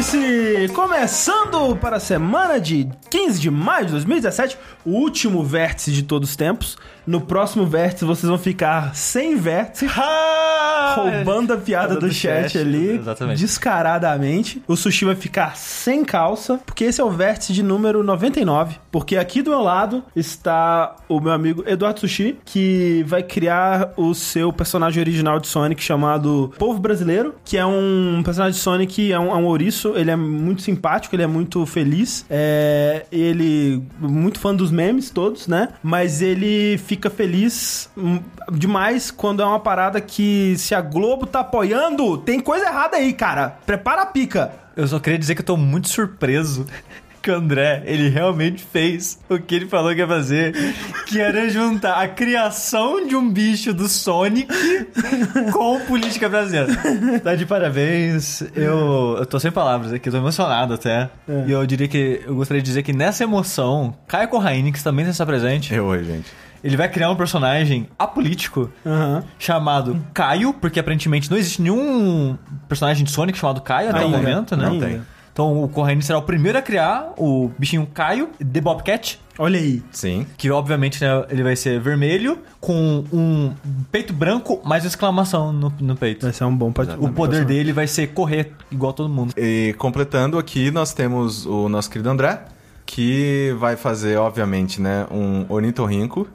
Vértice! Começando para a semana de 15 de maio de 2017, o último vértice de todos os tempos. No próximo vértice vocês vão ficar sem vértice, roubando a piada do, do chat, chat, ali, exatamente. descaradamente. O Sushi vai ficar sem calça, porque esse é o vértice de número 99. Porque aqui do meu lado está o meu amigo Eduardo Sushi, que vai criar o seu personagem original de Sonic chamado Povo Brasileiro, que é um personagem de Sonic, é um, é um ouriço, ele é muito simpático, ele é muito feliz, é, ele muito fã dos memes todos, né? Mas ele fica feliz hum, demais quando é uma parada que se a Globo tá apoiando, tem coisa errada aí, cara. Prepara a pica. Eu só queria dizer que eu tô muito surpreso que o André, ele realmente fez o que ele falou que ia fazer, que era juntar a criação de um bicho do Sonic com política brasileira. Tá de parabéns. Eu, eu tô sem palavras aqui, eu tô emocionado até. E eu diria que eu gostaria de dizer que nessa emoção, Caio Corraine, que também está presente, Eu, oi, gente. Ele vai criar um personagem apolítico Aham. chamado Caio, porque aparentemente não existe nenhum personagem de Sonic chamado Caio até o momento, né? Não tem. Então o Corraine será o primeiro a criar o bichinho Caio, The Bobcat, Olha aí. Sim. que obviamente né, ele vai ser vermelho, com um peito branco, mais exclamação no, no peito. Vai ser um bom pod- O poder dele vai ser correr igual todo mundo. E completando aqui, nós temos o nosso querido André, que vai fazer, obviamente, né, um ornitorrinco,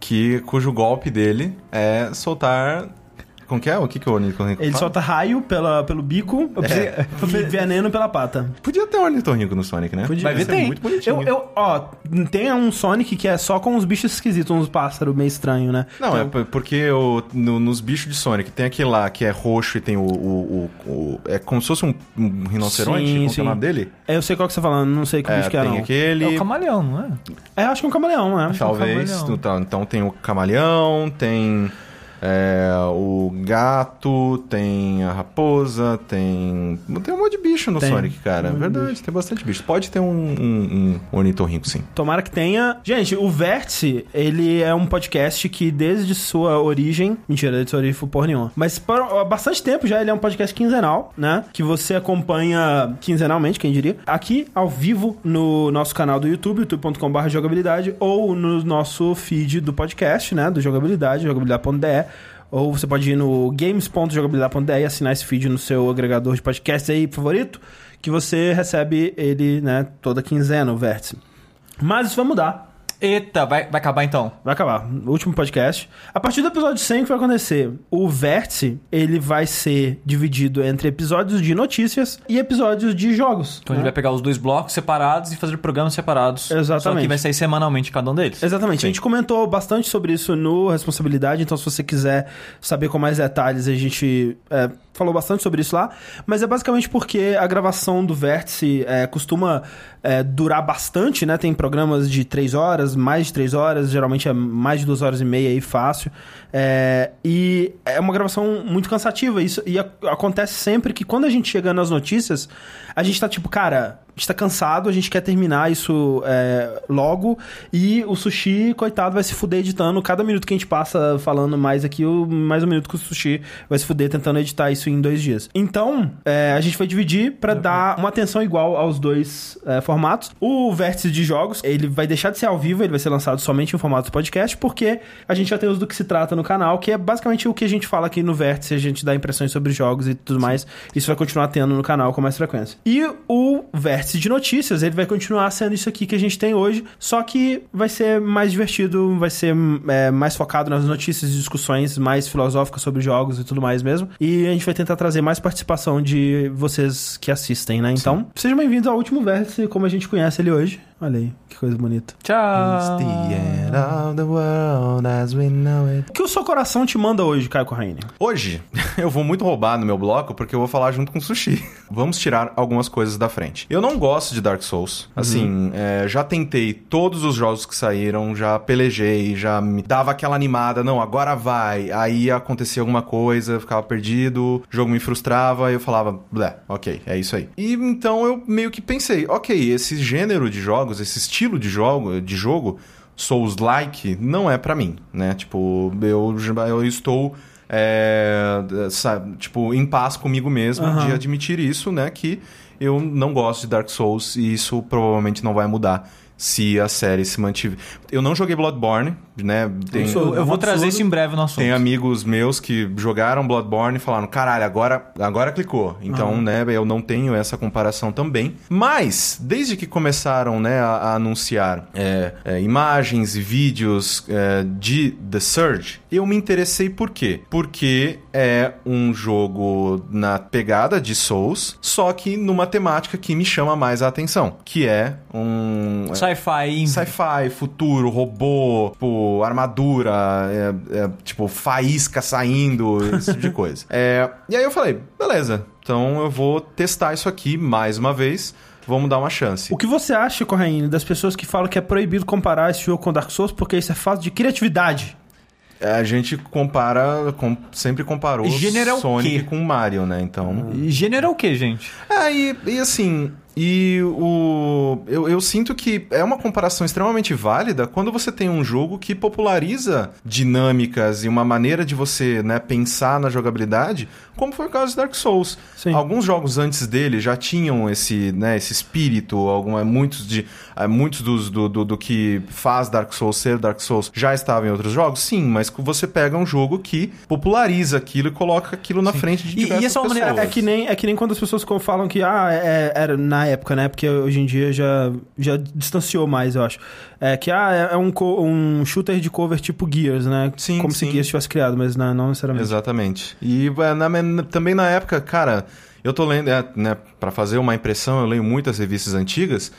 que, cujo golpe dele é soltar... Como que é? O que, que o ornitorrinco Ele fala? solta raio pela, pelo bico É. e veneno pela pata. Podia ter um ornitorrinco no Sonic, né? Podia. Vai ver, tem. muito bonitinho. Eu, eu, ó, tem um Sonic que é só com uns bichos esquisitos, uns pássaros meio estranho, né? Não, é Então, p- porque o- no- nos bichos de Sonic tem aquele lá que é roxo e tem o... o- o- o- é como se fosse um, um rinoceronte, Sim, como que é sim. o nome dele? é, eu sei qual que você tá falando, não sei que É, bicho que é, tem não. aquele... É o camaleão, não é? É, acho que é um camaleão, né? Talvez. camaleão. Então, então tem o camaleão, tem é, o gato, tem a raposa, tem. Tem um monte de bicho no Tem. Sonic, cara. De Verdade, tem bastante bicho. Pode ter um, um, um ornitorrinco, sim. Tomara que tenha. Gente, o Vértice, ele é um podcast que desde sua origem. Mentira, desde sua origem foi porra nenhuma. Mas por há bastante tempo já ele é um podcast quinzenal, né? Que você acompanha quinzenalmente, quem diria. Aqui, ao vivo, no nosso canal do YouTube, youtube.com.br jogabilidade, ou no nosso feed do podcast, né? Do jogabilidade, jogabilidade.de. Ou você pode ir no games.jogabilidade.de e assinar esse feed no seu agregador de podcast aí favorito, que você recebe ele, né, toda quinzena, o Vértice. Mas isso vai mudar. Eita, vai, vai acabar então. Vai acabar. Último podcast. A partir do episódio 100, o que vai acontecer? O Vértice, ele vai ser dividido entre episódios de notícias e episódios de jogos. Então a gente né? vai pegar os dois blocos separados e fazer programas separados. Só Exatamente. que vai sair semanalmente cada um deles. Exatamente. Sim. A gente comentou bastante sobre isso no Responsabilidade, então se você quiser saber com mais detalhes, a gente é, falou bastante sobre isso lá. Mas é basicamente porque a gravação do Vértice é, costuma é, durar bastante, né? Tem programas de três horas, mais de três horas, geralmente é mais de duas horas e meia aí, fácil. É, e é uma gravação muito cansativa. Isso, e a- acontece sempre que quando a gente chega nas notícias, a gente tá tipo, cara, gente tá cansado, a gente quer terminar isso é, logo. E o sushi, coitado, vai se fuder editando. Cada minuto que a gente passa falando mais aqui, o- mais um minuto que o sushi vai se fuder tentando editar isso em dois dias. Então, é, a gente vai dividir pra dar uma atenção igual aos dois é, formatos. O vértice de jogos, ele vai deixar de ser ao vivo, ele vai ser lançado somente em formato podcast, porque a gente já tem os do que se trata no canal, que é basicamente o que a gente fala aqui no vértice, a gente dá impressões sobre jogos e tudo mais. Isso vai continuar tendo no canal com mais frequência. E o vértice de notícias, ele vai continuar sendo isso aqui que a gente tem hoje, só que vai ser mais divertido, vai ser é, mais focado nas notícias e discussões mais filosóficas sobre jogos e tudo mais mesmo. E a gente vai tentar trazer mais participação de vocês que assistem, né? Então, sejam bem-vindos ao último vértice, como a gente conhece ele hoje. Olha aí, que coisa bonita. It's Tchau. the end of the world as we know it. O que o seu coração te manda hoje, Caio Corraine? Hoje, eu vou muito roubar no meu bloco porque eu vou falar junto com o Sushi. Vamos tirar algumas coisas da frente. Eu não gosto de Dark Souls. Assim, é, já tentei todos os jogos que saíram, já pelejei, já me dava aquela animada. Não, agora vai. Aí acontecia alguma coisa, eu ficava perdido, o jogo me frustrava e eu falava, blé, ok, é isso aí. E então eu meio que pensei, ok, esse gênero de jogos, esse estilo de jogo, de jogo Souls-like não é pra mim, né? Tipo, eu, eu estou é, sabe, tipo, em paz comigo mesmo Aham. de admitir isso, né? Que eu não gosto de Dark Souls e isso provavelmente não vai mudar se a série se mantiver. Eu não joguei Bloodborne, né? Tem, sou- Eu, eu vou trazer isso em breve no assunto. tem amigos meus que jogaram Bloodborne e falaram, caralho, agora, agora clicou. Então, né, eu não tenho essa comparação também. Mas, desde que começaram, né, a, a anunciar é, é, imagens e vídeos é, de The Surge, eu me interessei por quê? Porque é um jogo na pegada de Souls, só que numa temática que me chama mais a atenção, que é um... Sci-fi. Sci-fi, futuro, robô, tipo, armadura, é, é, tipo, faísca saindo, esse tipo de coisa. É, e aí eu falei, beleza, então eu vou testar isso aqui mais uma vez, vamos dar uma chance. O que você acha, Corraine, das pessoas que falam que é proibido comparar esse jogo com Dark Souls porque isso é falta de criatividade? É, A gente compara, com- sempre comparou Gênero é o Sonic quê? com Mario, né? Então. Gênero é o que, gente? É, e, e assim, e o. Eu, eu sinto que é uma comparação extremamente válida quando você tem um jogo que populariza dinâmicas e uma maneira de você né, pensar na jogabilidade, como foi o caso de Dark Souls. Sim. Alguns jogos antes dele já tinham esse, né, esse espírito, alguma, muitos, de, eh, muitos dos, do, do, do que faz Dark Souls ser Dark Souls já estavam em outros jogos, sim, mas você pega um jogo que populariza aquilo e coloca aquilo na frente de E- e diversas essa é uma maneira- pessoas. É que, nem, é que nem quando as pessoas falam que, ah, é- era na época, né? Porque hoje em dia já, já distanciou mais, eu acho. É que, ah, é, é um, um shooter de cover tipo Gears, né? Sim, Como sim. se Gears tivesse criado, mas não, não necessariamente. Exatamente. E é, na- na- também na época, cara, eu tô lendo, é, né, para fazer uma impressão, eu leio muitas revistas antigas.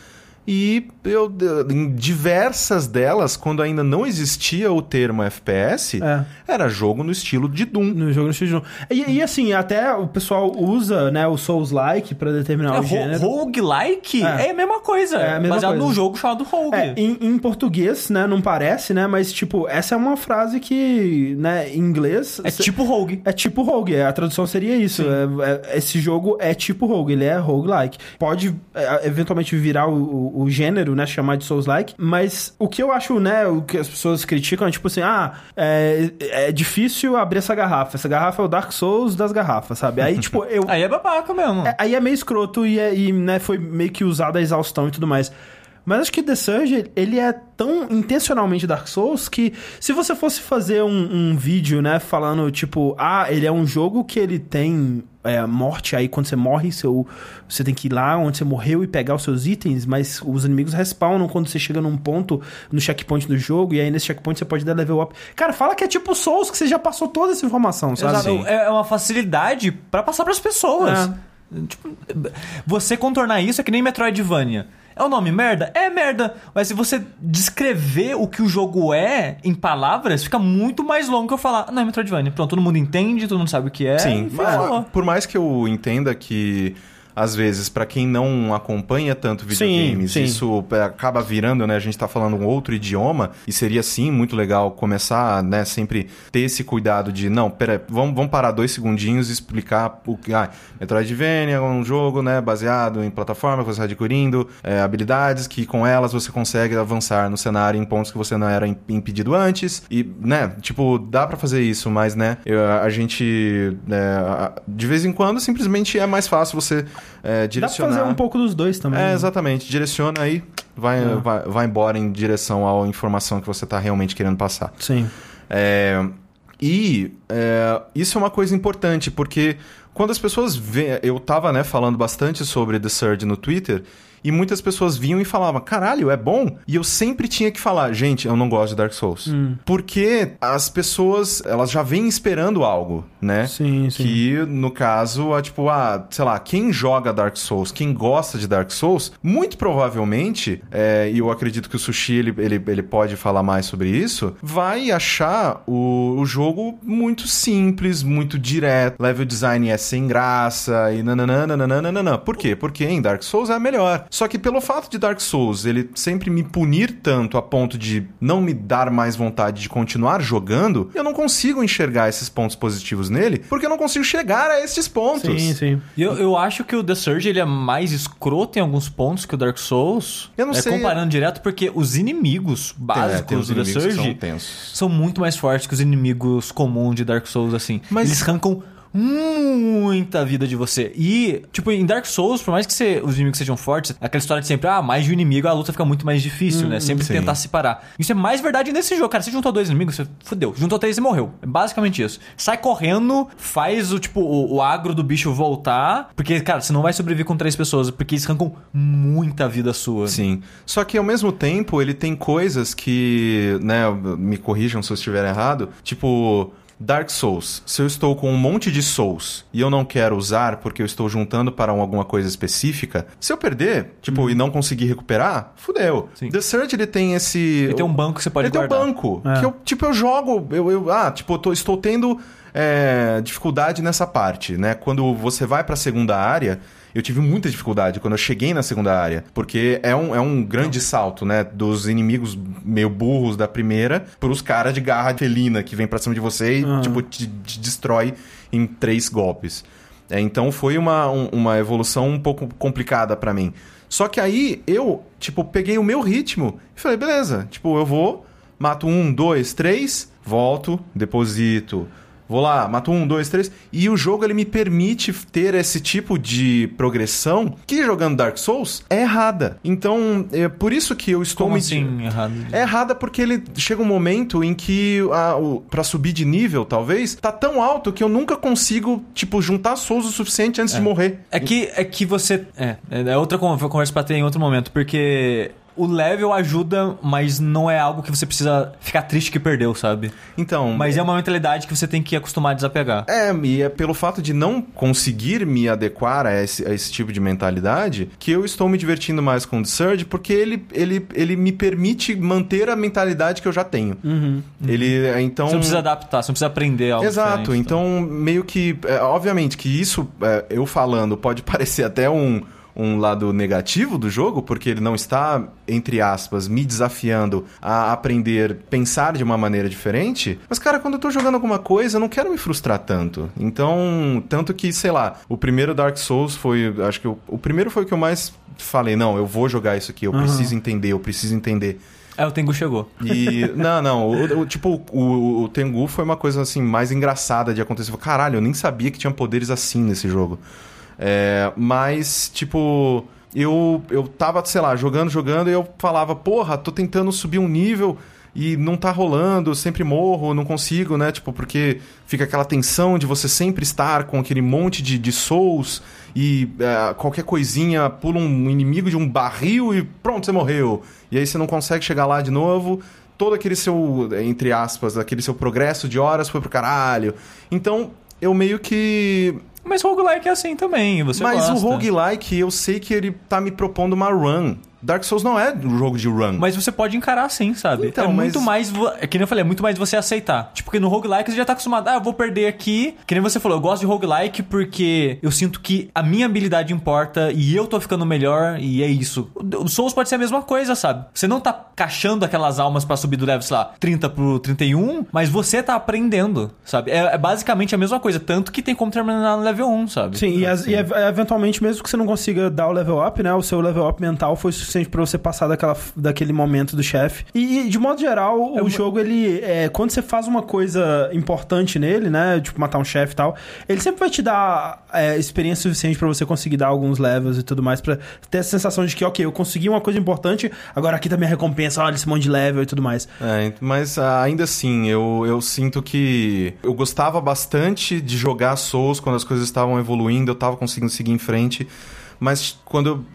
E eu, em diversas delas, quando ainda não existia o termo FPS, É. era jogo no estilo de Doom. No jogo no estilo de jogo. E, e, assim, até o pessoal usa, né, o Souls-like pra determinar É, o ro- gênero. roguelike É. é. a mesma coisa. É a mesma baseado coisa. num jogo chamado Rogue. É, em, em português, né, não parece, né, mas, tipo, essa é uma frase que, né, em inglês... É cê- tipo Rogue. É tipo rogue, é, a tradução seria isso. É- é- esse jogo é tipo rogue, ele é roguelike. Pode é, eventualmente virar o, o- o gênero, né? Chamar de Souls-like. Mas o que eu acho, né? O que as pessoas criticam é tipo assim: ah, é, é difícil abrir essa garrafa. Essa garrafa é o Dark Souls das garrafas, sabe? Aí, tipo, eu. Aí é babaca mesmo. É, aí é meio escroto e, é- e, né, foi meio que usado a exaustão e tudo mais. Mas acho que The Surge, ele é tão intencionalmente Dark Souls que se você fosse fazer um, um vídeo, né, falando tipo, ah, ele é um jogo que ele tem é, morte, aí quando você morre, seu, você tem que ir lá onde você morreu e pegar os seus itens, mas os inimigos respawnam quando você chega num ponto, no checkpoint do jogo, e aí nesse checkpoint você pode dar level up. Cara, fala que é tipo Souls, que você já passou toda essa informação, sabe? Exato. É é uma facilidade pra passar pras pessoas. Tipo, você contornar isso é que nem Metroidvania. É o nome merda? É merda. Mas se você descrever o que o jogo é em palavras, fica muito mais longo que eu falar. "Ah, Não, é Metroidvania. Pronto, todo mundo entende, todo mundo sabe o que é. Sim, mas, por mais que eu entenda que às vezes, pra quem não acompanha tanto videogames, sim. isso é, acaba virando, né? A gente tá falando um outro idioma, e seria sim muito legal começar, né? Sempre ter esse cuidado de, não, pera, vamos, vamos parar dois segundinhos e explicar o que. Ah, Metroidvania é um jogo, né? Baseado em plataforma, que você vai adquirindo é, habilidades que com elas você consegue avançar no cenário em pontos que você não era im- impedido antes. E, né? Tipo, dá pra fazer isso, mas, né? eu- a gente, a- de vez em quando, simplesmente é mais fácil você é, Dá pra direcionar. fazer um pouco dos dois também. É, né? exatamente. Direciona aí, vai, É. vai, vai embora em direção à informação que você tá realmente querendo passar. Sim. É, e é, isso é uma coisa importante, porque quando as pessoas veem. Eu tava né, falando bastante sobre The Surge no Twitter. E muitas pessoas vinham e falavam, caralho, é bom? E eu sempre tinha que falar, gente, eu não gosto de Dark Souls. Hum. Porque as pessoas, elas já vêm esperando algo, né? Sim, sim. Que, no caso, é tipo, ah, sei lá, quem joga Dark Souls, quem gosta de Dark Souls, muito provavelmente, é, e eu acredito que o Sushi, ele, ele, ele pode falar mais sobre isso, vai achar o, o jogo muito simples, muito direto, level design é sem graça e nananana. Por quê? Porque em Dark Souls é a melhor. Só que pelo fato de Dark Souls ele sempre me punir tanto a ponto de não me dar mais vontade de continuar jogando, eu não consigo enxergar esses pontos positivos nele, porque eu não consigo chegar a esses pontos. Sim, sim. E Eu, eu acho que o The Surge ele é mais escroto em alguns pontos que o Dark Souls. Eu não é, sei. Comparando direto, porque os inimigos É, básicos tem os do The Surge são são muito mais fortes que os inimigos comuns de Dark Souls, assim. Mas- Eles arrancam muita vida de você. E, tipo, em Dark Souls, por mais que você- os inimigos sejam fortes, aquela história de sempre, ah, mais de um inimigo, a luta fica muito mais difícil, né? Sempre sim. tentar se parar. Isso é mais verdade nesse jogo, cara. Você juntou dois inimigos, você fudeu. Juntou três e morreu. É basicamente isso. Sai correndo, faz o, tipo, o, o agro do bicho voltar, porque, cara, você não vai sobreviver com três pessoas, porque eles arrancam muita vida sua. Sim. Só que ao mesmo tempo ele tem coisas que, né, me corrijam se eu estiver errado, tipo Dark Souls. Se eu estou com um monte de Souls e eu não quero usar porque eu estou juntando para um- alguma coisa específica, se eu perder, tipo, e não conseguir recuperar, fudeu. Sim. The Surge ele tem esse Ele tem um banco que você pode ele guardar. tem um banco. É. Que eu, tipo, eu jogo. Eu, eu- ah, tipo, eu tô- estou tendo é, dificuldade nessa parte, né? Quando você vai pra segunda área. Eu tive muita dificuldade quando eu cheguei na segunda área, porque é um, é um grande salto, né? Dos inimigos meio burros da primeira pros caras de garra felina que vem pra cima de você e, Aham. tipo, te, te destrói em três golpes. É, então foi uma, um- uma evolução um pouco complicada pra mim. Só que aí eu, tipo, peguei o meu ritmo e falei, beleza, tipo, eu vou, mato um, dois, três, volto, deposito. Vou lá, mato um, dois, três. E o jogo ele me permite ter esse tipo de progressão que jogando Dark Souls é errada. Então, é por isso que eu estou Como me. assim, errado? É errada porque ele chega um momento em que a, o, pra subir de nível, talvez, tá tão alto que eu nunca consigo, tipo, juntar souls o suficiente antes de morrer. É que, é que você. É, é outra con- conversa pra ter em outro momento, porque o level ajuda, mas não é algo que você precisa ficar triste que perdeu, sabe? Então. Mas é uma mentalidade que você tem que acostumar a desapegar. É, e é pelo fato de não conseguir me adequar a esse, a esse tipo de mentalidade que eu estou me divertindo mais com o The Surge, porque ele, ele, ele me permite manter a mentalidade que eu já tenho. Ele, é, então... Você não precisa adaptar, você não precisa aprender algo Exato, diferente, então meio que. é, obviamente que isso, é, eu falando, pode parecer até um, um lado negativo do jogo, porque ele não está, entre aspas, me desafiando a aprender, pensar de uma maneira diferente. Mas, cara, quando eu tô jogando alguma coisa, eu não quero me frustrar tanto. Então, tanto que, sei lá, o primeiro Dark Souls foi. Acho que o, o primeiro foi o que eu mais falei, não, eu vou jogar isso aqui, eu preciso entender, eu preciso entender. É, o Tengu chegou. E. não, não. O, o- tipo, o, o Tengu foi uma coisa assim mais engraçada de acontecer. Caralho, eu nem sabia que tinha poderes assim nesse jogo. É, mas, tipo. Eu, eu tava, sei lá, jogando, jogando, e eu falava, porra, tô tentando subir um nível e não tá rolando, sempre morro, não consigo, né? Tipo, porque fica aquela tensão de você sempre estar com aquele monte de, de souls e é, qualquer coisinha pula um inimigo de um barril e pronto, você morreu. E aí você não consegue chegar lá de novo. Todo aquele seu, entre aspas, aquele seu progresso de horas foi pro caralho. Então, eu meio que Mas roguelike é assim também, você mas gosta. o roguelike, eu sei que ele tá me propondo uma run. Dark Souls não é um jogo de run. Mas você pode encarar assim, sabe? Então, é muito mas- mais. vo- É que nem eu falei, é muito mais você aceitar. Tipo, porque no roguelike você já tá acostumado. Ah, eu vou perder aqui. Que nem você falou, eu gosto de roguelike porque eu sinto que a minha habilidade importa e eu tô ficando melhor e é isso. O Souls pode ser a mesma coisa, sabe? Você não tá caixando aquelas almas pra subir do level, sei lá, 30 pro 31, mas você tá aprendendo, sabe? É, é basicamente a mesma coisa. Tanto que tem como terminar no level 1, sabe? Sim, e, as- e ev- eventualmente, mesmo que você não consiga dar o level up, né? O seu level up mental foi suficiente pra você passar daquela, daquele momento do chefe. E, de modo geral, o jogo, ele. É, quando você faz uma coisa importante nele, né? Tipo, matar um chefe e tal, ele sempre vai te dar é, experiência suficiente pra você conseguir dar alguns levels e tudo mais, pra ter essa sensação de que, ok, eu consegui uma coisa importante, agora aqui tá minha recompensa, olha esse monte de level e tudo mais. É, mas ah, ainda assim, eu, eu sinto que eu gostava bastante de jogar Souls quando as coisas estavam evoluindo, eu tava conseguindo seguir em frente, mas quando eu,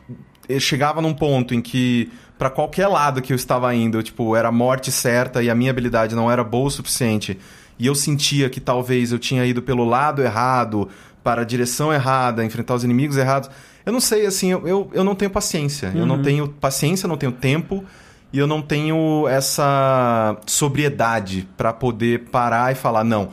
eu chegava num ponto em que pra qualquer lado que eu estava indo, tipo, era a morte certa e a minha habilidade não era boa o suficiente, e eu sentia que talvez eu tinha ido pelo lado errado, para a direção errada, enfrentar os inimigos errados, eu não sei, assim, eu, eu, eu não tenho paciência, eu não tenho paciência, eu não tenho tempo, e eu não tenho essa sobriedade pra poder parar e falar, não,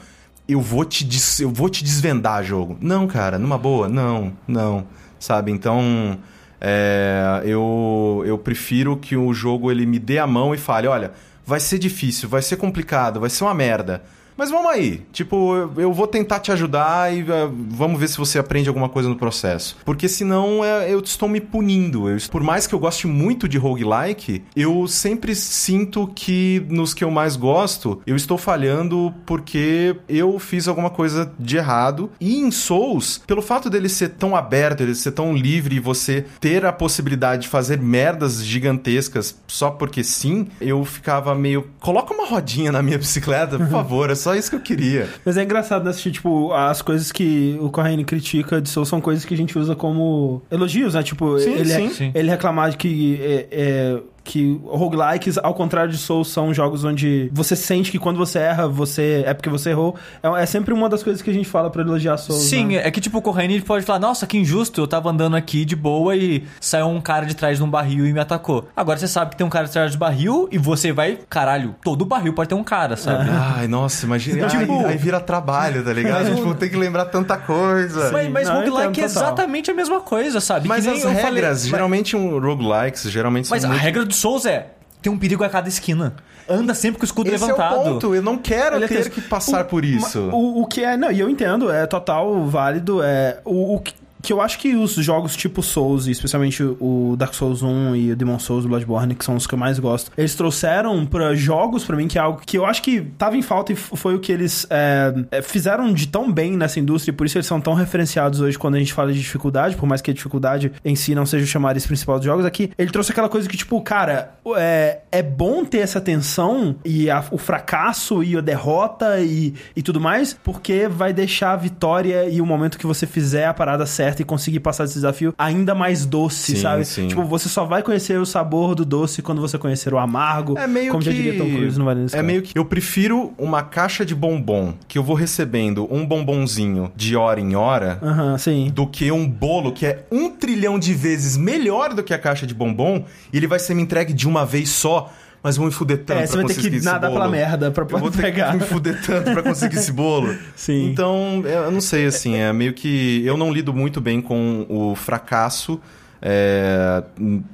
eu vou te des- eu vou te desvendar jogo. Não, cara, numa boa, não, não, sabe? Então, é, eu eu prefiro que o jogo ele me dê a mão e fale, olha, vai ser difícil, vai ser complicado, vai ser uma merda. Mas vamos aí, tipo, eu, eu vou tentar te ajudar e eh, vamos ver se você aprende alguma coisa no processo. Porque senão é, eu estou me punindo. Eu- por mais que eu goste muito de roguelike, eu sempre sinto que nos que eu mais gosto, eu estou falhando porque eu fiz alguma coisa de errado. E em Souls, pelo fato dele ser tão aberto, ele ser tão livre e você ter a possibilidade de fazer merdas gigantescas só porque sim, eu ficava meio. Coloca uma rodinha na minha bicicleta, por favor, só isso que eu queria. Mas é engraçado né, assistir, tipo, as coisas que o Corraine critica de Souls são coisas que a gente usa como elogios, né? Tipo, Sim, ele, sim. Sim. ele reclamar de que é, é, que roguelikes, ao contrário de Souls, são jogos onde você sente que quando você erra, você é porque você errou. É, é sempre uma das coisas que a gente fala pra elogiar Souls. Sim, né? é que tipo, o Corraine pode falar, nossa, que injusto, eu tava andando aqui de boa e saiu um cara de trás de um barril e me atacou. Agora você sabe que tem um cara de trás de barril e você vai, caralho, todo barril pode ter um cara, sabe? Ai, nossa, imagina. Tipo- Aí, aí vira trabalho, tá ligado? tipo, tem que lembrar tanta coisa. Mas, mas Não, eu roguelike é exatamente a mesma coisa, sabe? Mas Que nem as eu regras, falei- mas- geralmente um roguelikes, geralmente são Mas a muito... regra do Souls é, tem um perigo a cada esquina. Anda sempre com o escudo Esse levantado. é o ponto, eu não quero Ele é ter que passar O- por isso. O, o que é, não, e eu entendo, é total válido. É, o, o que, que eu acho que os jogos tipo Souls, especialmente o Dark Souls 1 e o Demon Souls, Bloodborne, que são os que eu mais gosto, eles trouxeram pra jogos pra mim, que é algo que eu acho que tava em falta e foi o que eles é, é, fizeram de tão bem nessa indústria, e por isso eles são tão referenciados hoje quando a gente fala de dificuldade, por mais que a dificuldade em si não seja o chamariz principal dos jogos, aqui ele trouxe aquela coisa que, tipo, cara, é, é bom ter essa tensão e a- o fracasso e a derrota e, e tudo mais, porque vai deixar a vitória e o momento que você fizer a parada certa e conseguir passar desse desafio ainda mais doce, Sim, sabe? sim. Tipo, você só vai conhecer o sabor do doce quando você conhecer o amargo. É meio como que. já diria Tom Cruise no Valendo é meio que. Eu prefiro uma caixa de bombom que eu vou recebendo um bombonzinho de hora em hora. Aham, sim. Do que um bolo que é um trilhão de vezes melhor do que a caixa de bombom e ele vai ser me entregue de uma vez só, mas vão me fuder tanto É, você pra vai ter conseguir que esse nadar bolo. pela merda pra Eu vou poder ter pegar. que me fuder tanto pra conseguir esse bolo. Sim. Então, eu não sei, assim, é meio que. Eu não lido muito bem com o fracasso, é,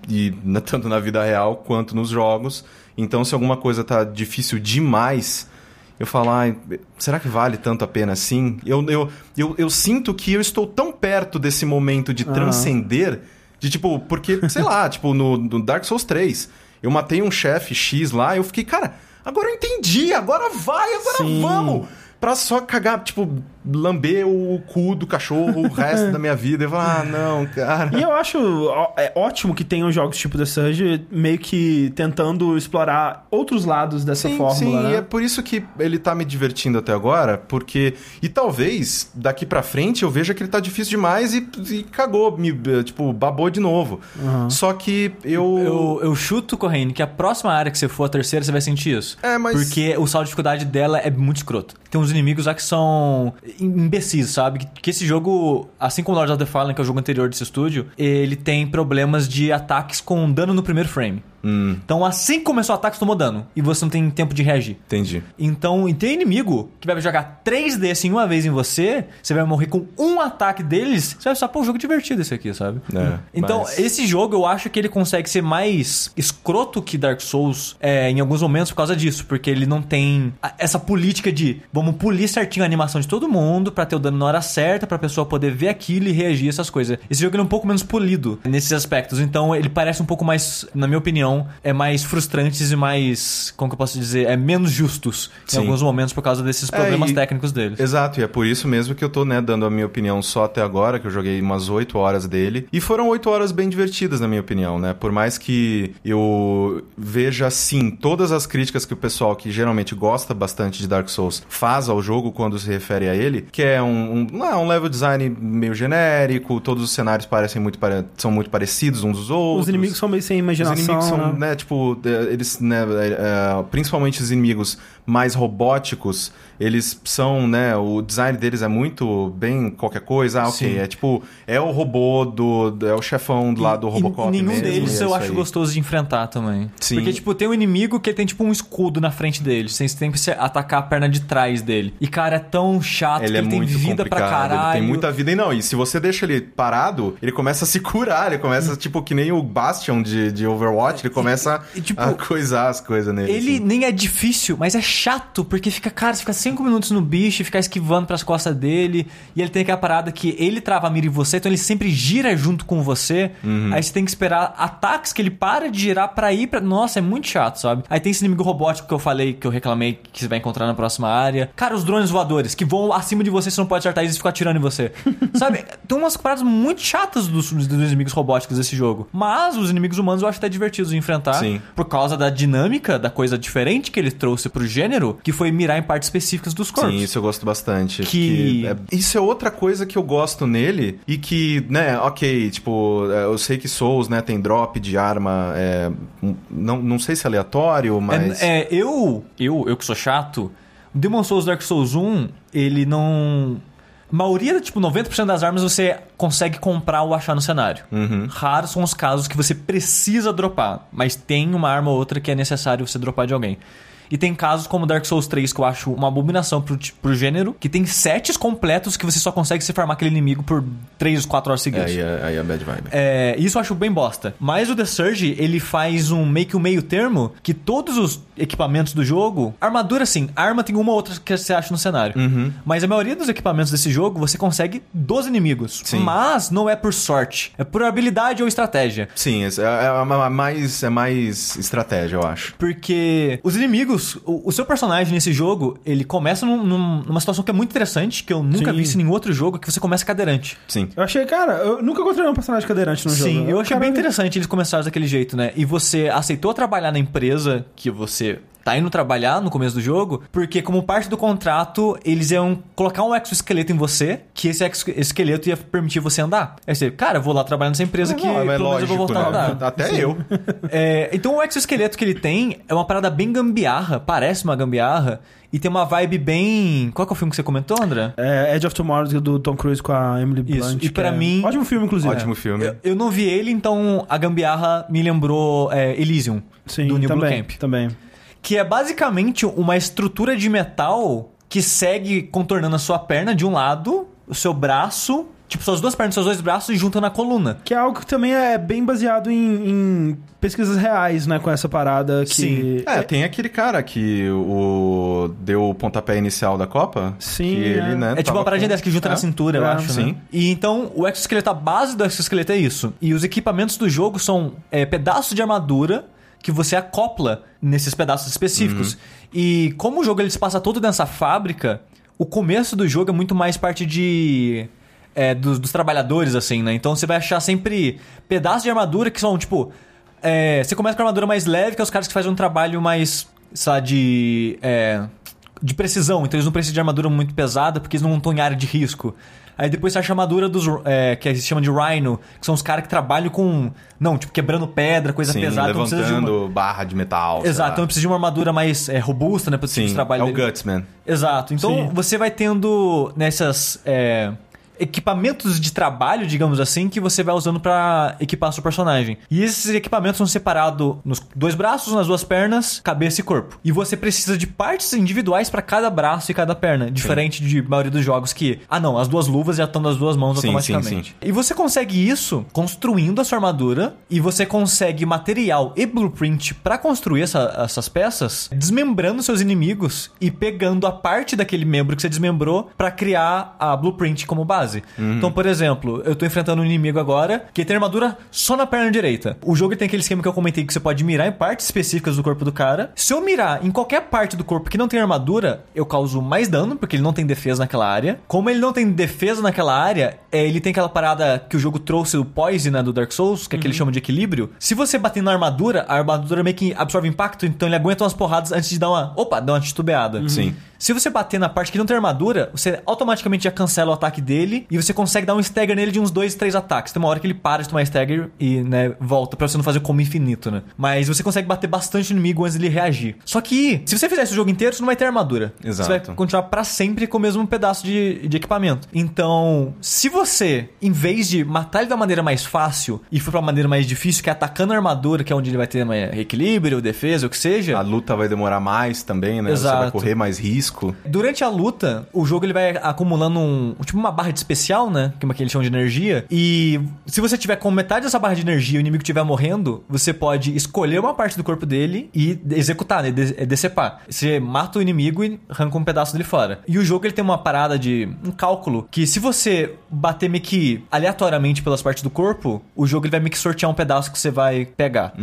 e tanto na vida real quanto nos jogos. Então, se alguma coisa tá difícil demais, eu falo, ai, será que vale tanto a pena assim? Eu, eu, eu, eu sinto que eu estou tão perto desse momento de transcender, de tipo, porque, sei lá, tipo, no, no Dark Souls 3, eu matei um chefe X lá, eu fiquei, cara, agora eu entendi, agora vai, agora Sim. vamos! Pra só cagar, tipo, lamber o cu do cachorro o resto da minha vida. Eu falo, ah, não, cara. E eu acho é ótimo que tenham jogos tipo The Surge meio que tentando explorar outros lados dessa Sim, fórmula, sim, né? e é por isso que ele tá me divertindo até agora, porque. E talvez daqui pra frente eu veja que ele tá difícil demais e, e cagou, me, tipo, babou de novo. Só que eu. Eu, eu chuto, Corrêne, que a próxima área que você for, a terceira, você vai sentir isso. É, mas- Porque o saldo de dificuldade dela é muito escroto. Tem uns inimigos lá que são imbecis, sabe? Que, esse jogo, assim como Lords of the Fallen, que é o jogo anterior desse estúdio, ele tem problemas de ataques com dano no primeiro frame. Hum, Então, assim que começou o ataque, você tomou dano. E você não tem tempo de reagir. entendi. Então, e tem inimigo que vai jogar três desses em uma vez em você, você vai morrer com um ataque deles, você vai só pôr um jogo divertido esse aqui, sabe? É, então, mas- esse jogo eu acho que ele consegue ser mais escroto que Dark Souls é, em alguns momentos por causa disso, porque ele não tem essa política de vamos polir certinho a animação de todo mundo pra ter o dano na hora certa, pra pessoa poder ver aquilo e reagir essas coisas. Esse jogo ele é um pouco menos polido nesses aspectos, então ele parece um pouco mais, na minha opinião, é mais frustrantes e mais, como que eu posso dizer, é menos justos em Sim. alguns momentos por causa desses problemas e- técnicos deles. Exato, e é por isso mesmo que eu tô, né, dando a minha opinião só até agora, que eu joguei umas 8 horas dele. E foram 8 horas bem divertidas, na minha opinião, né? Por mais que eu veja, sim, todas as críticas que o pessoal que geralmente gosta bastante de Dark Souls faz ao jogo quando se refere a ele, que é um, um, ah, um level design meio genérico, todos os cenários parecem muito pare- são muito parecidos uns dos outros. Os inimigos são meio sem Os imaginação. inimigos são né, tipo, é, eles, né, é, é, principalmente os inimigos mais robóticos, eles são, né, o design deles é muito bem qualquer coisa. Ah, ok, Sim. é tipo, é o robô do, é o chefão do lado do E- Robocop E nenhum mesmo, deles e é eu acho aí. gostoso de enfrentar também. Sim. Porque, tipo, tem um inimigo que tem, tipo, um escudo na frente dele. Você tem que atacar a perna de trás dele. E, cara, é tão chato Ele que é ele tem vida pra caralho. ele tem muita vida e não, e se você deixa ele parado, ele começa a se curar, ele começa, tipo, que nem o Bastion de, de Overwatch, ele começa e, tipo, a coisar as coisas nele. Ele assim. nem é difícil, mas é chato, porque fica, cara, você fica cinco minutos no bicho e ficar esquivando pras costas dele. E ele tem aquela parada que ele trava a mira em você, então ele sempre gira junto com você. Uhum. Aí você tem que esperar ataques que ele para de girar pra ir pra. Nossa, é muito chato, sabe? Aí tem esse inimigo robótico que eu falei, que eu reclamei que você vai encontrar na próxima área. Cara, os drones voadores que vão acima de você, você não pode acertar eles e ficam atirando em você. sabe? Tem umas paradas muito chatas dos, dos inimigos robóticos desse jogo. Mas os inimigos humanos eu acho até divertidos de enfrentar. Sim. Por causa da dinâmica, da coisa diferente que ele trouxe pro gênero, que foi mirar em partes dos corpos. Sim, isso eu gosto bastante. Que- é- isso é outra coisa que eu gosto nele e que, né, ok, tipo, é, eu sei que Souls, né, tem drop de arma, é, não, não sei se é aleatório, mas... É, é, eu, eu, eu que sou chato, Demon Souls Dark Souls 1, ele não. A maioria, tipo, 90% das armas você consegue comprar ou achar no cenário. Uhum. Raros são os casos que você precisa dropar, mas tem uma arma ou outra que é necessário você dropar de alguém. E tem casos como Dark Souls 3, que eu acho uma abominação pro, pro gênero, que tem sets completos que você só consegue se farmar aquele inimigo por 3 ou 4 horas É, seguidas. aí é, aí é bad vibe. É, isso eu acho bem bosta. Mas o The Surge, ele faz um meio que um meio termo que todos os equipamentos do jogo. Armadura, sim. Arma tem uma ou outra que você acha no cenário. Uhum. Mas a maioria dos equipamentos desse jogo você consegue dos inimigos. Sim. Mas não é por sorte. É por habilidade ou estratégia. Sim, é, é uma- mais, é mais estratégia, eu acho. Porque os inimigos, o, o seu personagem nesse jogo, ele começa num- num- numa situação que é muito interessante, que eu nunca Sim. vi isso em nenhum outro jogo, que você começa cadeirante. Sim. Eu achei, cara, eu nunca encontrei um personagem cadeirante no jogo. Sim, eu achei Cara, bem interessante eles começarem daquele jeito, né? E você aceitou trabalhar na empresa que você tá indo trabalhar no começo do jogo, porque como parte do contrato, eles iam colocar um exoesqueleto em você, que esse exoesqueleto ia permitir você andar. Aí você, cara, eu vou lá trabalhar nessa empresa que Não, é pelo menos eu lógico, vou voltar a né? andar. Até eu. É, então o exoesqueleto que ele tem é uma parada bem gambiarra, parece uma gambiarra, e tem uma vibe bem... Qual que é o filme que você comentou, André? É Edge of Tomorrow do Tom Cruise com a Emily Isso, Blunt. e que pra é- mim- Ótimo filme, inclusive. Ótimo filme. Eu, eu não vi ele, então a gambiarra me lembrou é, Elysium, Sim, do New Blue também, Camp. também. Que é basicamente uma estrutura de metal que segue contornando a sua perna de um lado, o seu braço, tipo, suas duas pernas, seus dois braços e junta na coluna. Que é algo que também é bem baseado em, em pesquisas reais, né? Com essa parada que... Sim. É, tem aquele cara que o deu o pontapé inicial da Copa. Sim, Que ele, é. né, É tipo uma paradinha com- dessa que junta É. na cintura, eu É, acho, sim. né? E então, o exoesqueleto, a base do exoesqueleto é isso. E os equipamentos do jogo são é, pedaços de armadura que você acopla nesses pedaços específicos. E como o jogo ele se passa todo nessa fábrica, o começo do jogo é muito mais parte de... é, dos, dos trabalhadores, assim, né? Então você vai achar sempre pedaços de armadura que são, tipo... é, você começa com a armadura mais leve, que é os caras que fazem um trabalho mais, lá, de... é, de precisão, então eles não precisam de armadura muito pesada porque eles não estão em área de risco. Aí depois você acha a armadura dos. É, que se chama de Rhino, que são os caras que trabalham com. Não, tipo, quebrando pedra, coisa Sim, pesada. então precisa de uma- levantando barra de metal. Exato, então precisa de uma armadura mais é, robusta, né? Pra esse tipo Sim, de trabalho é o dele. Gutsman. Exato. Então Sim. você vai tendo nessas é, equipamentos de trabalho, digamos assim, que você vai usando pra equipar seu personagem. E esses equipamentos são separados nos dois braços, nas duas pernas, cabeça e corpo. E você precisa de partes individuais pra cada braço e cada perna, diferente de maioria dos jogos que, ah não, as duas luvas já estão nas duas mãos Sim, automaticamente. sim, E você consegue isso construindo a sua armadura e você consegue material e blueprint pra construir essa- essas peças, desmembrando seus inimigos e pegando a parte daquele membro que você desmembrou pra criar a blueprint como base. Então, por exemplo, eu tô enfrentando um inimigo agora que tem armadura só na perna direita. O jogo tem aquele esquema que eu comentei que você pode mirar em partes específicas do corpo do cara. Se eu mirar em qualquer parte do corpo que não tem armadura, eu causo mais dano, porque ele não tem defesa naquela área. Como ele não tem defesa naquela área, é, ele tem aquela parada que o jogo trouxe, o Poise, né, do Dark Souls, que é que ele chama de equilíbrio. Se você bater na armadura, a armadura meio que absorve impacto, então ele aguenta umas porradas antes de dar uma. Opa, dar uma titubeada. Sim. Se você bater na parte que não tem armadura, você automaticamente já cancela o ataque dele e você consegue dar um stagger nele de uns dois, três ataques. Tem uma hora que ele para de tomar stagger e, né, volta pra você não fazer como infinito, né? Mas você consegue bater bastante inimigo antes dele reagir. Só que, se você fizer esse jogo inteiro, você não vai ter armadura. Exato. Você vai continuar pra sempre com o mesmo pedaço de, de equipamento. Então, se você, em vez de matar ele da maneira mais fácil e for pra maneira mais difícil, que é atacando a armadura, que é onde ele vai ter mais equilíbrio, defesa, o que seja. A luta vai demorar mais também, né? Você vai Exato. correr mais risco. Durante a luta, o jogo ele vai acumulando um, tipo uma barra de especial, né? Que é uma que eles chamam de energia. E se você tiver com metade dessa barra de energia e o inimigo estiver morrendo, você pode escolher uma parte do corpo dele e executar, né? De- é decepar. Você mata o inimigo e arranca um pedaço dele fora. E o jogo ele tem uma parada de um cálculo que se você bater meio que aleatoriamente pelas partes do corpo, o jogo ele vai meio que sortear um pedaço que você vai pegar.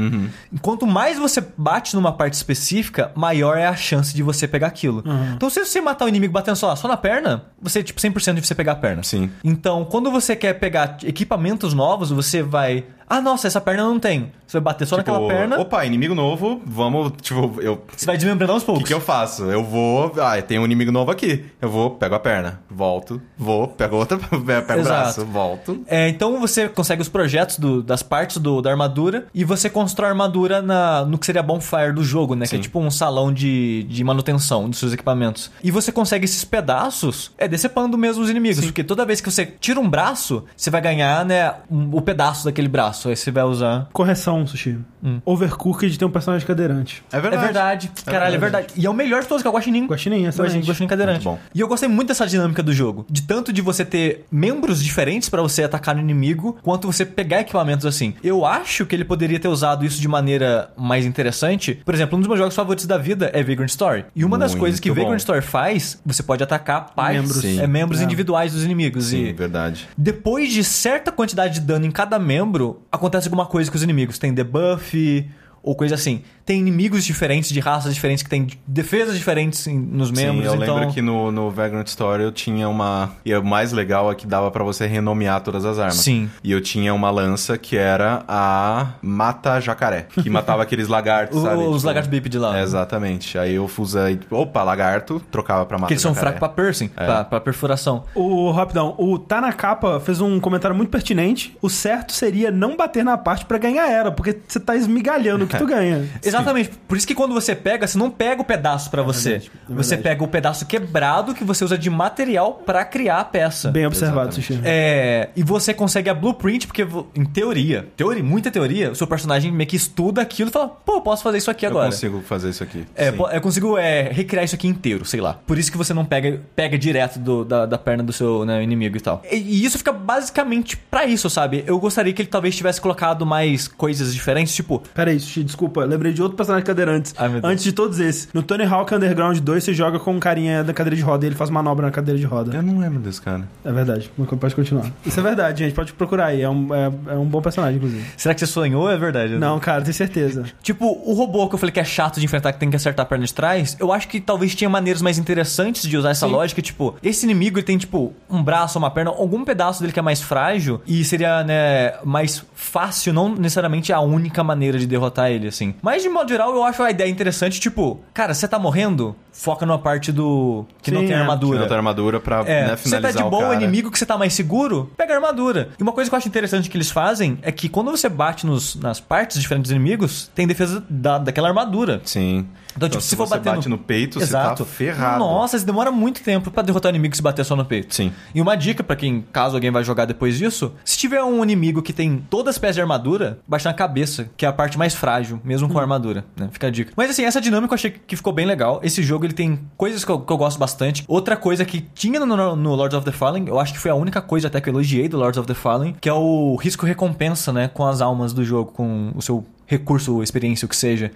Quanto mais você bate numa parte específica, maior é a chance de você pegar aquilo. Então, se você matar o inimigo batendo só, só na perna, você, tipo, 100% de você pegar a perna. Sim. Então, quando você quer pegar equipamentos novos, você vai. Ah, nossa, essa perna não tem. Você vai bater só Tipo, naquela perna. Opa, inimigo novo, vamos, tipo, eu... Você vai desmembrando aos O poucos. que, que eu faço? Eu vou. Ah, tem um inimigo novo aqui. Eu vou, pego a perna, volto, vou, pego outra, pego o braço, volto. É, então você consegue os projetos do- das partes do- da armadura e você constrói a armadura na, no que seria bonfire do jogo, né? Que é Sim. tipo um salão de, de manutenção dos seus equipamentos. E você consegue esses pedaços é decepando mesmo os inimigos. Porque toda vez que você tira um braço, você vai ganhar, né, um- o pedaço daquele braço. Aí você vai usar. Correção, Sushi. Overcooked tem um personagem cadeirante. É verdade. É verdade. Caralho, é verdade. E é o melhor de todos, que é o Guaxinim. Guaxinim, excelente. Guaxinim, cadeirante. Muito bom. E eu gostei muito dessa dinâmica do jogo. De tanto de você ter membros diferentes pra você atacar no inimigo, quanto você pegar equipamentos assim. Eu acho que ele poderia ter usado isso de maneira mais interessante. Por exemplo, um dos meus jogos favoritos da vida é Vagrant Story. E uma das Muito coisas que bom. Vagrant Story faz, você pode atacar partes, Membros. Sim. é, membros É. individuais dos inimigos. Sim, E verdade. depois de certa quantidade de dano em cada membro, acontece alguma coisa com os inimigos. Tem debuff ou coisa assim. Tem inimigos diferentes, de raças diferentes, que tem defesas diferentes nos membros. Sim, eu então... lembro que no, no Vagrant Story eu tinha uma. E o mais legal é que dava pra você renomear todas as armas. Sim. E eu tinha uma lança que era a Mata Jacaré, que matava aqueles lagartos, sabe? os Tipo, lagartos bípede lá. é, exatamente. Aí eu usei, opa, lagarto, trocava pra Mata Que eles são fracos pra piercing, É. pra, pra perfuração. O Rapidão, o Tá na Capa fez um comentário muito pertinente. O certo seria não bater na parte pra ganhar era, porque você tá esmigalhando o que tu ganha. Exatamente. Por isso que quando você pega, você não pega o pedaço pra você. verdade, é você verdade. pega o pedaço quebrado que você usa de material pra criar a peça. Bem observado. Sushi. É, e você consegue a blueprint, porque em teoria, teoria, muita teoria, o seu personagem meio que estuda aquilo e fala, pô, eu posso fazer isso aqui Eu agora. consigo fazer isso aqui. É, Sim. eu consigo é, recriar isso aqui inteiro, sei lá. Por isso que você não pega, pega direto do- da, da perna do seu né, inimigo e tal. E, e isso fica basicamente pra isso, sabe? Eu gostaria que ele talvez tivesse colocado mais coisas diferentes, tipo, Pera desculpa. Lembrei de outro personagem cadeirante. Ai. Antes de todos esses. No Tony Hawk Underground 2, você joga com um carinha da cadeira de roda e ele faz manobra na cadeira de roda. Eu não lembro desse cara. É verdade. Pode continuar. Isso é verdade, gente. Pode procurar aí. É um, é, é um bom personagem, inclusive. será que você sonhou ou é verdade? Não, cara, tenho certeza. Tipo, o robô que eu falei que é chato de enfrentar, que tem que acertar a perna de trás, eu acho que talvez tinha maneiras mais interessantes de usar essa lógica. Tipo, esse inimigo ele tem, tipo, um braço, uma perna, algum pedaço dele que é mais frágil e seria, né, mais fácil, não necessariamente a única maneira de derrotar ele, assim. Mas, de modo geral, eu acho a ideia interessante, tipo, cara, você tá morrendo? Foca numa parte do. que não Sim, tem é. armadura. Tira outra armadura pra É, né, você tá finalizar de boa, o cara. inimigo que você tá mais seguro, pega a armadura. E uma coisa que eu acho interessante que eles fazem é que quando você bate nos, nas partes diferentes dos inimigos, tem defesa da, daquela armadura. Sim. Então, tipo, se, se for você bater bate no- no peito, Exato. você tá ferrado. Nossa, isso demora muito tempo pra derrotar o inimigo se bater só no peito. Sim. E uma dica pra quem, caso alguém vai jogar depois disso, se tiver um inimigo que tem todas as peças de armadura, bate na cabeça, que é a parte mais frágil, mesmo Hum. com a armadura, né? Fica a dica. Mas assim, essa dinâmica eu achei que ficou bem legal. Esse jogo ele tem coisas que eu, que eu gosto bastante. Outra coisa que tinha no, no- no Lords of the Fallen, eu acho que foi a única coisa até que eu elogiei do Lords of the Fallen, que é o risco-recompensa, né? Com as almas do jogo, com o seu recurso, experiência, o que seja.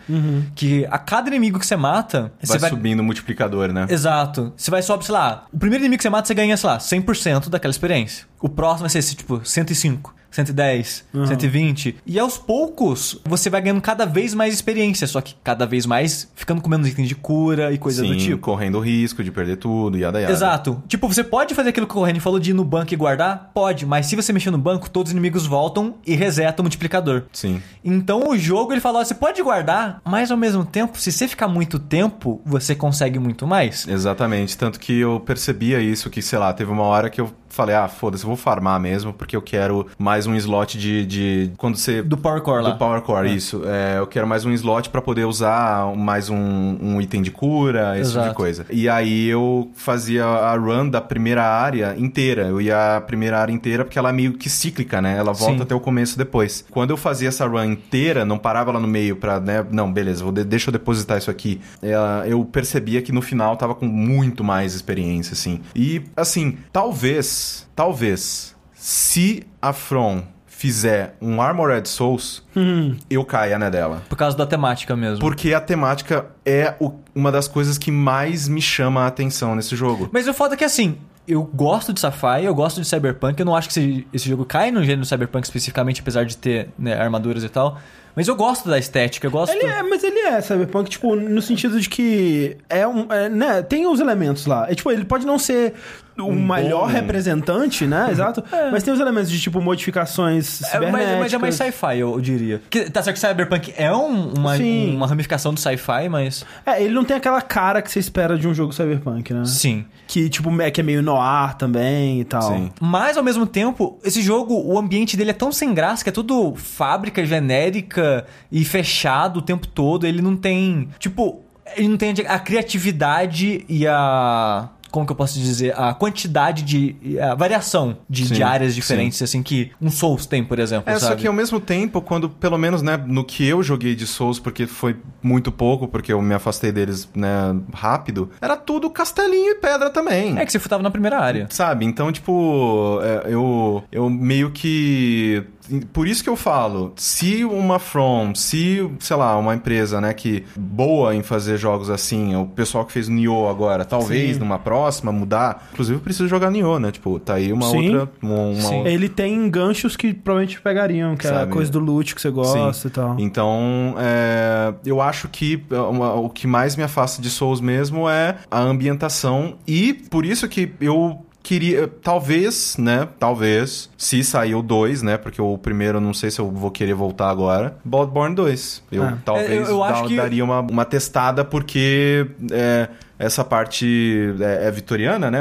Que a cada inimigo que você mata, você Vai, vai subindo o multiplicador, né? Exato. Você vai só, sei lá, o primeiro inimigo que você mata, você ganha, sei lá, 100% daquela experiência. O próximo vai ser, esse, tipo, 105. 110, 120. E aos poucos, você vai ganhando cada vez mais experiência, só que cada vez mais ficando com menos itens de cura e coisa Sim, do tipo. correndo o risco de perder tudo, yada yada. Exato. Tipo, você pode fazer aquilo que o Corrêne falou de ir no banco e guardar? Pode, mas se você mexer no banco, todos os inimigos voltam e resetam o multiplicador. Sim. Então o jogo ele falou: você pode guardar, mas ao mesmo tempo, se você ficar muito tempo, você consegue muito mais. Exatamente. Tanto que eu percebia isso, que, sei lá, teve uma hora que eu falei, ah, foda-se, eu vou farmar mesmo, porque eu quero mais um slot de. de quando você. Do Power Core lá. Do Power Core, isso. É, eu quero mais um slot pra poder usar mais um, um item de cura, esse tipo de Exato. coisa. E aí eu fazia a run da primeira área inteira. Eu ia a primeira área inteira porque ela é meio que cíclica, né? Ela volta Sim. até o começo depois. Quando eu fazia essa run inteira, não parava lá no meio pra, né? Não, beleza, vou de- deixa eu depositar isso aqui. É, eu percebia que no final tava com muito mais experiência, assim. E, assim, talvez, talvez, se a From fizer um Armored Souls, Hum. eu caia né, dela. Por causa da temática mesmo. Porque a temática é o- uma das coisas que mais me chama a atenção nesse jogo. Mas o foda é que assim, eu gosto de sci-fi, eu gosto de cyberpunk, eu não acho que esse, esse jogo cai no gênero cyberpunk especificamente, apesar de ter né, armaduras e tal. Mas eu gosto da estética, eu gosto. Ele é, mas ele é cyberpunk, tipo, no sentido de que é um. é, né, tem os elementos lá. É, tipo, ele pode não ser o Um melhor bom- representante, né? Exato. Mas tem os elementos de, tipo, modificações É, mas, mas é mais sci-fi, eu diria. Que, tá certo que Cyberpunk é um- uma, Sim. uma ramificação do sci-fi, mas. É, ele não tem aquela cara que você espera de um jogo cyberpunk, né? Sim. Que, tipo, é, que é meio noir também e tal. Sim. Mas, ao mesmo tempo, esse jogo, o ambiente dele é tão sem graça que é tudo fábrica genérica e fechado o tempo todo. Ele não tem. Tipo, ele não tem a criatividade e a. Como que eu posso dizer? A quantidade de. a variação de, Sim, de áreas sim. diferentes, assim, que um Souls tem, por exemplo. É, sabe? só que ao mesmo tempo, quando, pelo menos, né, no que eu joguei de Souls, porque foi muito pouco, porque eu me afastei deles, né, rápido, era tudo castelinho e pedra também. É que você tava na primeira área. Sabe? Então, tipo, é, eu, eu meio que. Por isso que eu falo, se uma From, se, sei lá, uma empresa, né, que boa em fazer jogos assim, o pessoal que fez Nioh agora, talvez Sim. numa próxima mudar. Inclusive, eu preciso jogar Nioh, né? Tipo, tá aí uma Sim. outra. Uma, Sim. outra- Ele tem ganchos que provavelmente pegariam, que é a Sabe? coisa do loot que você gosta e tal. Então, é, eu acho que é, uma- o que mais me afasta de Souls mesmo é a ambientação e por isso que eu queria, talvez, né, talvez, se sair o 2, né, porque o primeiro eu não sei se eu vou querer voltar agora, Bloodborne 2. Eu É. talvez É, eu- eu da- que- daria uma, uma testada porque é, essa parte é, é vitoriana, né?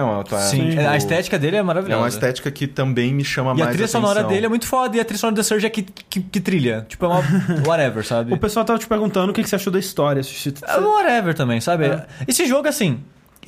Sim. tipo, a estética dele é é maravilhosa. uma estética que também me chama E mais a trilha sonora atenção. dele é muito foda. E a trilha sonora da Surge é que, que, que trilha. Tipo, é uma whatever, sabe? O pessoal tava te perguntando o que que você achou da história. É whatever também, sabe? É. Esse jogo, assim,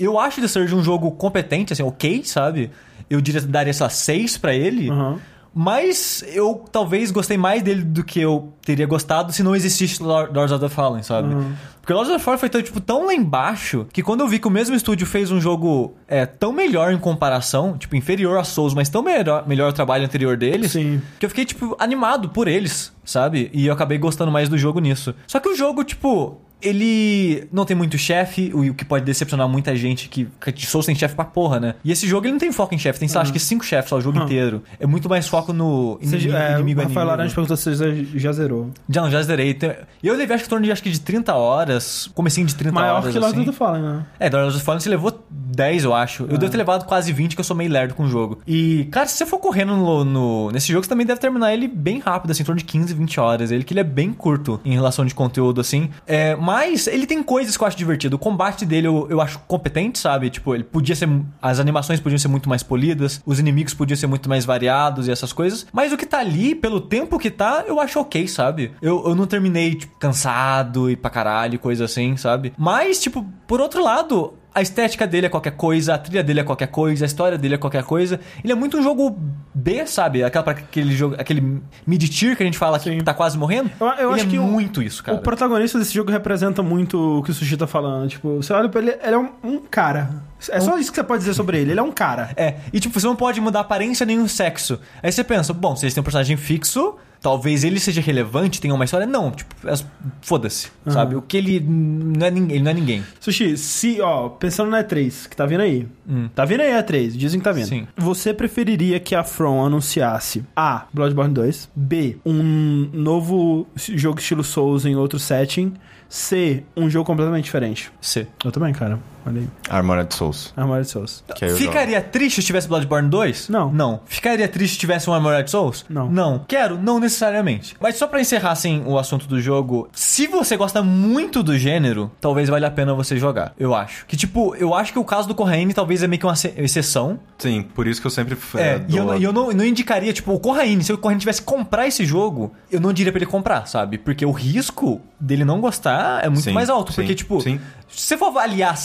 eu acho The Surge um jogo competente, assim, ok, sabe? Eu diria, daria, sei lá, 6 pra ele. Aham. Mas eu talvez gostei mais dele do que eu teria gostado se não existisse Lord- Lords of the Fallen, sabe? Uhum. Porque Lords of the Fallen foi tão, tipo, tão lá embaixo que quando eu vi que o mesmo estúdio fez um jogo é, tão melhor em comparação, tipo, inferior a Souls, mas tão melhor, melhor o trabalho anterior deles, Sim. que eu fiquei, tipo, animado por eles, sabe? E eu acabei gostando mais do jogo nisso. Só que o jogo, tipo, ele não tem muito chefe, o que pode decepcionar muita gente que, Souls tem chefe pra porra, né? E esse jogo ele não tem foco em chefe, tem, sei lá, acho que cinco chefes só o jogo Uhum. inteiro. É muito mais foco no inimigo, é, inimigo Rafael. Laranja perguntou se você já zerou. Já, já zerei. Eu levei acho que em torno de, acho que de 30 horas, comecinho de 30 Maior horas, que Lord assim. of the Fallen, né? É, Lords of the Fallen você levou 10, eu acho. Eu Ah. devo ter levado quase 20, que eu sou meio lerdo com o jogo. E, cara, se você for correndo no, no- nesse jogo, você também deve terminar ele bem rápido, assim, em torno de 15, 20 horas. Ele que ele é bem curto em relação de conteúdo, assim. É, mas ele tem coisas que eu acho divertido. O combate dele eu, eu acho competente, sabe? Tipo, ele podia ser. As animações podiam ser muito mais polidas, os inimigos podiam ser muito mais variados e essas coisas. Mas o que tá ali, pelo tempo que tá, eu acho ok, sabe? Eu, eu não terminei, tipo, cansado e pra caralho, coisa assim, sabe? Mas, tipo, por outro lado, a estética dele é qualquer coisa, a trilha dele é qualquer coisa, a história dele é qualquer coisa. Ele é muito um jogo B, sabe? Aquela, pra aquele jogo, aquele mid-tier que a gente fala Sim. que tá quase morrendo. Eu- eu acho é que o- muito isso, cara. O protagonista desse jogo representa muito o que o Sushi tá falando. Tipo, você olha pra ele, ele é um, um cara. É só isso que você pode dizer sobre ele. Ele é um cara. É, e tipo, você não pode mudar a aparência nem o sexo. Aí você pensa, bom, se eles têm um personagem fixo, talvez ele seja relevante, tenha uma história. Não, tipo, é- foda-se, Aham. sabe? O que ele não é ninguém, ele não é ninguém. Sushi, se, ó, pensando na E3, que tá vindo aí. Hum. Tá vindo aí a E3, dizem que tá vindo. Sim. Você preferiria que a From anunciasse A. Bloodborne 2, B. Um novo jogo estilo Souls em outro setting, C. Um jogo completamente diferente? C. Eu também, cara. Olha aí. Armored Souls. Armored Souls. Que aí eu Ficaria triste se tivesse Bloodborne 2? Não. Não. Ficaria triste se tivesse um Armored Souls? Não. Não. Quero? Não necessariamente. Mas só pra encerrar, assim, o assunto do jogo, se você gosta muito do gênero, talvez valha a pena você jogar, eu acho. Que, tipo, eu acho que o caso do Corraine talvez é meio que uma ce- exceção. Sim, por isso que eu sempre... É, e eu, eu não, não indicaria, tipo, o Corraine, se o Corraine tivesse que comprar esse jogo, eu não diria pra ele comprar, sabe? Porque o risco dele não gostar é muito Sim, mais alto. sim, porque, tipo, sim. se você for avaliar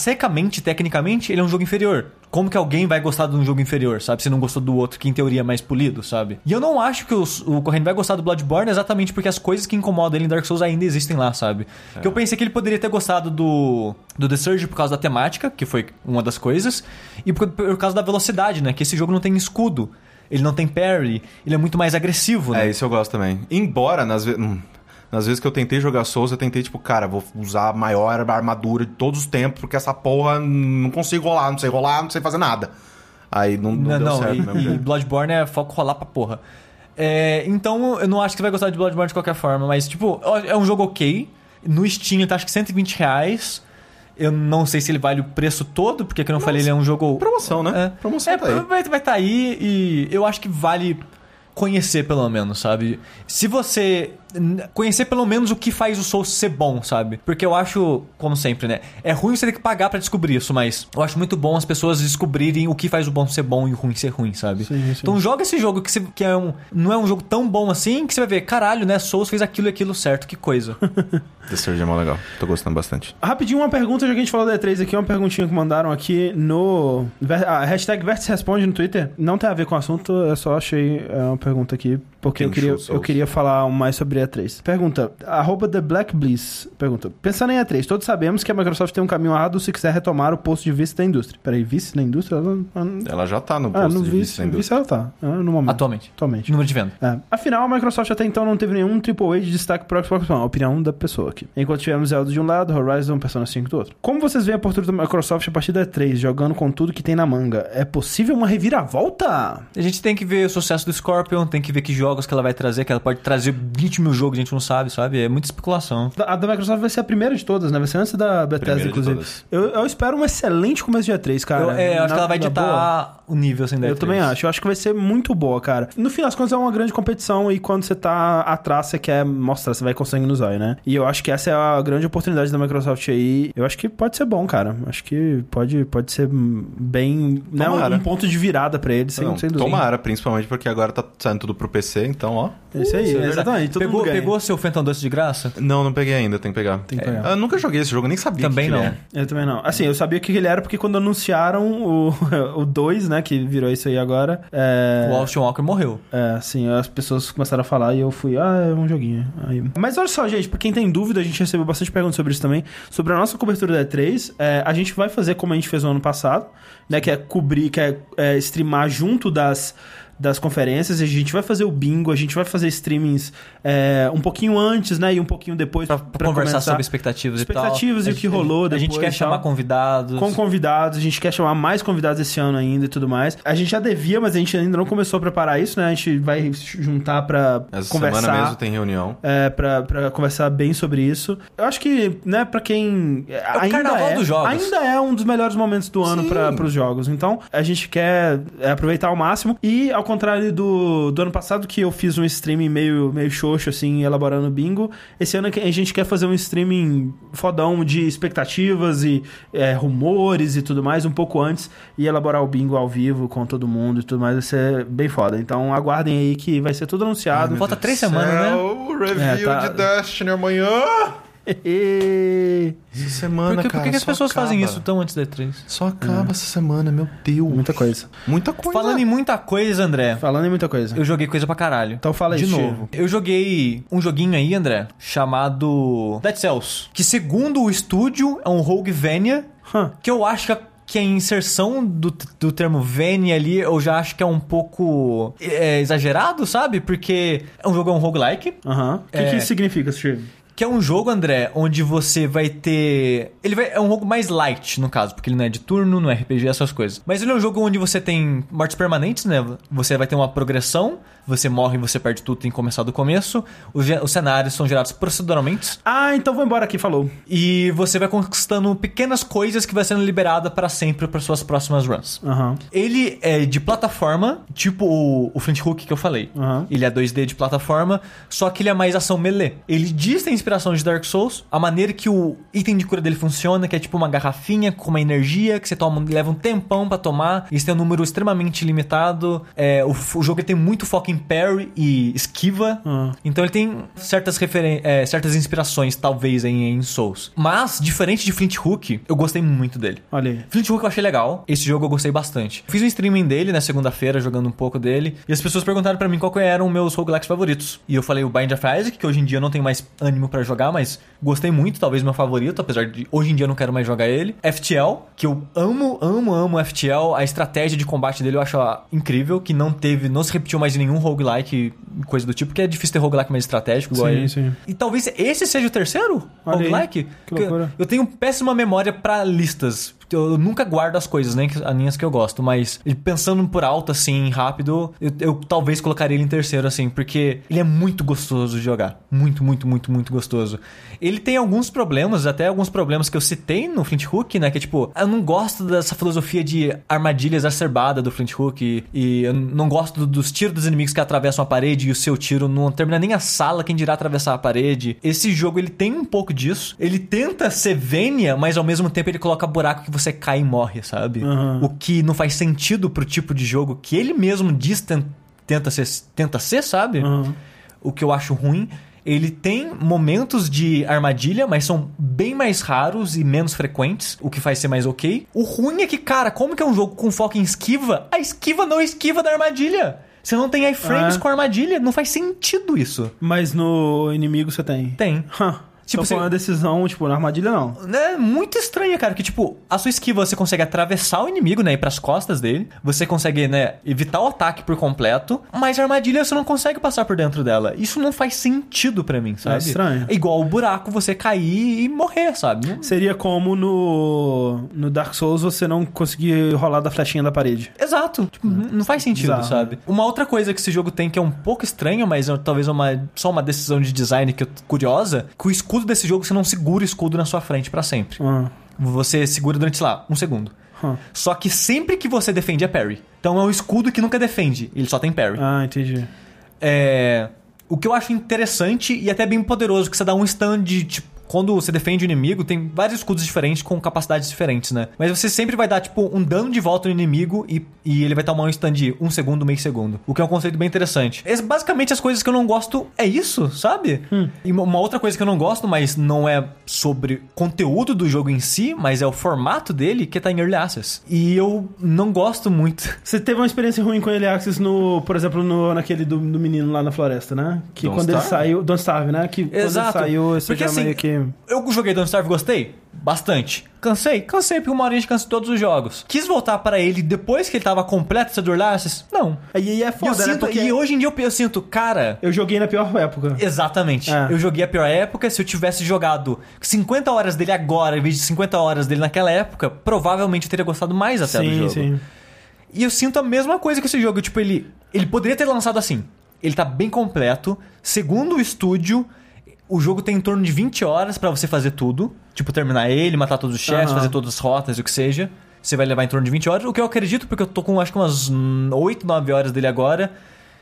tecnicamente, ele é um jogo inferior. Como que alguém vai gostar de um jogo inferior, sabe? Se não gostou do outro, que em teoria é mais polido, sabe? E eu não acho que os- o Corraine vai gostar do Bloodborne exatamente porque as coisas que incomodam ele em Dark Souls ainda existem lá, sabe? Que eu pensei que ele poderia ter gostado do, do The Surge por causa da temática, que foi uma das coisas, e por, por causa da velocidade, né? Que esse jogo não tem escudo. Ele não tem parry, ele é muito mais agressivo, né? É, isso eu gosto também. Embora, nas, ve- hum, nas vezes que eu tentei jogar Souls, eu tentei, tipo, cara, vou usar a maior armadura de todos os tempos, porque essa porra não consigo rolar, não sei rolar, não sei fazer nada. Aí não, não, Não, deu não, certo e, mesmo. e jeito. Bloodborne é foco rolar pra porra. É, então, eu não acho que você vai gostar de Bloodborne de qualquer forma, mas, tipo, é um jogo ok. No Steam tá acho que 120 reais. Eu não sei se ele vale o preço todo, porque, como eu falei, ele é um jogo. Promoção, né? É, Promoção é, tá aí. vai estar aí e eu acho que vale conhecer pelo menos, sabe? Se você conhecer pelo menos o que faz o Souls ser bom, sabe? Porque eu acho, como sempre, né? É ruim você ter que pagar pra descobrir isso, mas eu acho muito bom as pessoas descobrirem o que faz o bom ser bom e o ruim ser ruim, sabe? Sim, sim. Então joga esse jogo que, você- que é um, não é um jogo tão bom assim que você vai ver, caralho, né? Souls fez aquilo e aquilo certo, que coisa. The Surge é mó legal. Tô gostando bastante. Rapidinho, uma pergunta, já que a gente falou da E3 aqui, uma perguntinha que mandaram aqui no. A hashtag Vértice Responde no Twitter. Não tem a ver com o assunto, eu só achei é, uma pergunta aqui, porque eu queria, eu queria falar mais sobre a E3. Pergunta, arroba The Black Bliss. Pergunta, pensando em E3, todos sabemos que a Microsoft tem um caminho árduo se quiser retomar o posto de vice da indústria. Peraí, vice na indústria? Ela, ela- Ela já tá no ah, posto no de vice, vice da vice indústria. ela tá, ah, no momento. Atualmente. Atualmente. Número de venda. É. Afinal, a Microsoft até então não teve nenhum AAA de destaque pro Xbox One, a opinião da pessoa aqui. Enquanto tivemos Zelda de um lado, Horizon, Persona 5 do outro. Como vocês veem a postura da Microsoft a partir da E3, jogando com tudo que tem na manga? É possível uma reviravolta? A gente tem que ver o sucesso do Scorpion, tem que ver que jogos que ela vai trazer, que ela pode trazer 20 mil jogos, a gente não sabe, sabe? É muita especulação. A da Microsoft vai ser a primeira de todas, né? Vai ser antes da Bethesda, Primeira de inclusive. todas. Eu, eu espero um excelente começo de E3, cara. eu, é, eu acho Na- que ela vai ditar o nível assim da Eu E3. também acho. Eu acho que vai ser muito boa, cara. No fim das contas, é uma grande competição e quando você tá atrás, você quer mostrar, você vai conseguindo no zóio, né? E eu acho que essa é a grande oportunidade da Microsoft aí. Eu acho que pode ser bom, cara. Acho que pode, pode ser bem. Né? Um, um ponto de virada pra eles, sem, Não, sem dúvida. tomara, principalmente porque agora tá saindo tudo pro PC, então, ó. É isso aí, exatamente. Todo Pegou, pegou seu Phantom Dust de graça? Não, não peguei ainda, tem que pegar. Tem que pegar. Eu nunca joguei esse jogo, nem sabia Também que não. ele é. Eu também não. Assim, eu sabia o que ele era porque quando anunciaram o, o 2, né, que virou isso aí agora, é... O Austin Walker morreu. É, assim, as pessoas começaram a falar e eu fui, ah, é um joguinho. Aí... Mas olha só, gente, pra quem tem dúvida, a gente recebeu bastante perguntas sobre isso também. Sobre a nossa cobertura da E3, é, a gente vai fazer como a gente fez no ano passado, né? Que é cobrir, que é, é, streamar junto das, das conferências. E a gente vai fazer o bingo, a gente vai fazer streamings é, um pouquinho antes, né? E um pouquinho depois Pra, pra, conversar começar. sobre expectativas, Expectativas e e tal. o que rolou A gente depois quer e chamar tal. convidados. Com convidados, a gente quer chamar mais convidados esse ano ainda e tudo mais. A gente já devia, mas a gente ainda não começou a preparar isso, né? A gente vai juntar pra Essa conversar. semana mesmo tem reunião. É, pra, pra conversar bem sobre isso. Eu acho que, né, pra quem. o carnaval é, dos jogos. Ainda é um dos melhores momentos do ano pra, pros jogos. Então, a gente quer é, aproveitar ao máximo. E, ao contrário do, do ano passado, que eu fiz um streaming meio, meio xoxo, assim, elaborando bingo, esse ano a gente quer fazer um streaming fodão de expectativas e é, rumores e tudo mais, um pouco antes, e elaborar o bingo ao vivo com todo mundo e tudo mais. Vai ser bem foda. Então, aguardem aí que vai ser tudo anunciado. Falta três semanas, né? O review É, tá- de Destiny amanhã. Essa semana, Por que, por cara. que que as pessoas fazem acaba. isso tão antes da E3? Só acaba essa semana, meu Deus. Muita coisa. Muita coisa. Falando em muita coisa, André, Falando em muita coisa. eu joguei coisa pra caralho. Então fala aí, De novo. Eu joguei um joguinho aí, André, chamado Dead Cells. Que segundo o estúdio, é um Roguevania. Hã. Que eu acho que a, que a inserção do, do termo Vania ali, eu já acho que é um pouco é, exagerado, sabe? Porque é um jogo é um roguelike. Aham. O que, É. que isso significa, Steve? Que é um jogo, André, onde você vai ter. Ele vai... é um jogo mais light, no caso, porque ele não é de turno, não é RPG, essas coisas. Mas ele é um jogo onde você tem mortes permanentes, né? Você vai ter uma progressão, você morre, você perde tudo, tem que começar do começo. Os, os cenários são gerados proceduralmente. Ah, então vou embora aqui, falou. E você vai conquistando pequenas coisas que vai sendo liberada para sempre para suas próximas runs. Aham. Ele é de plataforma, tipo o, o Flint Hook que eu falei. Aham. Ele é 2D de plataforma, só que ele é mais ação melee. Ele diz ter inspiração de Dark Souls, a maneira que o item de cura dele funciona, que é tipo uma garrafinha com uma energia que você toma, leva um tempão pra tomar, e isso tem um número extremamente limitado. É, o, o jogo tem muito foco em parry e esquiva, Ah. então ele tem certas, referen é, certas inspirações, talvez, em, em Souls. Mas, diferente de Flint Hook, eu gostei muito dele. Olha aí. Flint Hook eu achei legal. Esse jogo eu gostei bastante. Fiz um streaming dele na segunda-feira, jogando um pouco dele. E as pessoas perguntaram pra mim qual que eram meus roguelikes favoritos. E eu falei o Bind of Isaac, que hoje em dia eu não tenho mais ânimo pra jogar, mas gostei muito, talvez meu favorito, apesar de hoje em dia eu não quero mais jogar ele. FTL, que eu amo, amo, amo FTL. A estratégia de combate dele eu acho incrível, que não teve, não se repetiu mais em nenhum roguelike, coisa do tipo, porque é difícil ter roguelike mais estratégico igual Sim, ele. sim. E talvez esse seja o terceiro Olha aí, roguelike. que loucura. Eu tenho péssima memória pra listas. Eu nunca guardo as coisas, nem as minhas que eu gosto, mas pensando por alto, assim, rápido, eu, eu talvez colocaria ele em terceiro, assim, porque ele é muito gostoso de jogar. Muito, muito, muito, muito gostoso. Ele tem alguns problemas, até alguns problemas que eu citei no Flint Hook, né? Que tipo, eu não gosto dessa filosofia de armadilha exacerbada do Flint Hook, e, e eu não gosto do- dos tiros dos inimigos que atravessam a parede e o seu tiro não termina nem a sala, quem dirá atravessar a parede. Esse jogo, ele tem um pouco disso. Ele tenta ser vênia, mas ao mesmo tempo ele coloca buraco que você cai e morre, sabe? Aham. O que não faz sentido pro tipo de jogo que ele mesmo diz ten- tenta ser, tenta ser sabe? Aham. O que eu acho ruim. Ele tem momentos de armadilha, mas são bem mais raros e menos frequentes, o que faz ser mais ok. O ruim é que, cara, como que é um jogo com foco em esquiva? A esquiva não esquiva da armadilha. Você não tem iframes Ah. com armadilha. Não faz sentido isso. Mas no inimigo você tem. Tem. Hã. Tipo, você- foi uma decisão, tipo, na armadilha não. É muito estranha, cara, que tipo, a sua esquiva você consegue atravessar o inimigo, né, ir pras costas dele, você consegue, né, evitar o ataque por completo, mas a armadilha você não consegue passar por dentro dela. Isso não faz sentido pra mim, sabe? estranho. É igual o buraco você cair e morrer, sabe? Seria como no, no Dark Souls você não conseguir rolar da flechinha da parede. Exato. Tipo, n- não faz sentido, Bizarro. sabe? Uma outra coisa que esse jogo tem que é um pouco estranha, mas é talvez uma, só uma decisão de design que eu curiosa, que o escudo desse jogo você não segura o escudo na sua frente pra sempre. Ah. Você segura durante, sei lá, um segundo. Hum. Só que sempre que você defende é parry. Então é um escudo que nunca defende, ele só tem parry. Ah, entendi. É. O que eu acho interessante e até bem poderoso, que você dá um stand de, tipo, quando você defende o inimigo, tem vários escudos diferentes com capacidades diferentes, né? Mas você sempre vai dar, tipo, um dano de volta no inimigo e, e ele vai tomar um stand de um segundo, meio segundo. O que é um conceito bem interessante. Esse- basicamente, as coisas que eu não gosto é isso, sabe? E uma- outra coisa que eu não gosto, mas não é sobre conteúdo do jogo em si, mas é o formato dele, que tá em Early Access. E eu não gosto muito. Você teve uma experiência ruim com ele Access no, por exemplo, no, naquele do, do menino lá na floresta, né? Que Don't quando ele Starve? saiu. Don't Starve, né? Que quando ele saiu, você Porque já assim, meio que. Eu joguei Don't Starve e gostei? Bastante. Cansei? Cansei, porque uma hora a gente cansa todos os jogos. Quis voltar pra ele depois que ele tava completo, do Early Access? Não. E aí é E, eu foda, né? sinto, Porque e hoje em dia eu, eu sinto, cara... eu joguei na pior época. Exatamente. É. Eu joguei a pior época. Se eu tivesse jogado 50 horas dele agora, em vez de 50 horas dele naquela época, provavelmente eu teria gostado mais até do sim, jogo. sim. E eu sinto a mesma coisa com esse jogo. Tipo, ele, ele poderia ter lançado assim. Ele tá bem completo. Segundo o estúdio, o jogo tem em torno de 20 horas pra você fazer tudo. Tipo, terminar ele, matar todos os chefes, Aham. fazer todas as rotas, o que seja. Você vai levar em torno de 20 horas. O que eu acredito, porque eu tô com acho que umas hum, 8, 9 horas dele agora.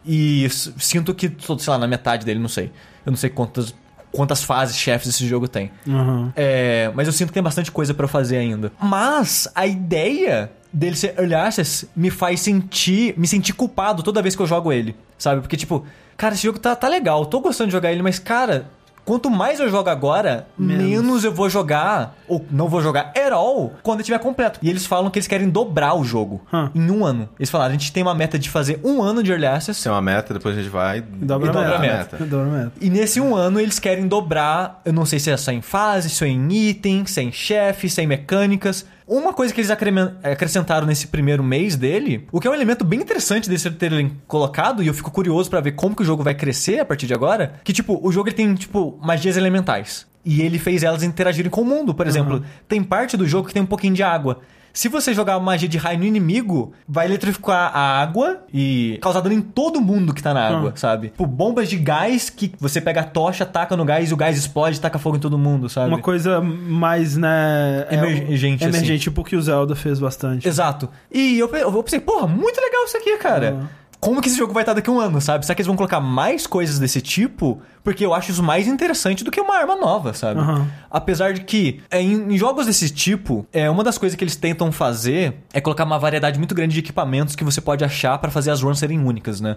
E sinto que tô, sei lá, na metade dele, não sei. Eu não sei quantas, quantas fases chefes esse jogo tem. Aham. É, mas eu sinto que tem bastante coisa pra eu fazer ainda. Mas a ideia dele ser early access me faz sentir, me sentir culpado toda vez que eu jogo ele, sabe? Porque tipo, cara, esse jogo tá, tá legal, tô gostando de jogar ele, mas cara, quanto mais eu jogo agora, Menos. menos, eu vou jogar ou não vou jogar at all quando ele estiver completo. E eles falam que eles querem dobrar o jogo Hum. em um ano. Eles falaram, a gente tem uma meta de fazer um ano de early access. Isso é uma meta, depois a gente vai. Dobra E a dobra a meta. meta. Dobra a meta. E nesse um ano eles querem dobrar, eu não sei se é só em fase, se é em item, se é em chefe, se é em mecânicas, Uma coisa que eles acrescentaram nesse primeiro mês dele, o que é um elemento bem interessante deles terem colocado, e eu fico curioso pra ver como que o jogo vai crescer a partir de agora, que, tipo, o jogo ele tem, tipo, magias elementais. E ele fez elas interagirem com o mundo. Por exemplo, tem parte do jogo que tem um pouquinho de água. Se você jogar uma magia de raio no inimigo, vai eletrificar a água e causar dano em todo mundo que tá na água, sabe? Tipo, bombas de gás que você pega a tocha, taca no gás e o gás explode e taca fogo em todo mundo, sabe? Uma coisa mais, né... é, Emergente, assim. Emergente, tipo que o Zelda fez bastante. Exato. E eu, eu pensei, porra, muito legal isso aqui, cara. Uhum. Como que esse jogo vai estar daqui a um ano, sabe? Será que eles vão colocar mais coisas desse tipo? Porque eu acho isso mais interessante do que uma arma nova, sabe? Uhum. Apesar de que, é, em, em jogos desse tipo, é uma das coisas que eles tentam fazer é colocar uma variedade muito grande de equipamentos que você pode achar pra fazer as runs serem únicas, né?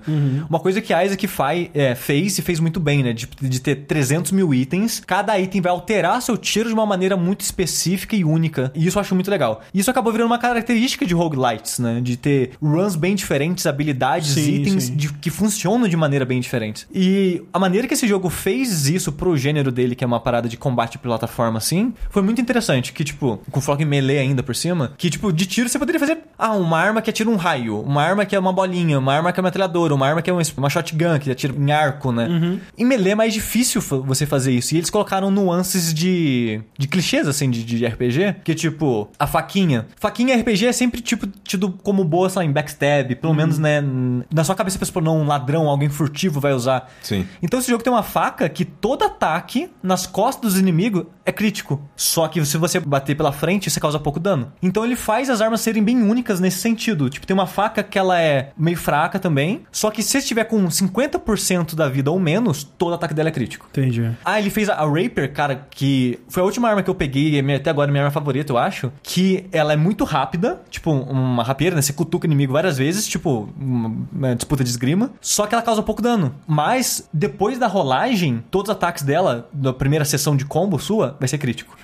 Uma coisa que a Isaac fai- é, fez e fez muito bem, né? De, de ter 300 mil itens. Cada item vai alterar seu tiro de uma maneira muito específica e única. E isso eu acho muito legal. E isso acabou virando uma característica de roguelites, né? De ter runs bem diferentes, habilidades, Sim, itens sim. de- que funcionam de maneira bem diferente. E a maneira que esse jogo fez isso pro gênero dele, que é uma parada de combate de plataforma assim, foi muito interessante. Que, tipo, com foco em melee ainda por cima, que, tipo, de tiro você poderia fazer, ah, uma arma que atira um raio, uma arma que é uma bolinha, uma arma que é uma metralhadora, uma arma que é uma, shotgun, que atira em arco, né? Em melee é mais difícil você fazer isso. E eles colocaram nuances de, de clichês, assim, de, de RPG, que, tipo, a faquinha. Faquinha RPG é sempre, tipo, tido como boa, sei lá, em backstab, pelo menos, né, na sua cabeça, pensa, não, um ladrão, alguém furtivo vai usar. Sim. Então esse jogo tem uma faca que todo ataque nas costas dos inimigos é crítico. Só que se você bater pela frente, você causa pouco dano. Então ele faz as armas serem bem únicas nesse sentido. Tipo, tem uma faca que ela é meio fraca também. Só que se você estiver com 50% da vida ou menos, todo ataque dela é crítico. Entendi. Ah, ele fez a, a Rapier, cara, que foi a última arma que eu peguei, e é até agora minha arma favorita, eu acho. Que ela é muito rápida, tipo uma rapieira, né? Você cutuca o inimigo várias vezes, tipo uma disputa de esgrima. Só que ela causa pouco dano. Mas depois da rolagem, todos os ataques dela, da primeira sessão de combo sua, vai ser crítico.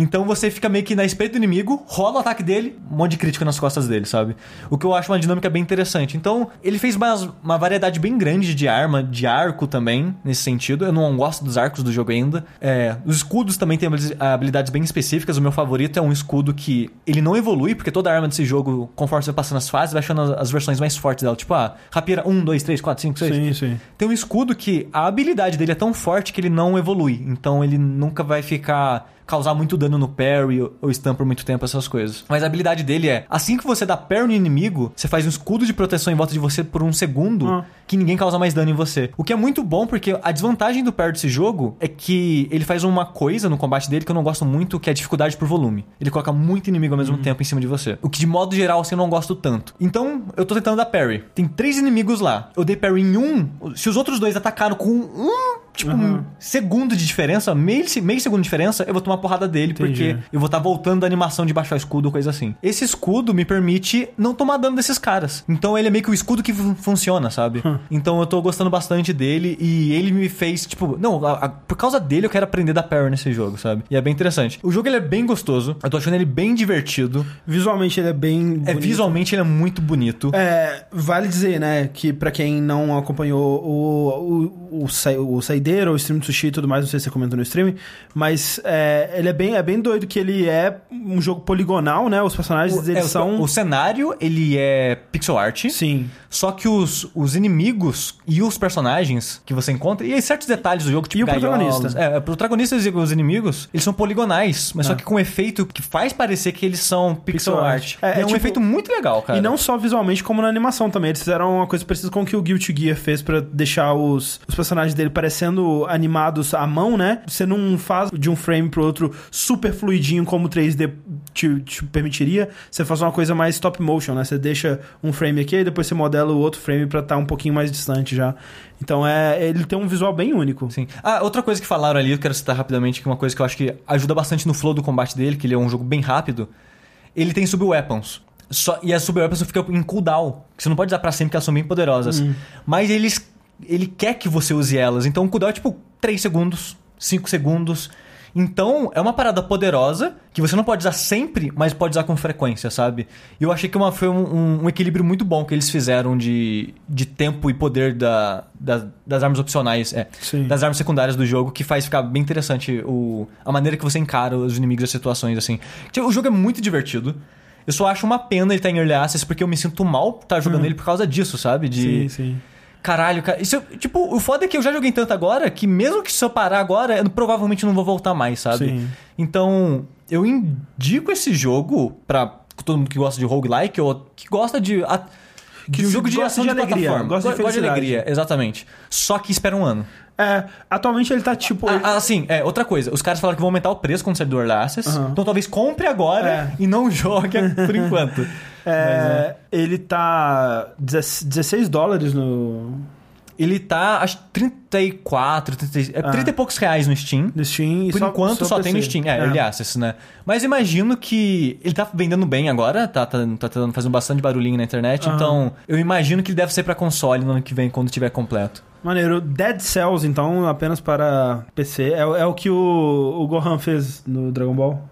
Então você fica meio que na espeita do inimigo, rola o ataque dele, um monte de crítico nas costas dele, sabe? O que eu acho uma dinâmica bem interessante. Então, ele fez uma, uma variedade bem grande de arma, de arco também, nesse sentido. Eu não gosto dos arcos do jogo ainda. É, os escudos também têm habili- habilidades bem específicas. O meu favorito é um escudo que ele não evolui, porque toda arma desse jogo, conforme você vai passando as fases, vai achando as, as versões mais fortes dela. Tipo, ah, rapieira 1, 2, 3, 4, 5, 6. Sim, sim. Tem um escudo que a habilidade dele é tão forte que ele não evolui. Então ele nunca vai ficar. Causar muito dano no parry ou- stun por muito tempo, essas coisas. Mas a habilidade dele é: assim que você dá parry no inimigo, você faz um escudo de proteção em volta de você por um segundo Ah. que ninguém causa mais dano em você. O que é muito bom porque a desvantagem do parry desse jogo é que ele faz uma coisa no combate dele que eu não gosto muito, que é a dificuldade por volume. Ele coloca muito inimigo ao mesmo tempo em cima de você. O que de modo geral assim, eu não gosto tanto. Então, eu tô tentando dar parry. Tem três inimigos lá. Eu dei parry em um. Se os outros dois atacaram com um tipo, um segundo de diferença, meio, meio segundo de diferença, eu vou tomar porrada dele, Entendi. porque eu vou estar voltando da animação de baixar o escudo coisa assim. Esse escudo me permite não tomar dano desses caras. Então ele é meio que o escudo que fun- funciona, sabe? Então eu tô gostando bastante dele e ele me fez, tipo, não, a- a- por causa dele eu quero aprender da parry nesse jogo, sabe? E é bem interessante. O jogo ele é bem gostoso, eu tô achando ele bem divertido. Visualmente ele é bem. É, bonito. visualmente ele é muito bonito. É, vale dizer, né, que pra quem não acompanhou o, o, o, sa- o Saideiro, o stream Sushi e tudo mais, não sei se você comentou no stream, mas é, ele é bem, é bem doido que ele é um jogo poligonal, né, os personagens, O- eles é, o- são... o cenário, ele é pixel art. Sim. Só que os, os inimigos e os personagens que você encontra, e certos detalhes do jogo, tipo E o gaiolas- protagonista. É, o protagonista e os inimigos, eles são poligonais, mas só Ah. que com um efeito que faz parecer que eles são pixel, Pixel art. art. É, É, é um tipo- efeito muito legal, cara. E não só visualmente, como na animação também. Eles fizeram uma coisa parecida com o que o Guilty Gear fez pra deixar os, os personagens dele parecendo animados à mão, né? Você não faz de um frame pro outro super fluidinho como o 3D te, te permitiria. Você faz uma coisa mais stop motion, né? Você deixa um frame aqui e depois você modela o outro frame pra estar um pouquinho mais distante já. Então é, ele tem um visual bem único. Sim. Ah, outra coisa que falaram ali, eu quero citar rapidamente, que é uma coisa que eu acho que ajuda bastante no flow do combate dele, que ele é um jogo bem rápido. Ele tem sub-weapons. Só, e as sub-weapons ficam em cooldown. Que você não pode usar pra sempre, porque elas são bem poderosas. Mas eles, ele quer que você use elas. Então o cooldown é tipo 3 segundos, 5 segundos. Então, é uma parada poderosa que você não pode usar sempre, mas pode usar com frequência, sabe? E eu achei que uma, foi um, um- equilíbrio muito bom que eles fizeram de, de tempo e poder da, das, das armas opcionais, é. Sim. Das armas secundárias do jogo, que faz ficar bem interessante o, a maneira que você encara os inimigos e as situações, assim. Tipo, O jogo é muito divertido. Eu só acho uma pena ele estar em Early Access, porque eu me sinto mal estar jogando ele por causa disso, sabe? De. Sim, sim. Caralho, cara. Isso, tipo, o foda é que eu já joguei tanto agora que mesmo que se eu parar agora, eu provavelmente não vou voltar mais, sabe? Sim. Então, eu indico esse jogo pra todo mundo que gosta de roguelike ou que gosta de. a- de um se jogo de gosta ação de de, alegria, plataforma. gosta de Go- felicidade. alegria, exatamente. Só que espera um ano. É, atualmente ele tá tipo. Ah, assim, é, outra coisa. Os caras falaram que vão aumentar o preço quando sair do Early Access. Aham. Então talvez compre agora É. e não jogue por enquanto. é, Ele tá 16 dólares no, Ele tá, acho, 34, 30, é, Ah. 30 e poucos reais no Steam. no Steam. e Por só- enquanto só, tem no. Steam. É, Early Access, né? Mas imagino que ele tá vendendo bem agora, tá, tá, tá tentando- fazendo bastante barulhinho na internet. Aham. Então, eu imagino que ele deve ser pra console no ano que vem, quando tiver completo. Maneiro. Dead Cells, então, apenas para PC. É, é o que o, o Gohan fez no Dragon Ball.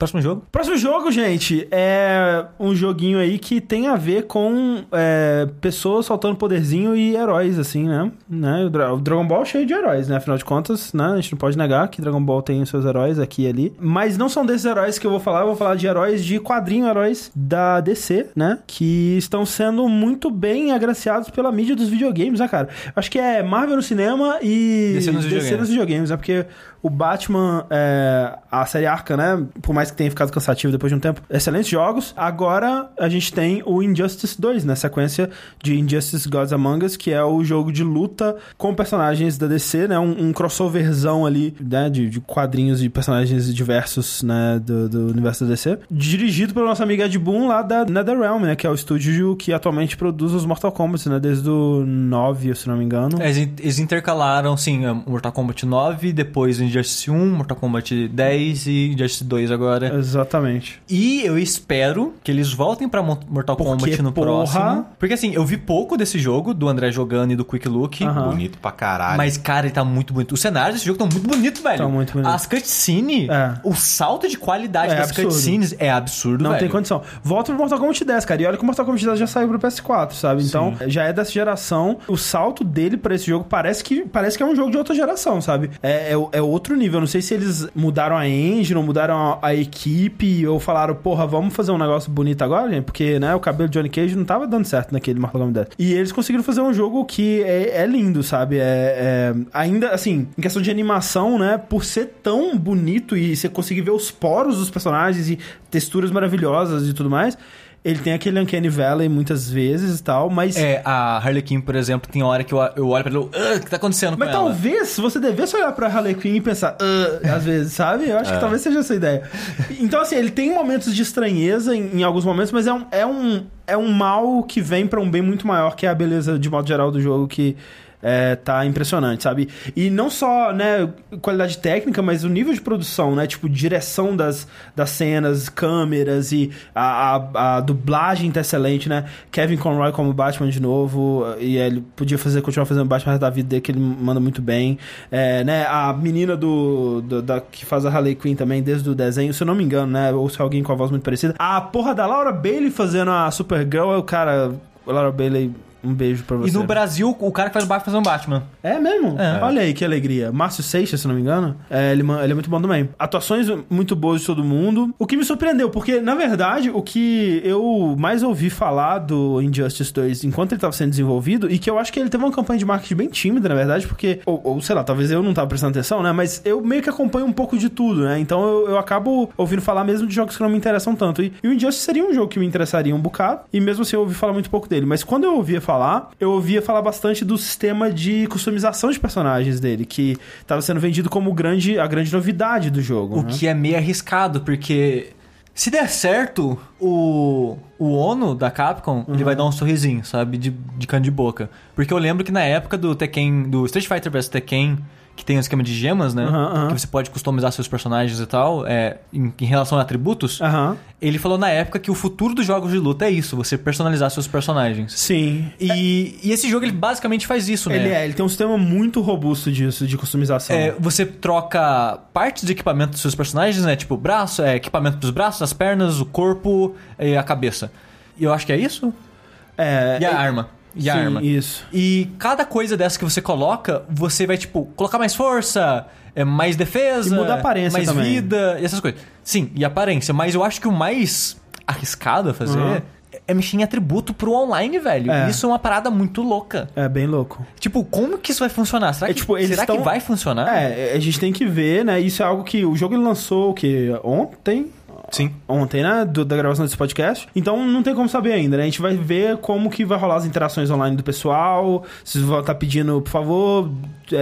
Próximo jogo? Próximo jogo, gente, é um joguinho aí que tem a ver com é, pessoas soltando poderzinho e heróis, assim, né? né? O, Dra- o Dragon Ball é cheio de heróis, né? Afinal de contas, né? A gente não pode negar que Dragon Ball tem os seus heróis aqui e ali. Mas não são desses heróis que eu vou falar, eu vou falar de heróis de quadrinho, heróis da DC, né? Que estão sendo muito bem agraciados pela mídia dos videogames, né, cara? Acho que é Marvel no cinema e DC nos videogames. nos videogames, né? Porque o Batman, é, a série Arca, né? Por mais que tenha ficado cansativo depois de um tempo, excelentes jogos. Agora a gente tem o Injustice 2, né? Sequência de Injustice Gods Among Us, que é o jogo de luta com personagens da DC, né? Um, um crossoverzão ali, né? De, de quadrinhos e personagens diversos, né? Do, do universo da DC. Dirigido pelo nosso amigo Ed Boon lá da NetherRealm, né? Que é o estúdio que atualmente produz os Mortal Kombat, né? Desde o 9, se não me engano. É, Eles, in- eles intercalaram, sim, o Mortal Kombat 9, depois o Injustice 1, Mortal Kombat 10 e Injustice 2 agora. Exatamente. E eu espero que eles voltem pra Mo- Mortal Porque, Kombat no porra- próximo. Porque assim, eu vi pouco desse jogo, do André jogando e do Quick Look. Aham. Bonito pra caralho. Mas, cara, ele tá muito bonito. Os cenários desse jogo estão muito bonitos, velho. Tão muito bonitos. As cutscenes, É. o salto de qualidade É das absurdo. cutscenes é absurdo, Não velho. tem condição. Volta pro Mortal Kombat 10, cara. E olha que o Mortal Kombat 10 já saiu pro PS4, sabe? Então, já é dessa geração. O salto dele pra esse jogo parece que, parece que é um jogo de outra geração, sabe? É, é, é outro nível. Eu não sei se eles mudaram a engine, ou mudaram a, a equipe, ou falaram, porra, vamos fazer um negócio bonito agora, gente? Porque, né, o cabelo de Johnny Cage não tava dando certo naquele Mortal Kombat 10. E eles conseguiram fazer um jogo que é, é lindo, sabe? É, é- ainda, assim, em questão de animação, né, por ser tão bonito e você conseguir ver os poros dos personagens e texturas maravilhosas e tudo mais, ele tem aquele Uncanny Valley muitas vezes e tal, mas... É, a Harley Quinn, por exemplo, tem hora que eu, eu olho pra ele e "Ah, o que tá acontecendo Mas com ela? talvez você devesse olhar pra Harley Quinn e pensar, às vezes, sabe? Eu acho que talvez seja essa a ideia. Então, assim, ele tem momentos de estranheza em, em alguns momentos, mas é um, é, um, é um mal que vem pra um bem muito maior, que é a beleza, de modo geral, do jogo, que é, tá impressionante, sabe? E não só, né, qualidade técnica, mas o nível de produção, né? Tipo, direção das, das cenas, câmeras e a, a, a dublagem tá excelente, né? Kevin Conroy como Batman de novo, e ele podia fazer, continuar fazendo Batman da vida dele, que ele manda muito bem. É, né, a menina do, do- da, que faz a Harley Quinn também, desde o desenho, se eu não me engano, né? Ou se é alguém com a voz muito parecida. A porra da Laura Bailey fazendo a Supergirl, é o cara... Laura Bailey, um beijo pra você. E no Brasil, o cara que faz o Batman faz um Batman. É mesmo? É. Olha aí que alegria. Márcio Seixas, se não me engano. É, ele, ele é muito bom também. Atuações muito boas de todo mundo. O que me surpreendeu, porque, na verdade, o que eu mais ouvi falar do Injustice 2 enquanto ele estava sendo desenvolvido, e que eu acho que ele teve uma campanha de marketing bem tímida, na verdade, porque, ou, ou, sei lá, talvez eu não tava prestando atenção, né? Mas eu meio que acompanho um pouco de tudo, né? Então eu, eu acabo ouvindo falar mesmo de jogos que não me interessam tanto. E, e o Injustice seria um jogo que me interessaria um bocado, e mesmo assim eu ouvi falar muito pouco dele. Mas quando eu ouvia falar, eu ouvia falar bastante do sistema de customização de personagens dele, que estava sendo vendido como grande, a grande novidade do jogo. O né? que é meio arriscado, porque se der certo, o, o Ono da Capcom, ele vai dar um sorrisinho, sabe? De, de cano de boca. Porque eu lembro que na época do Tekken, do Street Fighter vs Tekken, que tem o esquema de gemas, né? Que você pode customizar seus personagens e tal, é, em, em relação a atributos. Ele falou na época que o futuro dos jogos de luta é isso, você personalizar seus personagens. Sim. E, e esse jogo, ele basicamente faz isso, né? Ele é, ele tem um sistema muito robusto disso, de customização. É, você troca partes de equipamento dos seus personagens, né? Tipo, braço, é, equipamento dos braços, as pernas, o corpo e a cabeça. E eu acho que é isso? É, E a arma. E Sim, arma. Isso. E cada coisa dessa que você coloca, você vai, tipo, colocar mais força, é, mais defesa, E muda a aparência mais também. vida, e essas coisas. Sim, e aparência. Mas eu acho que o mais arriscado a fazer Uhum. é mexer em atributo pro online, velho. É. Isso é uma parada muito louca. É bem louco. Tipo, como que isso vai funcionar? Será, É, que, tipo, eles será que vai funcionar? É, a gente tem que ver, né? Isso é algo que o jogo lançou o que ontem, Sim. ontem, né? Do- da gravação desse podcast. Então não tem como saber ainda, né? A gente vai ver como que vai rolar as interações online do pessoal. Se vocês vão estar pedindo, por favor,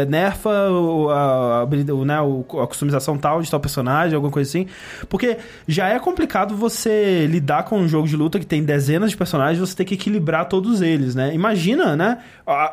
nerfa o, a, o, né, a customização tal de tal personagem, alguma coisa assim. Porque já é complicado você lidar com um jogo de luta que tem dezenas de personagens, você ter que equilibrar todos eles, né? Imagina, né?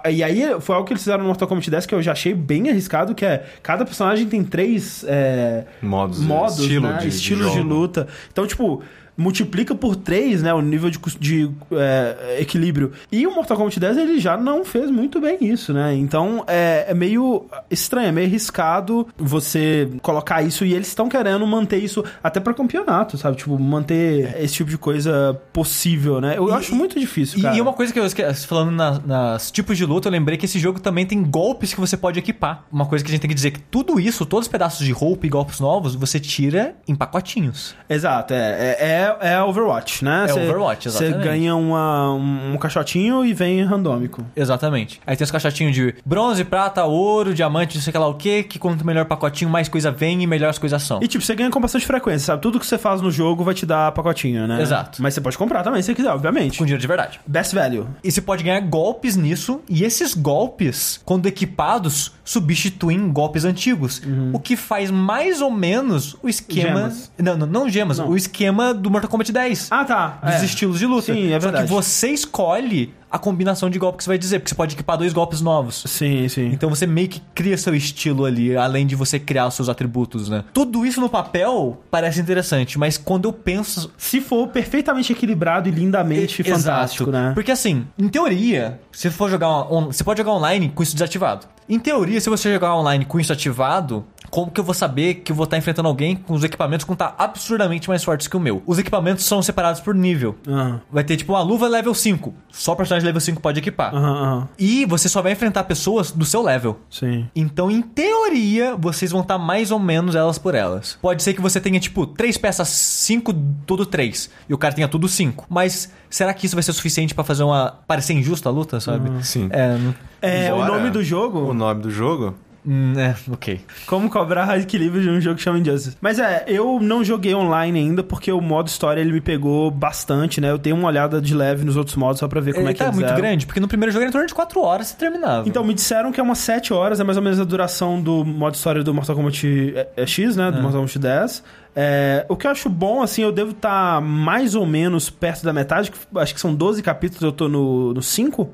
E aí foi algo que eles fizeram no Mortal Kombat 10 que eu já achei bem arriscado, que é cada personagem tem três é, Modos, modos, estilo né? de, estilos de, jogo. luta. Então, tipo, multiplica por 3, né, o nível de, de é, equilíbrio. E o Mortal Kombat 10, ele já não fez muito bem isso, né? Então, é, é meio estranho, é meio arriscado você colocar isso e eles estão querendo manter isso até pra campeonato, sabe? Tipo, manter esse tipo de coisa possível, né? Eu E- acho muito difícil, E, cara. e uma coisa que eu esqueci, falando na- nas tipos de luta, eu lembrei que esse jogo também tem golpes que você pode equipar. Uma coisa que a gente tem que dizer que tudo isso, todos os pedaços de roupa e golpes novos, você tira em pacotinhos. Exato, é, é, é, é Overwatch, né? É Cê- Overwatch, Você exatamente. ganha uma, um, um caixotinho e vem randômico. Exatamente. Aí tem os caixotinhos de bronze, prata, ouro, diamante, não sei lá o que, que quanto melhor pacotinho, mais coisa vem e melhor as coisas são. E tipo, você ganha com bastante frequência, sabe? Tudo que você faz no jogo vai te dar pacotinho, né? Exato. Mas você pode comprar também, se você quiser, obviamente. Com dinheiro de verdade. Best value. E você pode ganhar golpes nisso, e esses golpes, quando equipados, substituem golpes antigos. O que faz mais ou menos o esquema. Gemas. Não, não, não gemas, Não. o esquema do Mortal Kombat 10. Ah, tá. dos é. estilos de luta. Sim, é Só verdade. que você escolhe a combinação de golpe que você vai dizer, porque você pode equipar dois golpes novos. Sim, sim. Então você meio que cria seu estilo ali, além de você criar os seus atributos, né? Tudo isso no papel parece interessante, mas quando eu penso. Se for perfeitamente equilibrado e lindamente Exato. fantástico, né? Porque assim, em teoria, se for jogar on- você pode jogar online com isso desativado. Em teoria, se você jogar online com isso ativado, como que eu vou saber que eu vou estar enfrentando alguém com os equipamentos que vão estar absurdamente mais fortes que o meu? Os equipamentos são separados por nível. Aham, Vai ter tipo uma luva level 5. Só personagem level 5 pode equipar. aham, aham. E você só vai enfrentar pessoas do seu level. Sim. Então, em teoria, vocês vão estar mais ou menos elas por elas. Pode ser que você tenha, tipo, três peças, cinco, tudo três. E o cara tenha tudo cinco. Mas será que isso vai ser suficiente pra fazer uma. parecer injusta a luta, sabe? Sim. É, não- É, o nome do jogo. O nome do jogo? Hum, é, ok. Como cobrar equilíbrio de um jogo que chama Injustice. Mas é, eu não joguei online ainda porque o modo história ele me pegou bastante, né? Eu tenho uma olhada de leve nos outros modos só pra ver como Ele é que tá eles muito eram. grande, porque no primeiro jogo era em torno de 4 horas e terminava. Então, me disseram que é umas 7 horas, é mais ou menos a duração do modo história do Mortal Kombat é, é X, né? Do Mortal Kombat 10. É, o que eu acho bom, assim, eu devo estar mais ou menos perto da metade, acho que são 12 capítulos, eu tô no, no 5.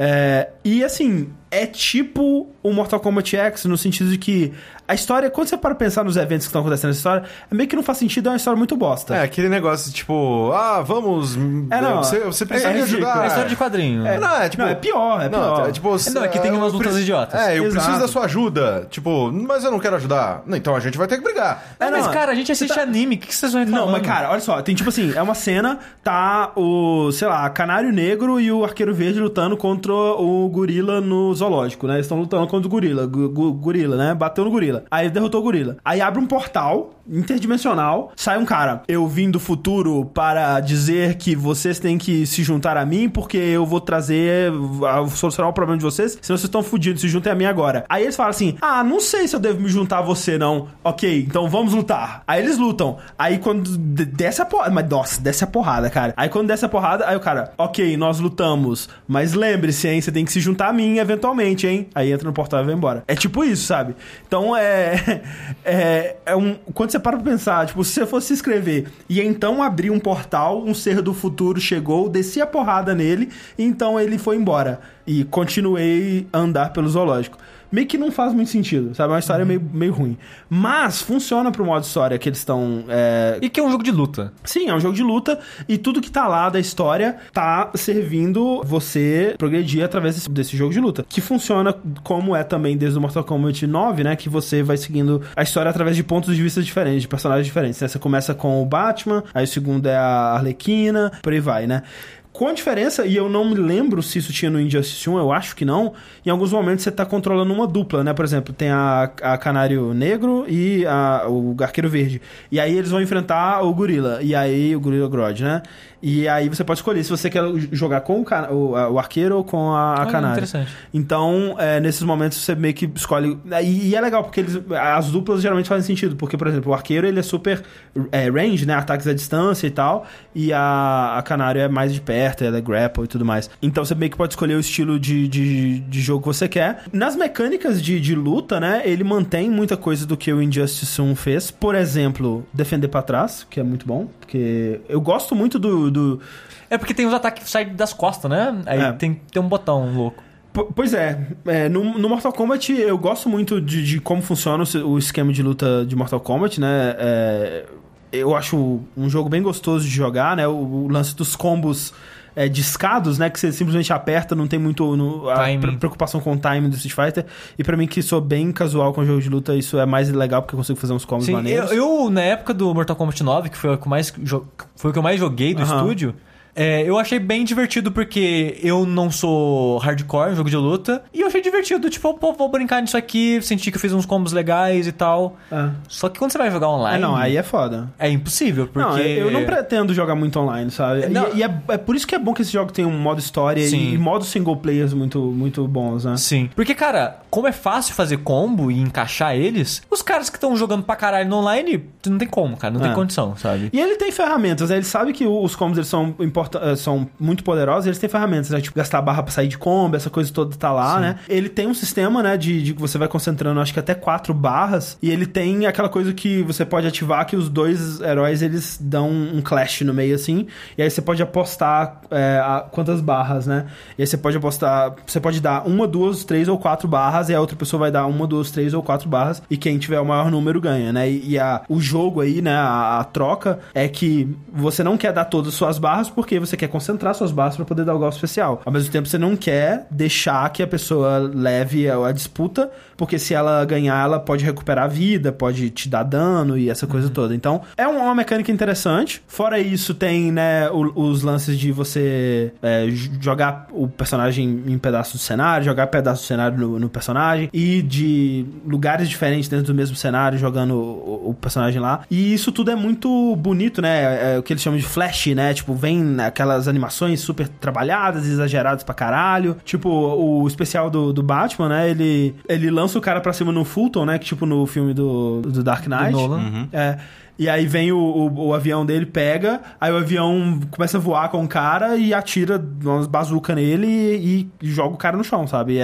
É, e assim, é tipo o Mortal Kombat X, no sentido de que a história, quando você para pensar nos eventos que estão acontecendo nessa história, é meio que não faz sentido, é uma história muito bosta. É, aquele negócio tipo, ah, vamos. É, não, você, você precisa é me ridículo. ajudar. É história de quadrinho. É, não, é tipo. Não, é pior, é não, pior. é tipo, Não, é que tem umas lutas idiotas. É, eu Exato. preciso da sua ajuda. Tipo, mas eu não quero ajudar. Não, Então a gente vai ter que brigar. Não, mas, não, cara, a gente assiste tá- anime, o que que vocês vão reclamando? Não, mas cara, olha só, tem tipo assim, é uma cena, tá o, sei lá, Canário Negro e o Arqueiro Verde lutando contra o gorila no zoológico, né? Eles estão lutando contra o gorila, gu- gu- gorila, né? Bateu no gorila. Aí ele derrotou o gorila. Aí abre um portal interdimensional, sai um cara, eu vim do futuro para dizer que vocês têm que se juntar a mim porque eu vou trazer, a- solucionar o problema de vocês, senão vocês estão fudidos, se juntem a mim agora. Aí eles falam assim, ah, não sei se eu devo me juntar a você não. Ok, então vamos lutar. Aí eles lutam. Aí quando de- desce a porrada, mas nossa, desce a porrada, cara. Aí quando desce a porrada, aí o cara, ok, nós lutamos, mas lembre-se, hein, você tem que se juntar a mim eventualmente, hein. Aí entra no portal e vai embora. É tipo isso, sabe? Então é. É, é um. Quando você para pra pensar, tipo, se você fosse se inscrever e então abrir um portal, um ser do futuro chegou, desci a porrada nele, então ele foi embora. E continuei a andar pelo zoológico. Meio que não faz muito sentido, sabe? É uma história meio, meio ruim. Mas funciona pro modo história que eles estão. é, E que é um jogo de luta. Sim, é um jogo de luta e tudo que tá lá da história tá servindo você progredir através desse, desse jogo de luta. Que funciona como é também desde o Mortal Kombat 9, né? Que você vai seguindo a história através de pontos de vista diferentes, de personagens diferentes. Né? Você começa com o Batman, aí o segundo é a Arlequina, por aí vai, né? Com a diferença, e eu não me lembro se isso tinha no Injustice 1, eu acho que não, em alguns momentos você tá controlando uma dupla, né? Por exemplo, tem a, a Canário Negro e a, o Arqueiro Verde. E aí eles vão enfrentar o Gorila, e aí o Gorila Grodd, né? E aí você pode escolher se você quer jogar com o, o, arqueiro ou com a, a Ah, canária. interessante. Então, é, nesses momentos você meio que escolhe. E, e é legal, porque eles, as duplas geralmente fazem sentido. Porque, por exemplo, o arqueiro ele é super é, range, né? Ataques à distância e tal. E a, a canário é mais de perto, ela é grapple e tudo mais. Então você meio que pode escolher o estilo de, de, de jogo que você quer. Nas mecânicas de, de luta, né? Ele mantém muita coisa do que o Injustice 1 fez. Por exemplo, defender pra trás, que é muito bom. Porque eu gosto muito do- do, É porque tem os ataques que saem das costas, né? Aí É. tem, tem um botão louco. Po- Pois é, é, no, no Mortal Kombat eu gosto muito de, de como funciona o, o esquema de luta de Mortal Kombat, né? É, eu acho um jogo bem gostoso de jogar, né? O, o lance dos combos é, discados, né? Que você simplesmente aperta, não tem muito no- a pre- preocupação com o timing do Street Fighter. E pra mim, que sou bem casual com jogo de luta, isso é mais legal porque eu consigo fazer uns combos Sim, eu, maneiros. eu, na época do Mortal Kombat 9, que foi o que eu mais, foi o que eu mais joguei do estúdio, é, eu achei bem divertido porque eu não sou hardcore jogo de luta. E eu achei divertido, tipo, pô, vou brincar nisso aqui, senti que eu fiz uns combos legais e tal. É. Só que quando você vai jogar online. Ah, não, aí é foda. é impossível, porque. Não, eu não pretendo jogar muito online, sabe? E- Não. E, é, é por isso que é bom que esse jogo tem um modo história Sim. e, e modos single players muito, muito bons, né? Sim. Porque, cara, como é fácil fazer combo e encaixar eles, os caras que estão jogando pra caralho no online, não tem como, cara. Não É. tem condição, sabe? E ele tem ferramentas, né? Ele sabe que os combos eles são, importa- eh, são muito poderosos, eles têm ferramentas, né? Tipo, gastar barra pra sair de combo, essa coisa toda tá lá, né? Ele tem um sistema, né? De, de que você vai concentrando, acho que até quatro barras, e ele tem aquela coisa que você pode ativar que os dois heróis eles dão um clash no meio assim, e aí você pode apostar a- quantas barras, né? E aí você pode apostar, você pode dar uma, duas, três ou quatro barras, e a outra pessoa vai dar uma, duas, três ou quatro barras, e quem tiver o maior número ganha, né? E, e a, o jogo aí, né? A, a troca é que você não quer dar todas as suas barras porque você quer concentrar suas barras pra poder dar o golpe especial. Ao mesmo tempo, você não quer deixar que a pessoa leve a, a disputa, porque se ela ganhar, ela pode recuperar a vida, pode te dar dano e essa coisa toda. Então, é uma, uma mecânica interessante. Fora isso, tem, né, o- os lances de você é, jogar o personagem em pedaços do cenário, jogar pedaços do cenário no, no personagem, e de lugares diferentes dentro do mesmo cenário, jogando o, o personagem lá. E isso tudo é muito bonito, né? É o que eles chamam de flash, né? Tipo, vem aquelas animações super trabalhadas, exageradas pra caralho. Tipo, o especial do, do Batman, né? Ele, ele lança o cara pra cima no Fulton, né? Que tipo no filme do, do Dark Knight. Nolan. É. E aí vem o, o, o avião dele, pega, aí o avião começa a voar com o cara e atira umas bazuca nele e, e joga o cara no chão, sabe? É,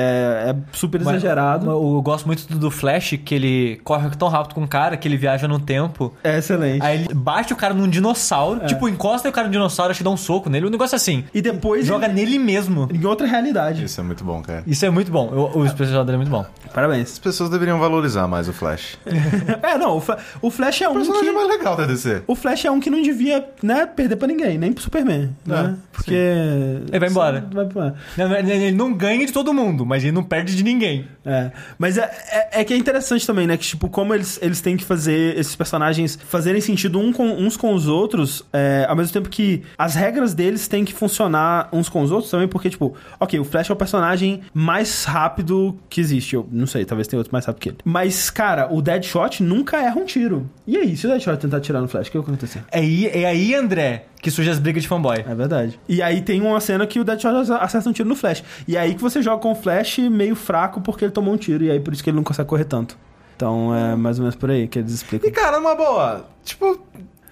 é super Mas- exagerado. mas Eu gosto muito do- do Flash, que ele corre tão rápido com o cara que ele viaja no tempo. É excelente. Aí ele bate o cara num dinossauro, É. tipo, encosta o cara no dinossauro e te dá um soco nele. O negócio é assim. E depois Joga ele- nele mesmo. em outra realidade. Isso é muito bom, cara. Isso é muito bom. O, o especial dele é muito bom. Parabéns. As pessoas deveriam valorizar mais o Flash. É, não, o, o Flash é O um personagem que... mais legal da DC. O Flash é um que não devia, né, perder pra ninguém, nem pro Superman, né? Porque... Ele vai embora. Vai embora. Ele não ganha de todo mundo, mas ele não perde de ninguém. É, mas é, é, é que é interessante também, né? Que, tipo, como eles, eles têm que fazer esses personagens fazerem sentido um com- uns com os outros, é, ao mesmo tempo que as regras deles têm que funcionar uns com os outros também, porque, tipo, ok, o Flash é o personagem mais rápido que existe. Eu não sei, talvez tenha outro mais rápido que ele. Mas, cara, o Deadshot nunca erra um tiro. E aí, se o Deadshot tentar atirar no Flash, o que vai acontecer? É aí, é aí André, que surge as brigas de fanboy. É verdade. E aí tem uma cena que o Deadshot acerta um tiro no Flash. E aí que você joga com o Flash meio fraco porque ele tomou um tiro. E aí por isso que ele não consegue correr tanto. Então é mais ou menos por aí que eles explicam. E, cara, numa boa, tipo,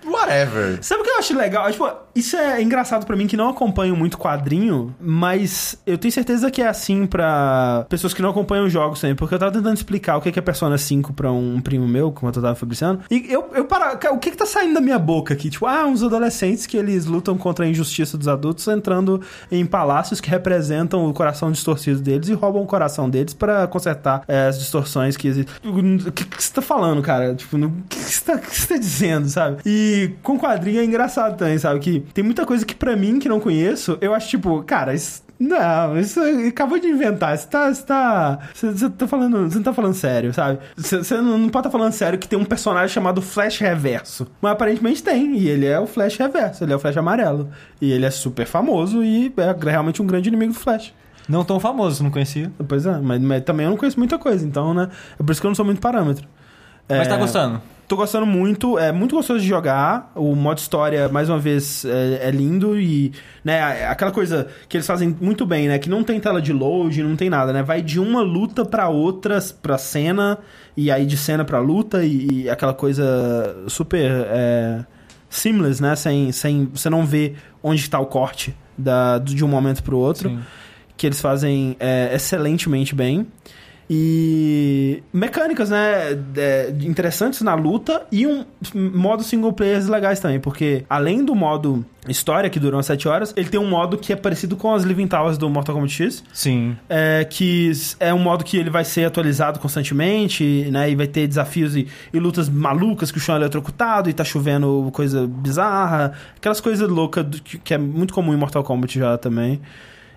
whatever. Sabe o que eu acho legal? Tipo, isso é engraçado pra mim que não acompanho muito quadrinho, mas eu tenho certeza que é assim pra pessoas que não acompanham jogos também, porque eu tava tentando explicar o que é é Persona 5 pra um primo meu, como eu tava fabricando, e eu, eu para, o que que tá saindo da minha boca aqui? Tipo, ah, uns adolescentes que eles lutam contra a injustiça dos adultos entrando em palácios que representam o coração distorcido deles e roubam o coração deles pra consertar é, as distorções que existem. O que, que você tá falando, cara? Tipo, o que, que, você tá, que você tá dizendo, sabe? E com quadrinho é engraçado também, sabe? Que tem muita coisa que pra mim, que não conheço, eu acho tipo, cara, isso Não, isso acabou de inventar. Você tá. Você tá. Você, tá falando. Você não tá falando sério, sabe? Você, você não, não pode estar falando sério que tem um personagem chamado Flash Reverso. Mas aparentemente tem. E ele é o Flash Reverso, ele é o Flash amarelo. E ele é super famoso e é realmente um grande inimigo do Flash. Não tão famoso, não conhecia. Pois é, mas, mas também eu não conheço muita coisa, então, né? É por isso que eu não sou muito parâmetro. Mas tá É, gostando? Tô gostando muito, é muito gostoso de jogar. O modo história, mais uma vez, é, é lindo e, né, aquela coisa que eles fazem muito bem, né, que não tem tela de load, não tem nada, né, vai de uma luta pra outra, pra cena, e aí de cena pra luta, e, e aquela coisa super é, seamless, né, sem, sem você não vê onde tá o corte da, de um momento pro outro Sim. que eles fazem é, excelentemente bem. E mecânicas, né, é, interessantes na luta e um modo single player legais também, porque além do modo história, que duram 7 horas, ele tem um modo que é parecido com as Living Towers do Mortal Kombat X, Sim. é, que é um modo que ele vai ser atualizado constantemente, né? E vai ter desafios e, e lutas malucas que o chão é eletrocutado e tá chovendo coisa bizarra. Aquelas coisas loucas que, que é muito comum em Mortal Kombat já também.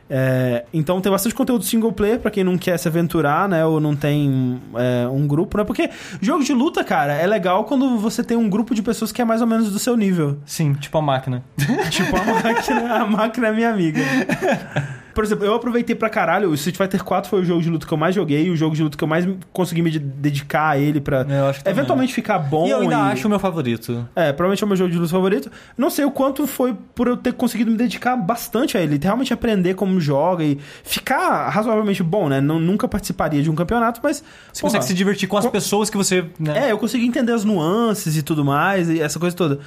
É, então tem bastante conteúdo single player pra quem não quer se aventurar, né? Ou não tem é, um grupo, né? Porque jogo de luta, cara, é legal quando você tem um grupo de pessoas que é mais ou menos do seu nível. Sim, tipo a máquina. Tipo, a máquina, a máquina é minha amiga. Por exemplo, eu aproveitei pra caralho. O Street Fighter 4 foi o jogo de luta que eu mais joguei, o jogo de luta que eu mais consegui me de- dedicar a ele pra Eu acho que também. eventualmente ficar bom. e eu ainda e- acho o meu favorito. É, provavelmente é o meu jogo de luta favorito. Não sei o quanto foi por eu ter conseguido me dedicar bastante a ele. Realmente aprender como joga e ficar razoavelmente bom, né? Não, nunca participaria de um campeonato, mas. Você porra, consegue se divertir com as co- pessoas que você. Né? é, eu consegui entender as nuances e tudo mais, e essa coisa toda.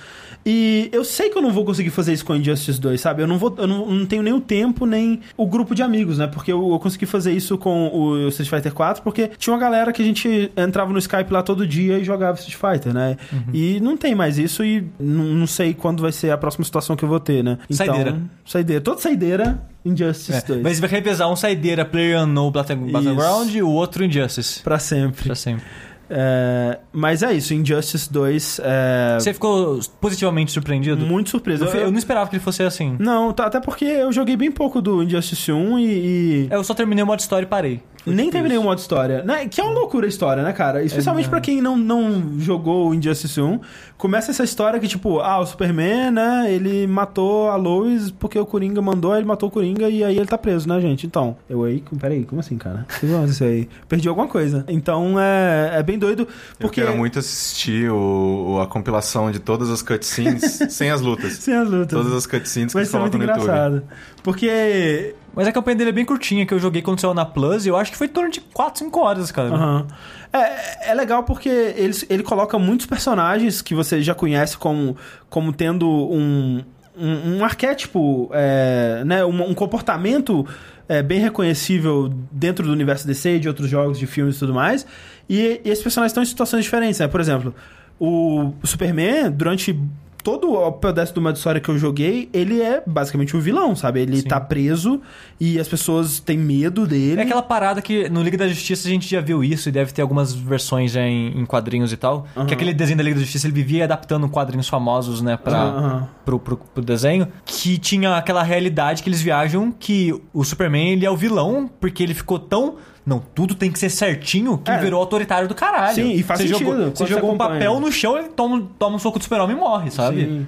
E eu sei que eu não vou conseguir fazer isso com Injustice 2, sabe? Eu não vou. Eu não, não tenho nem o tempo, nem o grupo de amigos, né? Porque eu, eu consegui fazer isso com o Street Fighter 4, porque tinha uma galera que a gente entrava no Skype lá todo dia e jogava Street Fighter, né? E não tem mais isso e não, não sei quando vai ser a próxima situação que eu vou ter, né? Então, Saideira. Saideira. Toda saideira, Injustice É, 2. Mas vai revezar um saideira Player no Battleground e o outro Injustice. Pra sempre. Pra sempre. É, mas é isso, Injustice 2 é Você ficou positivamente surpreendido? muito surpreso. Eu, eu não esperava que ele fosse assim. Não, tá- até porque eu joguei bem pouco do Injustice 1 e. e Eu só terminei o modo história e parei. Foi nem terminei isso. o modo história. Né? Que é uma loucura a história, né, cara? Especialmente pra quem não, não jogou o Injustice 1. Começa essa história que, tipo, ah, o Superman, né? Ele matou a Lois porque o Coringa mandou, ele matou o Coringa e aí ele tá preso, né, gente? Então, eu aí. Peraí, como assim, cara? Que isso aí? Perdi alguma coisa. Então é, é bem doido. Porque. Eu quero muito assistir o, a compilação de todas as cutscenes sem as lutas. Sem as lutas. Todas as cutscenes que Vai eles ser muito no YouTube. engraçado. Porque Mas a campanha dele é bem curtinha, que eu joguei quando saiu na Plus e eu acho que foi em torno de 4, 5 horas, cara. Aham. É, é legal porque ele, ele coloca muitos personagens que você já conhece como, como tendo um, um, um arquétipo, é, né, um, um comportamento é, bem reconhecível dentro do universo DC, de outros jogos, de filmes e tudo mais. E, e esses personagens estão em situações diferentes. Né? Por exemplo, o Superman, durante todo o pedaço do modo história que eu joguei, ele é basicamente o vilão, sabe? Ele Sim. tá preso e as pessoas têm medo dele. É aquela parada que no Liga da Justiça a gente já viu isso e deve ter algumas versões já em, em quadrinhos e tal. Aham. Que aquele desenho da Liga da Justiça ele vivia adaptando quadrinhos famosos, né, pra, Aham. pro, pro, pro desenho. Que tinha aquela realidade que eles viajam que o Superman ele é o vilão porque ele ficou tão. Não, tudo tem que ser certinho que É. virou autoritário do caralho. Sim, e faz você sentido, Jogou, você você jogou um acompanha. papel no chão, ele toma, toma um soco do super-homem e morre, sabe? Sim.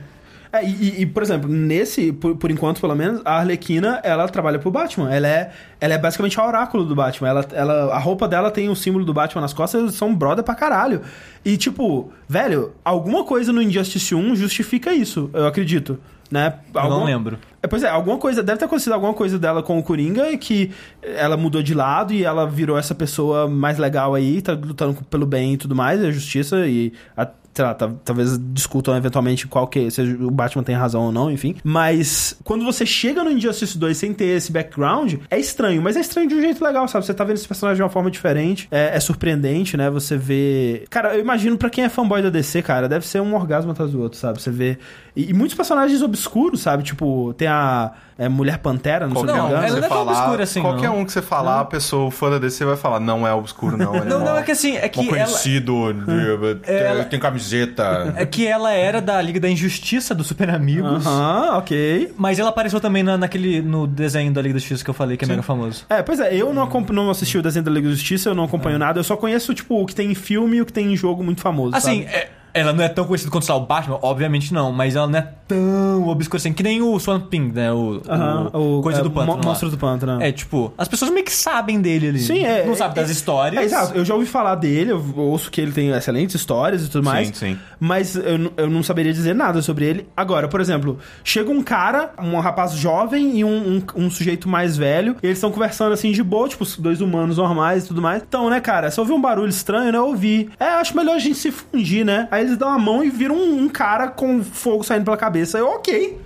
É, e, e- por exemplo, nesse, por, por enquanto, pelo menos, a Arlequina, ela trabalha pro Batman. Ela é, ela é basicamente a oráculo do Batman. Ela, ela, a roupa dela tem o símbolo do Batman nas costas, eles são brother pra caralho. E, tipo, velho, alguma coisa no Injustice 1 justifica isso, eu acredito. Né? Eu não lembro. É, Pois é, alguma coisa, deve ter acontecido alguma coisa dela com o Coringa e que ela mudou de lado e ela virou essa pessoa mais legal aí, tá lutando pelo bem e tudo mais, a justiça e a- sei lá, talvez discutam eventualmente qual que se o Batman tem razão ou não, enfim. Mas quando você chega no Injustice 2 sem ter esse background, é estranho, mas é estranho de um jeito legal, sabe? Você tá vendo esse personagem de uma forma diferente, é, é surpreendente, né? Você vê. Cara, eu imagino pra quem é fanboy da DC, cara, deve ser um orgasmo atrás do outro, sabe? Você vê. E, e muitos personagens obscuros, sabe? Tipo, tem a é, Mulher Pantera, não sei Não, se me engano. ela não é tão obscura assim, Qualquer não. um que você falar, a pessoa, o fã da DC vai falar, não é obscuro, não. Não, é não, é que assim, é que ela- conhecido, de- tem, ela- tem camisa camiseta. É que ela era da Liga da Injustiça do Super Amigos. Aham, ok. Mas ela apareceu também na, naquele, no desenho da Liga da Justiça que eu falei, que é mega famoso. É, pois é, eu não, não assisti o desenho da Liga da Justiça, eu não acompanho nada, eu só conheço, tipo, o que tem em filme e o que tem em jogo muito famoso. Assim, sabe? é- ela não é tão conhecida quanto o Batman, obviamente não, mas ela não é tão obscura assim, que nem o Swamp Thing, né? O, Aham, o, Coisa é, do Pântano. Mo-. Monstro do Pântano. É, tipo, as pessoas meio que sabem dele ali. Sim, é. Não sabem é, das histórias. É, exato. Eu já ouvi falar dele, eu ouço que ele tem excelentes histórias e tudo mais. Sim, sim. Mas eu, eu não saberia dizer nada sobre ele. Agora, por exemplo, chega um cara, um rapaz jovem e um, um, um sujeito mais velho, e eles estão conversando assim de boa, tipo, dois humanos normais e tudo mais. Então, né, cara, se ouvir um barulho estranho, né, eu ouvi. É, acho melhor a gente se fundir, né? Aí eles dão a mão e viram um, um cara com fogo saindo pela cabeça. Eu, ok.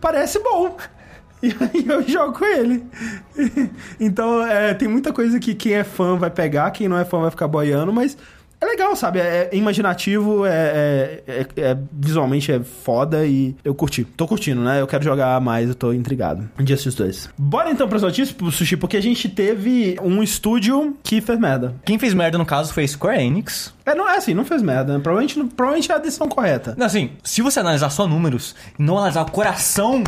Parece bom. E aí eu jogo com ele. então, é, tem muita coisa que quem é fã vai pegar, quem não é fã vai ficar boiando, mas é legal, sabe? É, é imaginativo, é, é- é- é- visualmente é foda e eu curti. Tô curtindo, né? Eu quero jogar mais, eu tô intrigado. Justice 2. Bora então pras notícias, pro Sushi, porque a gente teve um estúdio que fez merda. Quem fez merda no caso foi Square Enix. É, não é assim, não fez merda. né? Provavelmente, provavelmente é a decisão correta. Não, assim, se você analisar só números e não analisar o coração,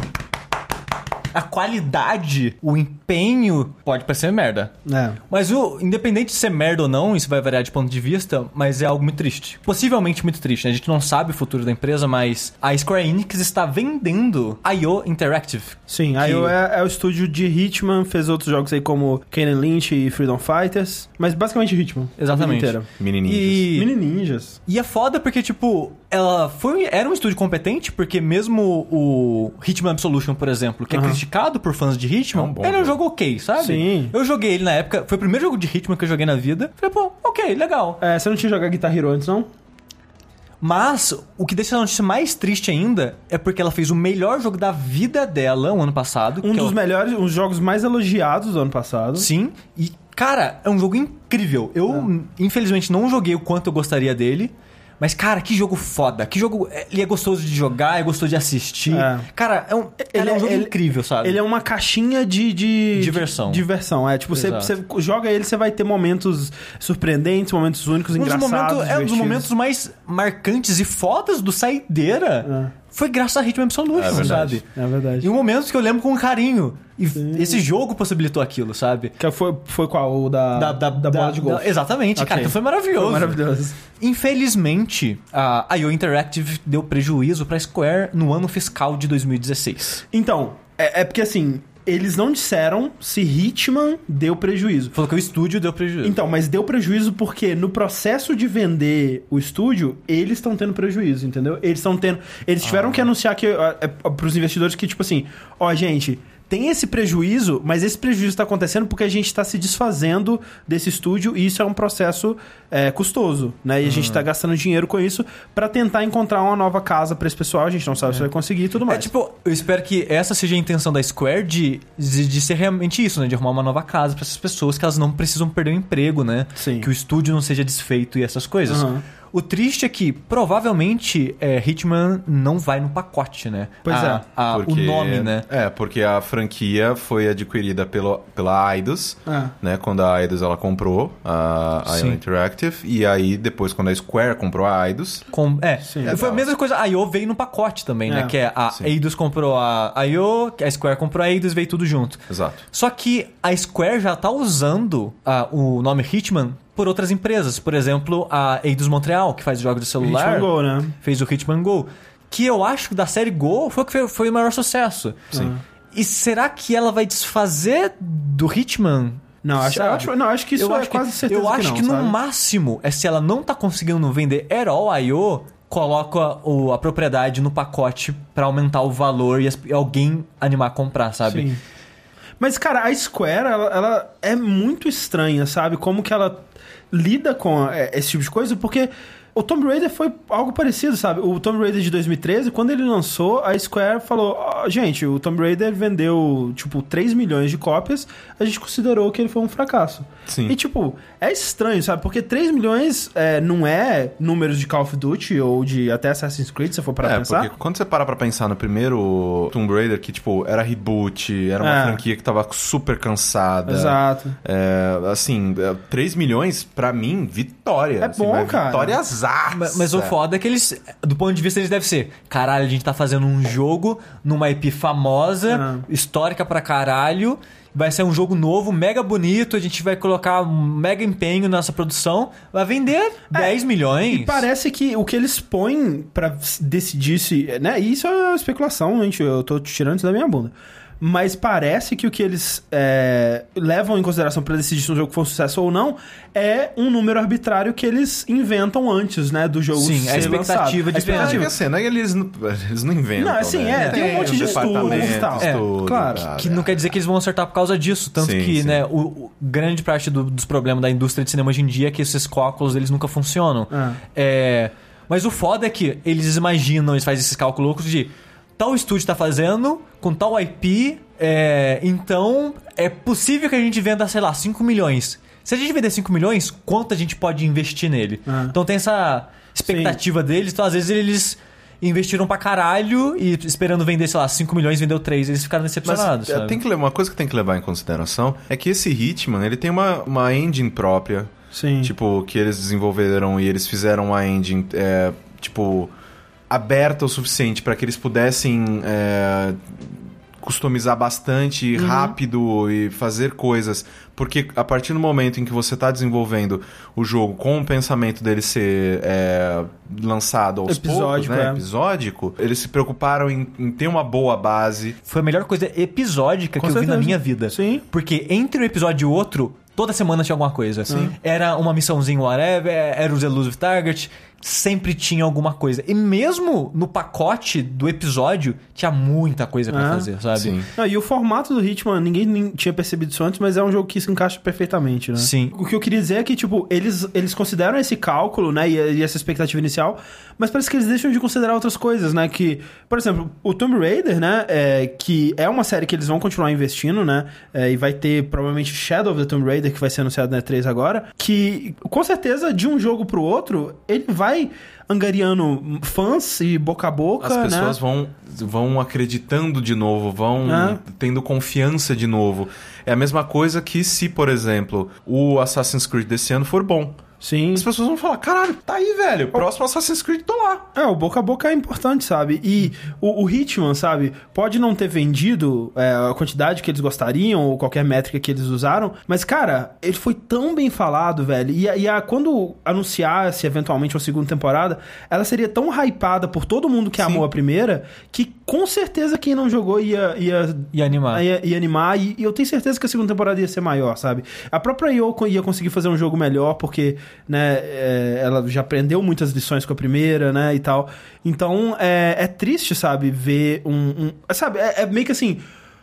a qualidade, o empenho, pode parecer merda. É. Mas o, independente de ser merda ou não, isso vai variar de ponto de vista, mas é algo muito triste. Possivelmente muito triste, né? A gente não sabe o futuro da empresa, mas a Square Enix está vendendo a IO Interactive. Sim, Que- é, é o estúdio de Hitman, fez outros jogos aí como Kane Lynch e Freedom Fighters, mas basicamente Hitman. Exatamente. Mini ninjas. E, Mini Ninjas. e é foda porque, tipo, ela foi, era um estúdio competente, porque mesmo o Hitman Absolution, por exemplo, que é Criticado por fãs de Hitman, É um bom ele é um jogo. ok, sabe? Sim. Eu joguei ele na época, foi o primeiro jogo de Hitman que eu joguei na vida. Falei, pô, ok, legal. É, você não tinha jogado Guitar Hero antes, não? Mas o que deixa a notícia mais triste ainda é porque ela fez o melhor jogo da vida dela o ano passado. Um é dos o- melhores, um dos jogos mais elogiados do ano passado. Sim, e cara, é um jogo incrível. Eu, infelizmente, não joguei o quanto eu gostaria dele. Mas, cara, que jogo foda. Que jogo. é- Ele é gostoso de jogar, é gostoso de assistir. É. Cara, é um, ele é um jogo ele- incrível, sabe? Ele é uma caixinha de... de Diversão. de- diversão, é. Tipo, você, você joga ele, você vai ter momentos surpreendentes, momentos únicos, um dos engraçados, momentos, é um dos momentos mais marcantes e fodas do Saideira. Foi graças a Hitman Absolution, É verdade. sabe? É verdade. E um momento que eu lembro com carinho. E esse jogo possibilitou aquilo, sabe? Que foi, foi qual? O da, da, bola de golfe. exatamente, Ok. cara. Então foi maravilhoso. Foi maravilhoso. Infelizmente, a IO Interactive deu prejuízo pra Square no ano fiscal de 2016. Então, é, é porque assim, eles não disseram se Hitman deu prejuízo. Falou que o estúdio deu prejuízo. Então, mas deu prejuízo porque no processo de vender o estúdio, eles estão tendo prejuízo, entendeu? Eles estão tendo. Eles tiveram que anunciar que ó, é, pros investidores que, tipo assim, ó, gente. Tem esse prejuízo, mas esse prejuízo está acontecendo porque a gente está se desfazendo desse estúdio e isso é um processo é, custoso, né? E a gente está gastando dinheiro com isso para tentar encontrar uma nova casa para esse pessoal. A gente não sabe se vai conseguir e tudo É mais. tipo, eu espero que essa seja a intenção da Square de, de, de ser realmente isso, né? De arrumar uma nova casa pra essas pessoas que elas não precisam perder o emprego, né? Sim. Que o estúdio não seja desfeito e essas coisas. Aham. O triste é que provavelmente é, Hitman não vai no pacote, né? Pois A- é. a- o Porque- nome, né? É, porque a franquia foi adquirida pelo, pela Eidos, É. né? Quando a Eidos ela comprou a, a Sim. Interactive. E aí, depois, quando a Square comprou a Eidos... Com, é, Sim. foi a mesma coisa, a IO veio no pacote também, né? É. Que é a Sim. Eidos comprou a IO, a Square comprou a Eidos, veio tudo junto. Exato. Só que a Square já tá usando ah, o nome Hitman por outras empresas. Por exemplo, a Eidos Montreal, que faz jogos de celular, Hitman Go, né? fez o Hitman Go. Que eu acho que da série Go foi o que foi, o maior sucesso. Sim. E será que ela vai desfazer do Hitman? Não, acho, acho, não, acho que isso eu é acho quase que, certeza Eu acho não, que, no máximo é se ela não tá conseguindo vender at all IO, coloca o, a propriedade no pacote pra aumentar o valor e, as- e alguém animar a comprar, sabe? Sim. Mas, cara, a Square, ela, ela é muito estranha, sabe? Como que ela lida com é, esse tipo de coisa, porque o Tomb Raider foi algo parecido, sabe? O Tomb Raider de 2013, quando ele lançou, a Square falou: "Ó, gente, o Tomb Raider vendeu, tipo, 3 milhões de cópias, a gente considerou que ele foi um fracasso. Sim. E, tipo, é estranho, sabe? Porque 3 milhões é, não é números de Call of Duty ou de até Assassin's Creed, se for para é, pensar. porque quando você para pra pensar no primeiro Tomb Raider, que, tipo, era reboot, era uma É. franquia que tava super cansada. Exato. É, assim, é, 3 milhões, pra mim, vitória. É assim, bom, mas cara. Nossa! Mas, mas o foda é que eles, do ponto de vista, eles devem ser: caralho, a gente tá fazendo um jogo numa IP famosa, Ah. histórica pra caralho. Vai ser um jogo novo, mega bonito. A gente vai colocar um mega empenho nessa produção. Vai vender 10 milhões. É, E parece que o que eles põem pra decidir se. Né? Isso é especulação, gente. Eu tô tirando isso da minha bunda. Mas parece que o que eles é, levam em consideração pra decidir se um jogo for um sucesso ou não é um número arbitrário que eles inventam antes, né? Do jogo Sim, ser a expectativa lançado. de A expectativa. que assim, né? Eles, não- eles não inventam. Não, assim, né? é, tem um monte de estudos e tal. É, estudo, claro, tá, Que não quer dizer que eles vão acertar por causa disso. Tanto Sim, que, sim. né, o, o grande parte do- dos problemas da indústria de cinema hoje em dia é que esses cálculos eles nunca funcionam. Ah. É, mas o foda é que eles imaginam, eles fazem esses cálculos loucos de tal estúdio tá fazendo, com tal IP, é, então é possível que a gente venda, sei lá, 5 milhões. Se a gente vender 5 milhões, quanto a gente pode investir nele? Ah. Então tem essa expectativa deles, então às vezes eles investiram pra caralho e esperando vender, sei lá, 5 milhões, vendeu 3, eles ficaram Mas decepcionados. é, sabe? tem que levar, uma coisa que tem que levar em consideração é que esse Hitman, ele tem uma, uma engine própria, Sim. tipo, que eles desenvolveram e eles fizeram uma engine, é, tipo, aberta o suficiente para que eles pudessem é, customizar bastante rápido e fazer coisas. Porque a partir do momento em que você está desenvolvendo o jogo com o pensamento dele ser é, lançado aos poucos, Episódico, né? é. Episódico, eles se preocuparam em, em ter uma boa base. Foi a melhor coisa episódica Com que eu vi na certeza. minha vida. Sim. Porque entre um episódio e outro, toda semana tinha alguma coisa. Era uma missãozinha whatever, era os elusive target, sempre tinha alguma coisa. E mesmo no pacote do episódio, tinha muita coisa pra Ah, fazer, sabe? Sim. Não, e o formato do Hitman, ninguém nem tinha percebido isso antes, mas é um jogo que se encaixa perfeitamente, né? Sim. O que eu queria dizer é que, tipo, eles, eles consideram esse cálculo, né, e, e essa expectativa inicial, mas parece que eles deixam de considerar outras coisas, né, que, por exemplo, o Tomb Raider, né, é, que é uma série que eles vão continuar investindo, né, é, e vai ter provavelmente Shadow of the Tomb Raider, que vai ser anunciado na E3 agora, que, com certeza, de um jogo pro outro, ele vai angariando fãs e boca a boca, As né? pessoas vão, vão acreditando de novo, vão É. tendo confiança de novo. É a mesma coisa que se, por exemplo, o Assassin's Creed desse ano for bom. Sim. As pessoas vão falar, caralho, tá aí, velho. Próximo Assassin's Creed, tô lá. É, o boca a boca é importante, sabe? E o, o Hitman, sabe? Pode não ter vendido é, a quantidade que eles gostariam ou qualquer métrica que eles usaram, mas, cara, ele foi tão bem falado, velho. E, a- e a, quando anunciasse eventualmente uma segunda temporada, ela seria tão hypada por todo mundo que Sim. amou a primeira, que com certeza quem não jogou ia, ia E animar. Ia, ia animar, e, e eu tenho certeza que a segunda temporada ia ser maior, sabe? A própria Yoko ia conseguir fazer um jogo melhor, porque, né, é, ela já aprendeu muitas lições com a primeira, né, e tal. Então, é, é triste, sabe, ver um... um- sabe, é, é meio que assim...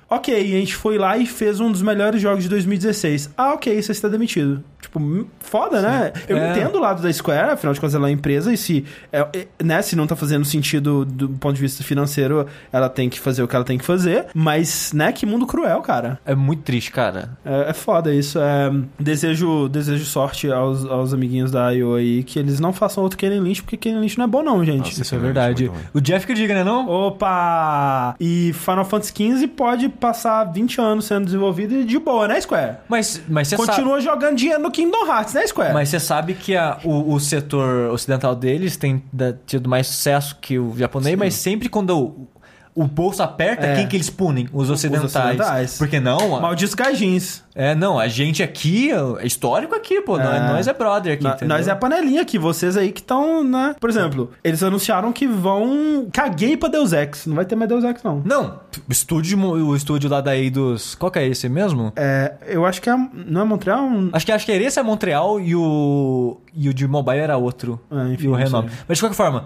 Ok, a gente foi lá e fez um dos melhores jogos de 2016. Ah, ok, você está demitido. Tipo, hum, foda, né? Eu É. entendo o lado da Square, afinal de contas ela é uma empresa, e se, é, é, né, se não tá fazendo sentido do ponto de vista financeiro, ela tem que fazer o que ela tem que fazer. Mas, né, que mundo cruel, cara. É muito triste, cara. É, é foda isso. É, desejo, desejo sorte aos, aos amiguinhos da IO aí, que eles não façam outro Kenny Lynch, porque Kenny Lynch não é bom não, gente. Nossa, Isso é verdade. O Jeff que diga, né não? Opa! E Final Fantasy XV pode passar 20 anos sendo desenvolvido e de boa, né, Square? Mas, mas você sabe... Continua jogando dinheiro no Kingdom Hearts, né, Square? Mas você sabe que a- o, o setor ocidental deles tem da- tido mais sucesso que o japonês, mas sempre quando o, o bolso aperta, É. quem que eles punem? Os ocidentais. ocidentais. Porque não? a- Malditos gajins. É, não, a gente aqui, é histórico aqui, pô. Nós, É. nós é brother aqui, Na- nós é a panelinha aqui, vocês aí que estão, né? Por exemplo, eles anunciaram que vão. Caguei pra Deus Ex. Não vai ter mais Deus Ex, não. Não, o estúdio, o estúdio lá daí dos... Qual que é esse mesmo? É, eu acho que é. Não é Montreal? Acho que, acho que esse é Montreal e o, e o de mobile era outro. É, enfim, e o renome. Mas de qualquer forma,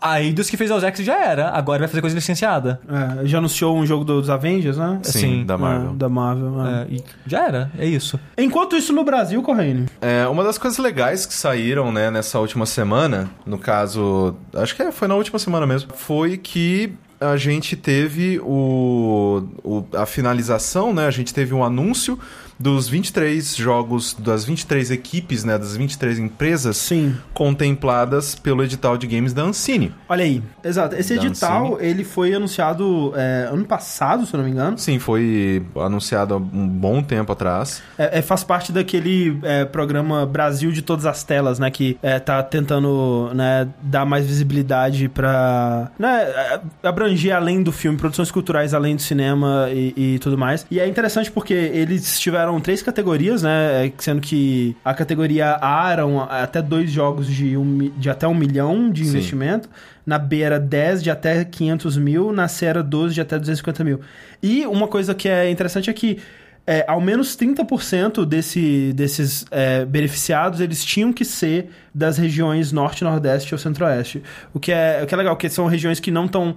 a, a Eidos que fez Deus Ex já era. Agora vai fazer coisa licenciada. É, já anunciou um jogo dos Avengers, né? Sim, Sim, da Marvel. É, da Marvel. é. É, e já era, é isso. Enquanto isso, no Brasil, Corrêne. É, uma das coisas legais que saíram, né, nessa última semana, no caso, acho que foi na última semana mesmo, foi que a gente teve o, o- a finalização, né? A gente teve um anúncio dos 23 jogos, das 23 equipes, né, das 23 empresas Sim. contempladas pelo edital de games da Ancine. Olha aí. Exato. Esse Da edital, Ancine. ele foi anunciado é, ano passado, se eu não me engano. Sim, foi anunciado há um bom tempo atrás. É, é, faz parte daquele é, programa Brasil de todas as telas, né? Que é, tá tentando né, dar mais visibilidade pra né, é, abranger além do filme, produções culturais além do cinema e, e tudo mais. E é interessante porque eles tiveram três categorias, né? é, Sendo que a categoria A eram até dois jogos de, um, de até um milhão de Sim. investimento. Na B era 10 de até 500 mil, na C era 12 de até 250 mil. E uma coisa que é interessante é que é, ao menos 30% desse, desses é, beneficiados, eles tinham que ser das regiões norte, nordeste ou centro-oeste. O que é, o que é legal, porque são regiões que não estão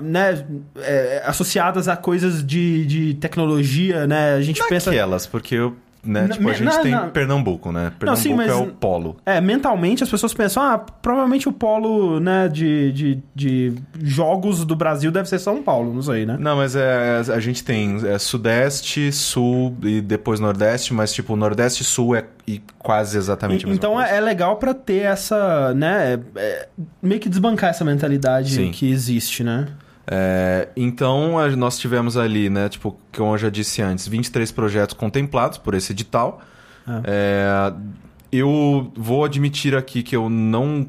né, é, associadas a coisas de, de tecnologia, né? A gente pensa... Naquelas, porque eu, né, Não, tipo, a gente não, tem não. Pernambuco, né? Pernambuco sim, mas- é o polo. É, mentalmente as pessoas pensam, ah, provavelmente o polo, né, de, de, de jogos do Brasil deve ser São Paulo, não sei, né? Não, mas é, a gente tem é, Sudeste, Sul e depois Nordeste, mas tipo, Nordeste e Sul é e quase exatamente a E- mesma então coisa. é, é legal pra ter essa, né, é, meio que desbancar essa mentalidade Sim. que existe, né? É, então, a- nós tivemos ali, né, tipo, como eu já disse antes, 23 projetos contemplados por esse edital. É, eu vou admitir aqui que eu não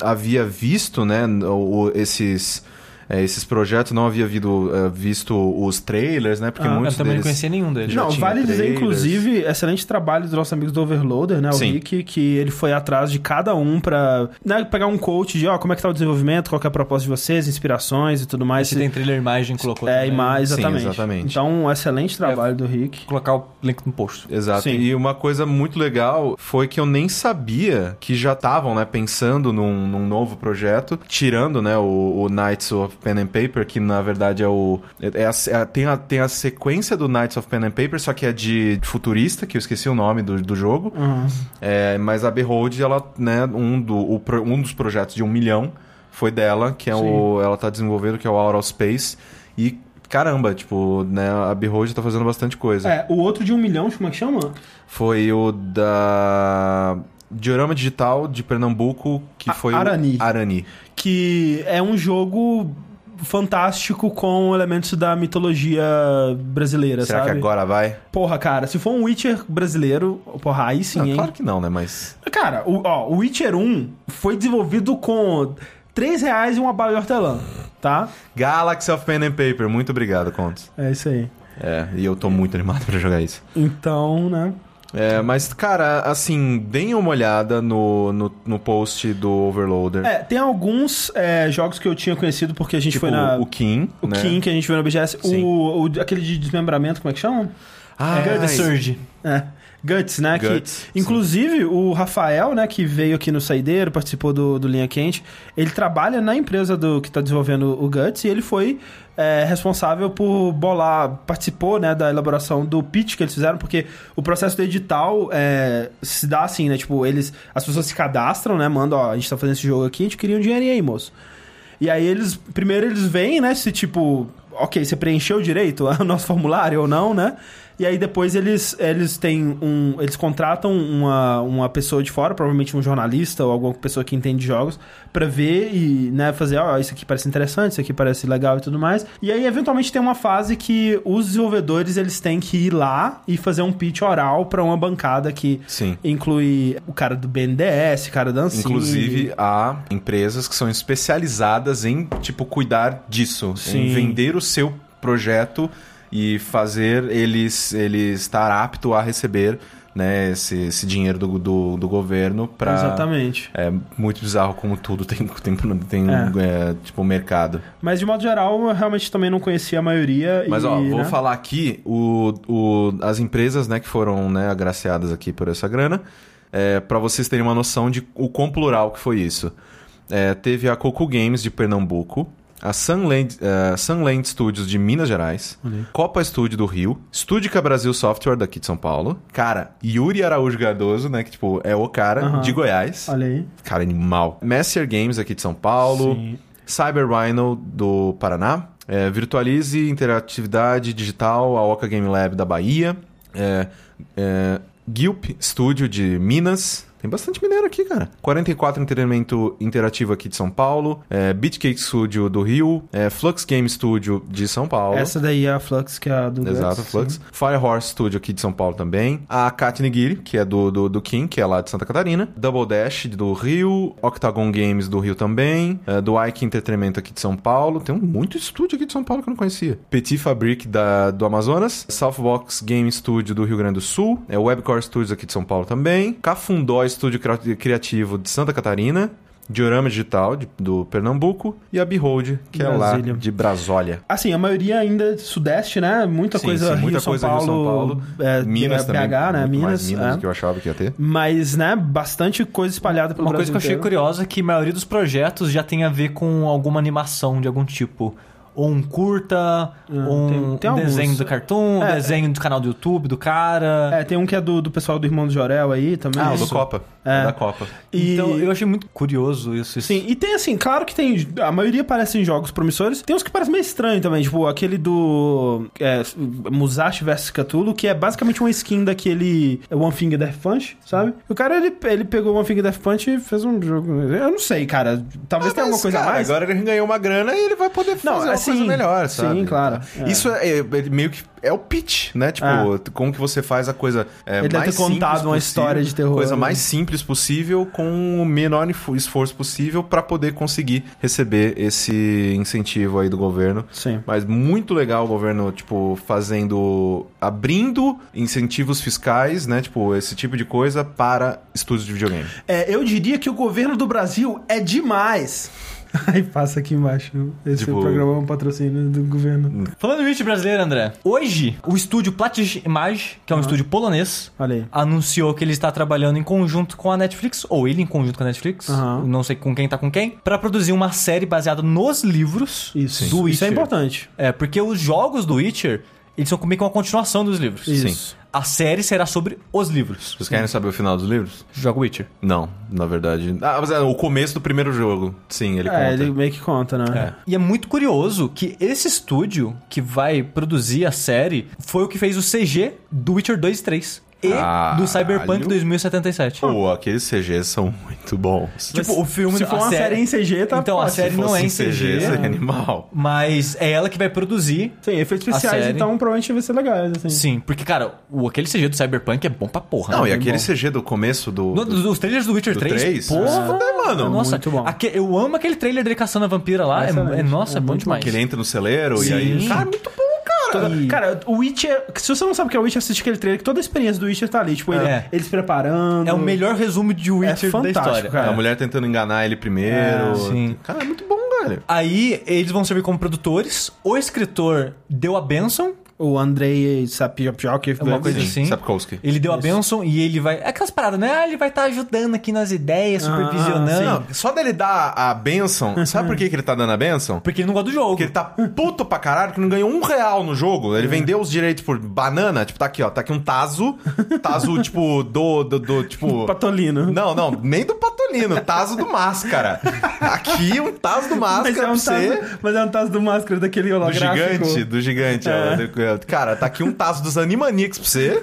havia visto, né, esses, é, esses projetos, não havia vido, é, visto os trailers, né, porque Ah, Eu muitos também não deles... conhecia nenhum deles. Não, vale dizer, trailers. inclusive, excelente trabalho dos nossos amigos do Overloader, né? O Sim. Rick, que ele foi atrás de cada um pra né, pegar um coach de, ó, como é que tá o desenvolvimento, qual que é a proposta de vocês, inspirações e tudo mais. Se tem trailer imagem, colocou É, também. imagem, Sim, exatamente. exatamente. Então, um excelente trabalho do Rick. Colocar o link no post. Exato. Sim. E uma coisa muito legal foi que eu nem sabia que já estavam, né, pensando num, num novo projeto, tirando, né, o, o Knights of Pen and Paper, que na verdade é o. É a- é a- tem, a, tem a sequência do Knights of Pen and Paper, só que é de futurista, que eu esqueci o nome do, do jogo. Uhum. É, mas a Behold, ela, né, um, do, o um dos projetos de um milhão foi dela, que é o. Ela tá desenvolvendo, que é o Out of Space. E. Caramba, tipo, né, a Behold tá fazendo bastante coisa. É, o outro de um milhão, como é que chama? Foi o da Diorama Digital de Pernambuco, que A- foi Arani. Arani. Que é um jogo fantástico com elementos da mitologia brasileira, Será sabe? que agora vai? Porra, cara, se for um Witcher brasileiro, porra, aí sim, Não, hein? claro que não, né? Mas. Cara, o, ó, o Witcher 1 foi desenvolvido com 3 reais e uma bala de hortelã, tá? Galaxy of Pen and Paper, muito obrigado, Contos. É isso aí. É, e eu tô muito animado pra jogar isso. Então, né? É, mas, cara, assim, deem uma olhada no, no, no post do Overloader. É, tem alguns é, jogos que eu tinha conhecido porque a gente tipo, foi na. o Kim. O né? Kim que a gente viu na BGS. O, o- aquele de desmembramento, como é que chama? Ah, É, The Surge. É. Guts, né? Guts, que, inclusive, o Rafael, né, que veio aqui no Saideiro, participou do, do Linha Quente, ele trabalha na empresa do que está desenvolvendo o Guts e ele foi é, responsável por bolar, participou, né, da elaboração do pitch que eles fizeram, porque o processo do edital é, se dá assim, né, tipo, eles, as pessoas se cadastram, né, mandam, ó, a gente tá fazendo esse jogo aqui, a gente queria um dinheirinho aí, moço. E aí eles, primeiro eles veem, né, se tipo, ok, você preencheu direito o nosso formulário ou não, né? E aí depois eles, eles têm um. Eles contratam uma, uma pessoa de fora, provavelmente um jornalista ou alguma pessoa que entende de jogos, pra ver e né, fazer, ó, isso aqui parece interessante, isso aqui parece legal e tudo mais. E aí, eventualmente, tem uma fase que os desenvolvedores eles têm que ir lá e fazer um pitch oral pra uma bancada que Sim. inclui o cara do BNDES, o cara da Ancine. Inclusive, há empresas que são especializadas em, tipo, cuidar disso. Sim. Em vender o seu projeto e fazer eles, ele estar apto a receber né, esse, esse dinheiro do, do, do governo para Exatamente. É muito bizarro como tudo tem, tem, tem É. é, tipo, mercado. Mas de modo geral, eu realmente também não conhecia a maioria. Mas, e, ó, vou né? falar aqui o, o, as empresas, né, que foram né, agraciadas aqui por essa grana, é, para vocês terem uma noção de o quão plural que foi isso. É, teve a Coco Games de Pernambuco, a Sunland, eh, Sunland Studios de Minas Gerais, Copa Studio do Rio, Studica Brasil Software daqui de São Paulo, cara, Yuri Araújo Cardoso, né, que tipo é o cara de Goiás, Olha aí. cara animal. Messer Games aqui de São Paulo, Sim. Cyber Rhino do Paraná, é, Virtualize Interatividade Digital, a Oca Game Lab da Bahia, É, é, Gilp Studio de Minas. Tem bastante mineiro aqui, cara. 44 Entretenimento Interativo aqui de São Paulo. É, Beatcake Studio do Rio. É, Flux Game Studio de São Paulo. Essa daí é a Flux, que é a do Exato, Guts, Flux. Fire Horse Studio aqui de São Paulo também. A Kat Nigiri, que é do, do, do King, que é lá de Santa Catarina. Double Dash do Rio. Octagon Games do Rio também. É, do Ike Entretenimento aqui de São Paulo. Tem um muito estúdio aqui de São Paulo que eu não conhecia. Petit Fabric da, do Amazonas. Southbox Game Studio do Rio Grande do Sul. É, Webcore Studios aqui de São Paulo também. Cafundó Estúdio Cri- Criativo de Santa Catarina. Diorama Digital de- do Pernambuco. E a Behold, que é Brasília. lá de Brasólia. Assim, a maioria ainda é sudeste, né? Muita Sim, coisa sim, Rio, muita São, coisa Paulo, Rio, São Paulo. é, Minas BH, também. né? Minas, mais Minas é. que eu achava que ia ter. Mas, né, bastante coisa espalhada pelo Uma coisa que eu Brasil achei inteiro. curiosa é que a maioria dos projetos já tem a ver com alguma animação de algum tipo. Ou um curta, ou um tem- tem desenho do cartoon, É, desenho do canal do YouTube do cara. É, tem um que é do, do pessoal do Irmão do Jorel aí também. Ah, o do Isso. Copa. É. Da Copa. E... Então eu achei muito curioso isso. isso. Sim, e tem assim, claro que tem. A maioria parecem jogos promissores. Tem uns que parecem meio estranho também, tipo aquele do. É, Musashi vs Cthulhu, que é basicamente uma skin daquele One Finger Death Punch, sabe? O cara ele, ele pegou One Finger Death Punch e fez um jogo. Eu não sei, cara. Talvez tenha Mas, alguma coisa a cara, mais. Agora ele ganhou uma grana e ele vai poder fazer Não, uma assim, coisa melhor, sabe? sim, claro, é. Isso é, é- é meio que é o pitch, né? Tipo, Ah. como que você faz a coisa é, Ele deve mais ter contado uma possível, história de terror, Coisa né? mais simples possível com o menor esforço possível pra poder conseguir receber esse incentivo aí do governo. Sim. Mas muito legal o governo, tipo, fazendo. abrindo incentivos fiscais, né? Tipo, esse tipo de coisa para estúdios de videogame. É, eu diria que o governo do Brasil é demais. Aí passa aqui embaixo. Esse Tipo- programa é um patrocínio do governo. Falando em Witch brasileiro, André. Hoje, o estúdio Platis Image, que é um estúdio polonês, Olha aí. anunciou que ele está trabalhando em conjunto com a Netflix, ou ele em conjunto com a Netflix, não sei com quem tá com quem, pra produzir uma série baseada nos livros Isso. do Witcher. Isso é importante. É, porque os jogos do Witcher, eles são meio que uma continuação dos livros. Isso. A série será sobre os livros. Vocês querem saber o final dos livros? Joga Witcher. Não, na verdade. Ah, mas é o começo do primeiro jogo. Sim, ele É, conta. ele meio que conta, né? É. E é muito curioso que esse estúdio que vai produzir a série foi o que fez o CG do Witcher 2 e 3. E Caralho. do Cyberpunk 2077. Pô, aqueles CGs são muito bons. Tipo, o filme... Se for uma série em CG, tá Então, a série não é em fosse CG, seria animal. mas é ela que vai produzir. Sim, efeitos especiais, série. então provavelmente vai ser legais, assim. Sim, porque, cara, o, aquele CG do Cyberpunk é bom pra porra. Não, né? e aquele Bom. CG do começo do. No, do- dos trailers do Witcher do 3, 3? porra, fuder, mano. Nossa, Muito bom. aque- eu amo aquele trailer dele caçando a vampira lá. É, é- nossa, é, É bom demais. que ele entra no celeiro e Sim. aí. Cara, muito bom. Toda- E- Cara, o Witcher. Se você não sabe o que é o Witcher, assiste aquele trailer, que toda a experiência do Witcher tá ali. Tipo, ele, É. eles preparando. É o melhor resumo de Witcher da fantástico, história. cara. A mulher tentando enganar ele primeiro. É, sim. Cara, é muito bom, velho. Aí eles vão servir como produtores. O escritor deu a benção. O Andrei Sapiopjok. É uma coisa assim. Sapkowski. Ele deu a benção e ele vai. É aquelas paradas, né? Ah, ele vai estar ajudando aqui nas ideias, Ah, supervisionando. Não, só dele dar a benção. Sabe por que, que ele tá dando a benção? Porque ele não gosta do jogo. Porque ele tá puto pra caralho que não ganhou um real no jogo. Ele vendeu os direitos por banana. Tipo, tá aqui, ó. Tá aqui um Tazo. Tazo, tipo, do, do, do, tipo... Patolino. Não, não, nem do Patolino. Tazo do Máscara. Aqui, um Tazo do Máscara Mas é, pra um você. tazo, mas é um tazo do máscara daquele Do holográfico. gigante, do gigante. É. ó. Cara, tá aqui um taço dos Animaniacs pra você.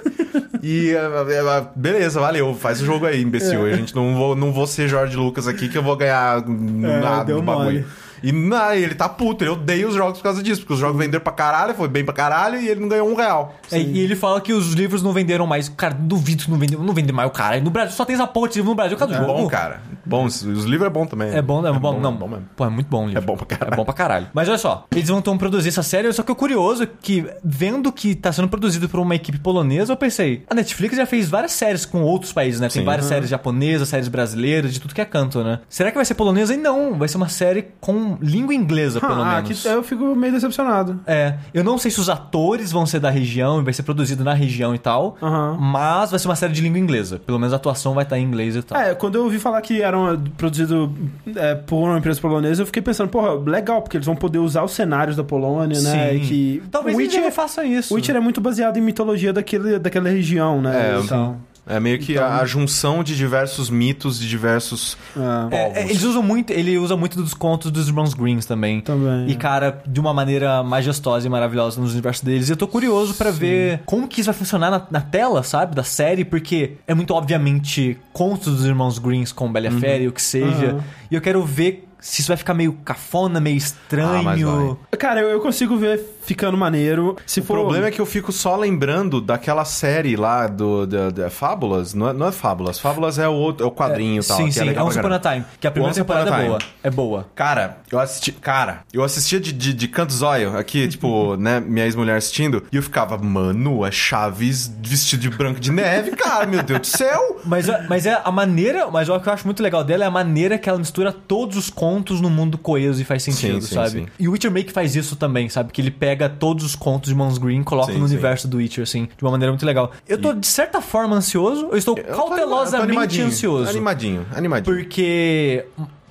E é, é, é, beleza, valeu. Faz o jogo aí, imbecil. A gente não vou, não vou ser George Lucas aqui que eu vou ganhar nada É, deu do bagulho. mole. E não, ele tá puto, ele odeia os jogos por causa disso, porque os jogos venderam pra caralho, foi bem pra caralho e ele não ganhou um real. É, e ele fala que os livros não venderam mais. Cara, duvido que não vendeu, não vende mais o cara. No Brasil só tem essa porra de livro no Brasil, cadê o É jogo? bom, cara. Bom, os livros é bom também. É bom, é, bom, não. É bom mesmo. Pô, é muito bom o livro. É bom pra caralho. É bom pra caralho. Mas olha só, eles vão então produzir essa série, só que o curioso é que, vendo que tá sendo produzido por uma equipe polonesa, eu pensei, a Netflix já fez várias séries com outros países, né? Tem Sim. várias séries japonesas, séries brasileiras, de tudo que é canto, né? Será que vai ser polonesa? E não, vai ser uma série com língua inglesa, pelo ah, menos. que eu fico meio decepcionado. É, eu não sei se os atores vão ser da região e vai ser produzido na região e tal, Aham. mas vai ser uma série de língua inglesa. Pelo menos a atuação vai estar em inglês e tal. É, quando eu ouvi falar que eram produzido é, por uma empresa polonesa, eu fiquei pensando, porra, legal, porque eles vão poder usar os cenários da Polônia, né? Sim. E que Talvez eles Witcher, já façam isso. o Witcher é muito baseado em mitologia daquele, daquela região, né? É, e tal. É meio que Então- a, junção de diversos mitos, de diversos Ah, É, povos. é, eles usam muito, ele usa muito dos contos dos irmãos Greens também. Também. E, cara, de uma maneira majestosa e maravilhosa nos universos deles. E eu tô curioso pra ver como que isso vai funcionar na, na tela, sabe? Da série, porque é muito obviamente contos dos irmãos Greens com Bela Fera e o que seja. Uhum. E eu quero ver se isso vai ficar meio cafona, meio Ah, mas estranho. Cara, eu, eu consigo ver ficando maneiro. Se O for. problema é que eu fico só lembrando daquela série lá do, do, do- Fábulas. Não é, não é Fábulas. Fábulas é o, outro, é o quadrinho e tal. sim, que sim. é É, um pra Super caramba. Time. Que a primeira Once Upon a temporada é boa. É boa. Cara, eu assisti. Cara, eu assistia de, de, de canto zóio aqui, tipo, né, minha ex-mulher assistindo, e eu ficava, mano, é Chaves vestido de branco de neve, cara, meu Deus do céu! Mas, é- mas é a maneira. Mas o que eu acho muito legal dela é a maneira que ela mistura todos os contos no mundo coeso e faz sentido, Sim, sim, sabe? sim. E o Witcher Make faz isso também, sabe? Que ele pega todos os contos de Mons Green e coloca Sim, no sim. universo do Witcher, assim, de uma maneira muito legal. Eu tô, de certa forma, ansioso. Eu estou Eu eu tô cautelosamente animadinho, ansioso. Animadinho, animadinho. Porque.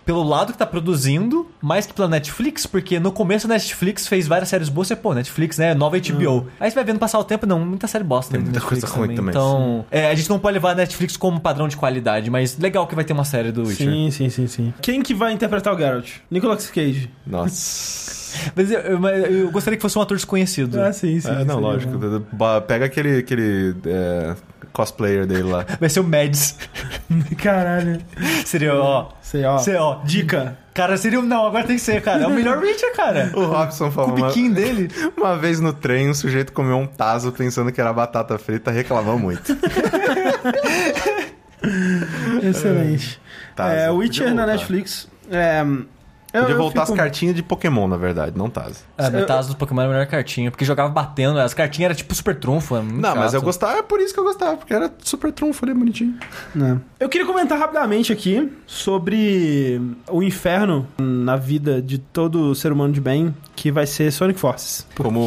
Pelo lado que tá produzindo, mais que pela Netflix, porque no começo a Netflix fez várias séries boas, você, pô, Netflix, né? Nova HBO. Aí você vai vendo passar o tempo, não, muita série bosta. Tem muita Netflix coisa ruim também. Então, é, a gente não pode levar a Netflix como padrão de qualidade, mas legal que vai ter uma série do Witcher. Sim, sim, sim, sim. Quem que vai interpretar o Geralt? Nicolas Cage. Nossa. Mas eu, eu- eu gostaria que fosse um ator desconhecido. Ah, sim, sim. É, não, seria lógico. bom. Pega aquele, aquele é, cosplayer dele lá. Vai ser o Mads. Caralho. Seria, ó. Sei, ó. Dica. Cara, seria. um- Não, agora tem que ser, cara. É o melhor Witcher, cara. O Robson falou o uma, biquinho dele. uma vez no trem, um sujeito comeu um taso pensando que era batata frita, reclamou muito. Excelente. Tazo. é, Witcher na. Netflix. É, eu, Podia eu voltar fico- as cartinhas de Pokémon, na verdade, não Tazo. A metade dos Pokémon era a melhor cartinha, porque jogava batendo. As cartinhas eram tipo super trunfo. é Não, mas chato. eu gostava, é por isso que eu gostava, porque era super trunfo ali, bonitinho. Né. Eu queria comentar rapidamente aqui sobre o inferno na vida de todo ser humano de bem, que vai ser Sonic Forces. Como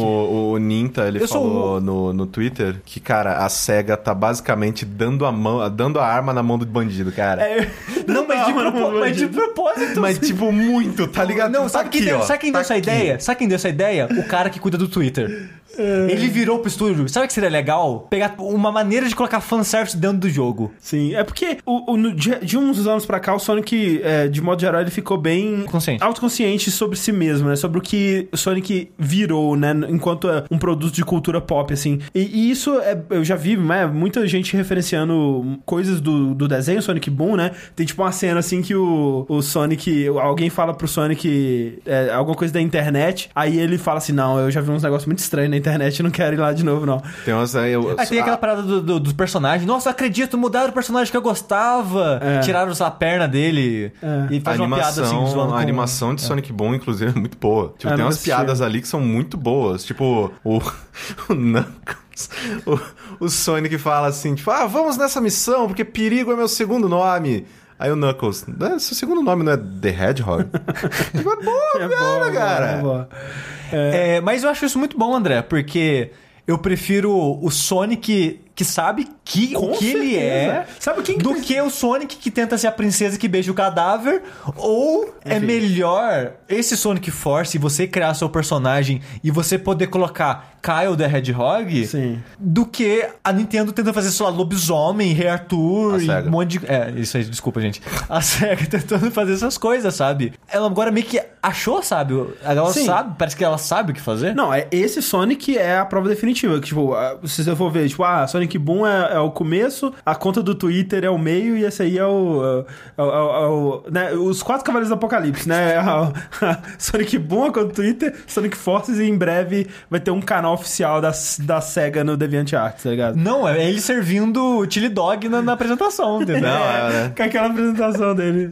o, Ninta, ele Eu sou falou no, no Twitter, que, cara, a SEGA tá basicamente dando a mão, dando a arma na mão do bandido, cara. É, Não, mas de, propo- mas de propósito. Mas, tipo, muito, tá ligado? Não, Tá sabe, quem aqui, deu, ó, sabe quem tá deu essa aqui. ideia? Sabe quem deu essa ideia? O cara que cuida do Twitter. Ele virou pro estúdio. Sabe o que seria legal? Pegar uma maneira de colocar fanservice dentro do jogo. Sim, é porque o, o- no- de, de uns anos pra cá, o Sonic, é, de modo geral, ele ficou bem Consciente. autoconsciente sobre si mesmo, né? Sobre o que o Sonic virou, né? Enquanto é um produto de cultura pop, assim. E, e isso é, eu já vi, né? Muita gente referenciando coisas do, do desenho Sonic Boom, né? Tem tipo uma cena assim que o, o Sonic, alguém fala pro Sonic é, alguma coisa da internet, aí ele fala assim: Não, eu já vi uns negócios muito estranhos na internet, não quero ir lá de novo, não. Tem umas aí... Eu, Aí tem aquela parada do, do, dos personagens. Nossa, acredito, mudaram o personagem que eu gostava. É. Tiraram a perna dele. É. E A faz uma piada assim, animação, zoando a animação de Sonic Boom, inclusive, é muito boa. Tipo, Ah, tem umas assisti. piadas ali que são muito boas. Tipo, o, o. O, o Sonic fala assim, tipo, ah, vamos nessa missão, porque perigo é meu segundo nome. Aí o Knuckles, "Ah, seu segundo nome não é The Hedgehog? é boa, É piada, cara. é boa. É, mas eu acho isso muito bom, André, porque eu prefiro o Sonic que sabe que, Com o que ele é Sabe quem que do precisa- que o Sonic que tenta ser a princesa que beija o cadáver. Ou é Enfim. melhor esse Sonic Force, você criar seu personagem e você poder colocar Kyle the Hedgehog Sim. do que a Nintendo tentando fazer, sei lá, lobisomem, Rei Arthur e um monte de. É, isso aí, desculpa, gente. A SEGA tentando fazer essas coisas, sabe? Ela agora meio que achou, sabe? Ela Sim. sabe, parece que ela sabe o que fazer. Não, é, esse Sonic é a prova definitiva. Que, tipo, se você for ver, tipo, ah, Sonic Boom é, é o começo, a conta do Twitter é o meio e esse aí é o. é o- é o- é o- né, os quatro cavaleiros do apocalipse, né? A- a Sonic Boom, a conta do Twitter, Sonic Forces e em breve vai ter um canal oficial da, da SEGA no DeviantArt, tá ligado? Não, é ele servindo o Chili Dog na, na apresentação, entendeu? Não, é, né? Com aquela apresentação dele.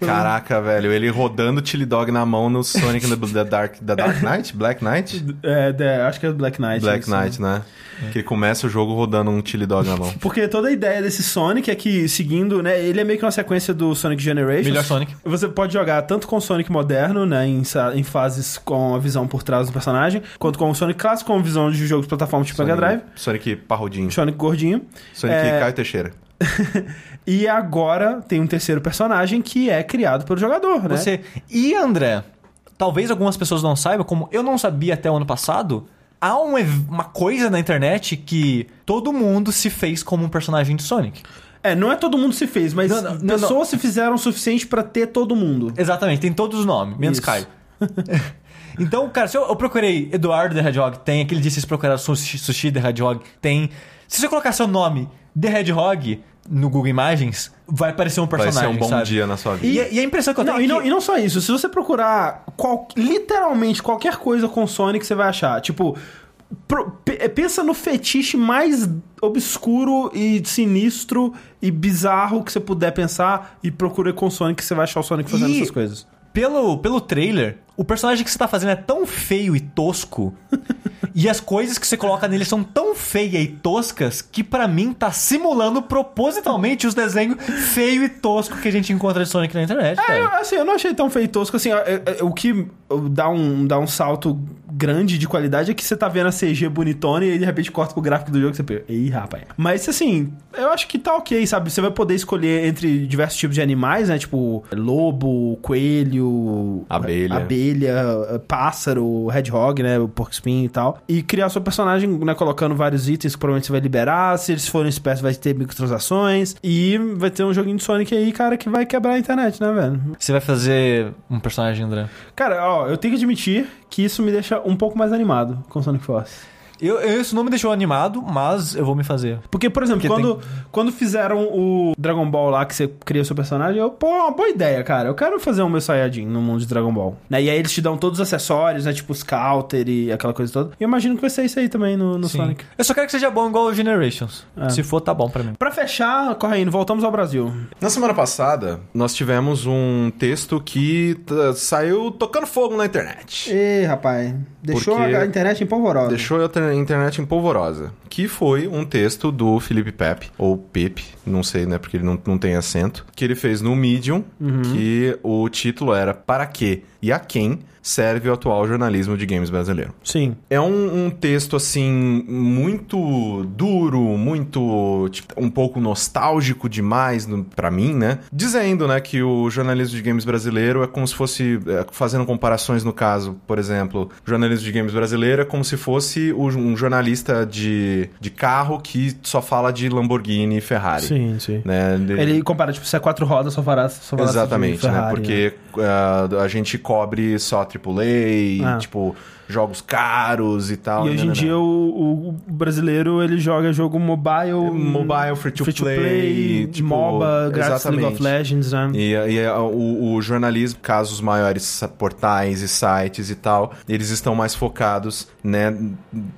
Caraca, velho, ele rodando Chili Dog na mão no Sonic da da Dark, da Dark Knight? Black Knight? É, acho que é Black Knight. Black isso. Knight, né? Que ele começa o jogo rodando um Chili Dog na mão. Porque toda a ideia desse Sonic é que, seguindo, né, ele é meio que uma sequência do Sonic Generations. Melhor Sonic. Você pode jogar tanto com o Sonic moderno, né, em, em fases com a visão por trás do personagem, quanto com o Sonic clássico, com visão de jogos de plataforma tipo Mega Drive, Sonic Parrudinho. Sonic gordinho. Sonic É. Caio Teixeira. E agora tem um terceiro personagem que é criado pelo jogador, né? Você. E André, talvez algumas pessoas não saibam, como eu não sabia até o ano passado, há um uma coisa na internet que todo mundo se fez como um personagem de Sonic. É, não é todo mundo se fez, mas Não, não, não, pessoas se fizeram o suficiente pra ter todo mundo. Exatamente, tem todos os nomes, menos Isso. Caio. então, cara, se eu, eu procurei Eduardo The Hedgehog, tem. Aquele dia vocês procuraram Sushi, Sushi The Hedgehog, tem. Se você colocar seu nome, The Hedgehog, no Google Imagens, vai aparecer um Vai personagem, ser um bom sabe? dia na sua vida. E, a- e a impressão que eu tenho Não, é e, que... não, e não só isso, se você procurar qual- literalmente qualquer coisa com Sonic, você vai achar. Tipo, pro- pe- pensa no fetiche mais obscuro e sinistro e bizarro que você puder pensar e procura com Sonic que você vai achar o Sonic fazendo E- essas coisas. Pelo, pelo trailer, o personagem que você tá fazendo é tão feio e tosco. e as coisas que você coloca nele são tão feias e toscas que pra mim tá simulando propositalmente os desenhos feio e tosco que a gente encontra de Sonic na internet, É, eu, assim, eu não achei tão feio tosco. Assim, é- é- o que dá um, dá um salto grande de qualidade é que você tá vendo a CG bonitona e aí de repente corta pro gráfico do jogo e você pensa, ei, rapaz. Mas assim, eu acho que tá ok, sabe? Você vai poder escolher entre diversos tipos de animais, né? Tipo, lobo, coelho, Abelha. abelha, pássaro, hedgehog, né? O porco espinho e tal. E criar seu personagem, né? Colocando vários itens que provavelmente você vai liberar. Se eles forem espertos, vai ter microtransações. E vai ter um joguinho de Sonic aí, cara, que vai quebrar a internet, né, velho? Você vai fazer um personagem, André? Cara, ó, eu tenho que admitir que isso me deixa um pouco mais animado com Sonic Force. Eu, eu- isso não me deixou animado, mas eu vou me fazer. Porque, por exemplo, Porque quando, quando fizeram o Dragon Ball lá, que você cria o seu personagem, eu, pô, uma boa ideia, cara. Eu quero fazer um meu Saiyajin no mundo de Dragon Ball. Né? E aí eles te dão todos os acessórios, né? Tipo os counter e aquela coisa toda. E eu imagino que vai ser isso aí também no, no. Sonic. Eu só quero que seja bom igual o Generations. É. Se for, tá bom pra mim. Pra fechar, corre aí, voltamos ao Brasil. Na semana passada, nós tivemos um texto que saiu tocando fogo na internet. Ê, rapaz. Deixou Porque- a internet em polvorosa. Deixou a ter- internet em polvorosa. Que foi um texto do Felipe Pepe, ou Pepe, não sei, né? Porque ele não, não tem acento. Que ele fez no Medium, que o título era Para quê e a quem serve o atual jornalismo de games brasileiro. Sim. É um, um texto, assim, muito duro, muito, tipo, um pouco nostálgico demais pra mim, né? Dizendo, né, que o jornalismo de games brasileiro é como se fosse, é, fazendo comparações no caso, por exemplo, o jornalismo de games brasileiro é como se fosse um jornalista de, de carro que só fala de Lamborghini e Ferrari. Sim, sim. Né? Ele compara, tipo, se é quatro rodas, só fará, só fará Exatamente, né? Porque ah, a gente cobre só AAA, Ah. tipo, jogos caros e tal. E hoje né, em né, dia né. o, o brasileiro ele joga jogo mobile, Mobile, free to play, play, tipo, MOBA, grátis League of. Legends, né? E, e é, o, o jornalismo, casos maiores portais e sites e tal, eles estão mais focados, né,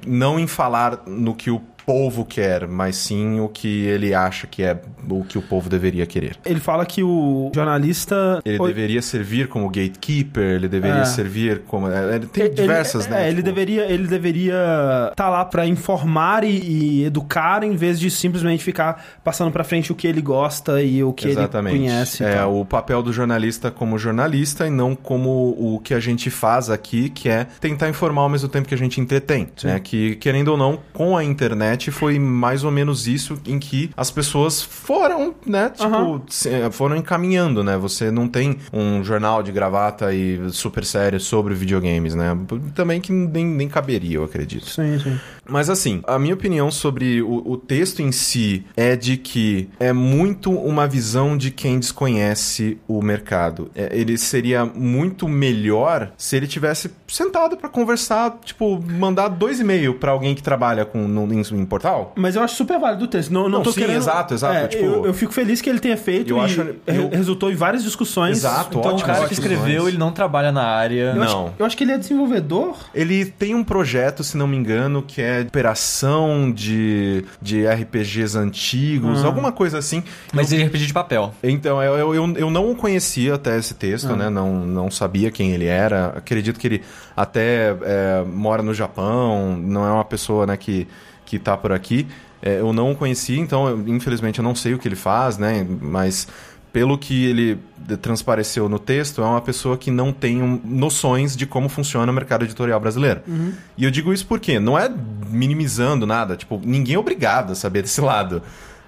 não em falar no que o povo quer, mas sim o que ele acha que é o que o povo deveria querer. Ele fala que o jornalista Ele deveria servir como gatekeeper, ele deveria É. servir como. é, Ele tem Ele- diversas, é, né? ele tipo- deveria ele deveria estar lá pra informar e, e educar em vez de simplesmente ficar passando pra frente o que ele gosta e o que Exatamente. ele conhece. É o papel do jornalista como jornalista e não como o que a gente faz aqui, que é tentar informar ao mesmo tempo que a gente entretém. Né? Que, querendo ou não, com a internet foi mais ou menos isso em que as pessoas foram, né? Tipo, se- foram encaminhando, né? Você não tem um jornal de gravata e super sério sobre videogames, né? Também que nem, nem caberia, eu acredito. Sim, sim. Mas assim, a minha opinião sobre o, o texto em si é de que é muito uma visão de quem desconhece o mercado. É, ele seria muito melhor se ele tivesse sentado pra conversar, tipo, mandar dois e-mails pra alguém que trabalha com no, em, portal. Mas eu acho super válido o texto. Não, não, Não, sim, querendo... exato, exato, É, tipo- eu, eu fico feliz que ele tenha feito Eu e acho- eu- resultou em várias discussões. Exato, Então o ótimas cara que discussões. escreveu, ele não trabalha na área. Eu acho- Não. eu acho que ele é desenvolvedor. Ele tem um projeto, se não me engano, que é operação de, de RPGs antigos, Ah. alguma coisa assim. Mas ele é RPG de papel. Então, eu, eu, eu, não o conhecia até esse texto, né? Não, não sabia quem ele era. Acredito que ele até é, mora no Japão, não é uma pessoa né, que, que tá por aqui. É, eu não o conhecia, então, eu- infelizmente, eu não sei o que ele faz, né? Mas pelo que ele transpareceu no texto, é uma pessoa que não tem um- noções de como funciona o mercado editorial brasileiro. E eu digo isso porque não é minimizando nada, tipo, ninguém é obrigado a saber desse lado.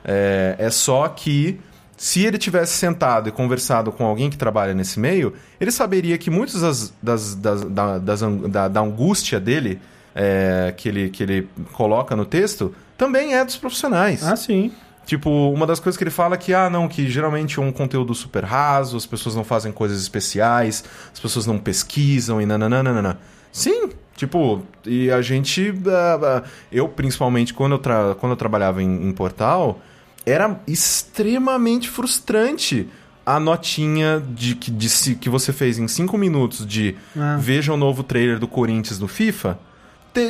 É, é só que se ele tivesse sentado e conversado com alguém que trabalha nesse meio, ele saberia que muitas das, das, das- da, das da- da angústia dele é, que, ele, que ele coloca no texto também é dos profissionais. Ah, sim. Tipo, uma das coisas que ele fala é que, ah, não, que geralmente é um conteúdo super raso, as pessoas não fazem coisas especiais, as pessoas não pesquisam e nananana. Sim, tipo, e a gente. Uh, eu, principalmente, quando eu, tra quando eu trabalhava em, em portal, era extremamente frustrante a notinha de que, de, que você fez em 5 minutos de Ah. veja o novo trailer do Corinthians no FIFA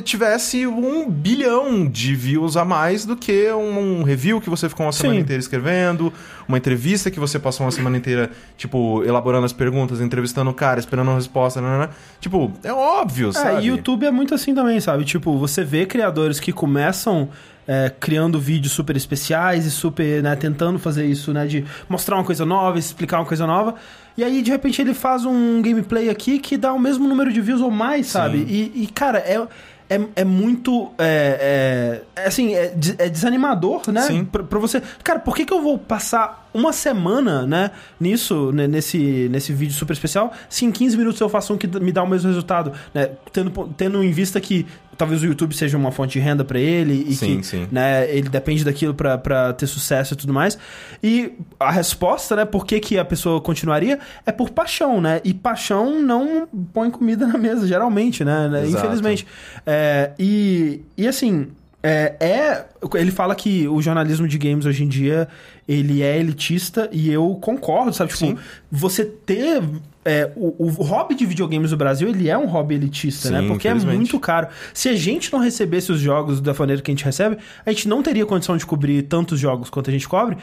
tivesse um bilhão de views a mais do que um, um review que você ficou uma semana Sim. inteira escrevendo, uma entrevista que você passou uma semana inteira, tipo, elaborando as perguntas, entrevistando o cara, esperando uma resposta, nanana. Tipo, é óbvio, É, sabe? YouTube é muito assim também, sabe? Tipo, você vê criadores que começam é, criando vídeos super especiais e super, né, tentando fazer isso, né, de mostrar uma coisa nova, explicar uma coisa nova. E aí, de repente, ele faz um gameplay aqui que dá o mesmo número de views ou mais, sabe? E, e, cara, é. É, é muito. É, é- é assim, é, é desanimador, né? Sim. Pra, pra você. Cara, por que, que eu vou passar uma semana, né? Nisso, né, nesse, nesse vídeo super especial, se em 15 minutos eu faço um que me dá o mesmo resultado, né? Tendo, tendo em vista que talvez o YouTube seja uma fonte de renda pra ele e Sim, que sim. né, ele depende daquilo pra ter sucesso e tudo mais. E a resposta, né, por que, que a pessoa continuaria é por paixão, né? E paixão não põe comida na mesa, geralmente, né? né? Exato. Infelizmente. É, e, e assim, é, é- Ele fala que o jornalismo de games hoje em dia ele é elitista e eu concordo, sabe? Tipo, Sim. você ter. é, o, o hobby de videogames no Brasil, ele é um hobby elitista, Sim, né? Porque é muito caro. Se a gente não recebesse os jogos da maneira que a gente recebe, a gente não teria condição de cobrir tantos jogos quanto a gente cobre.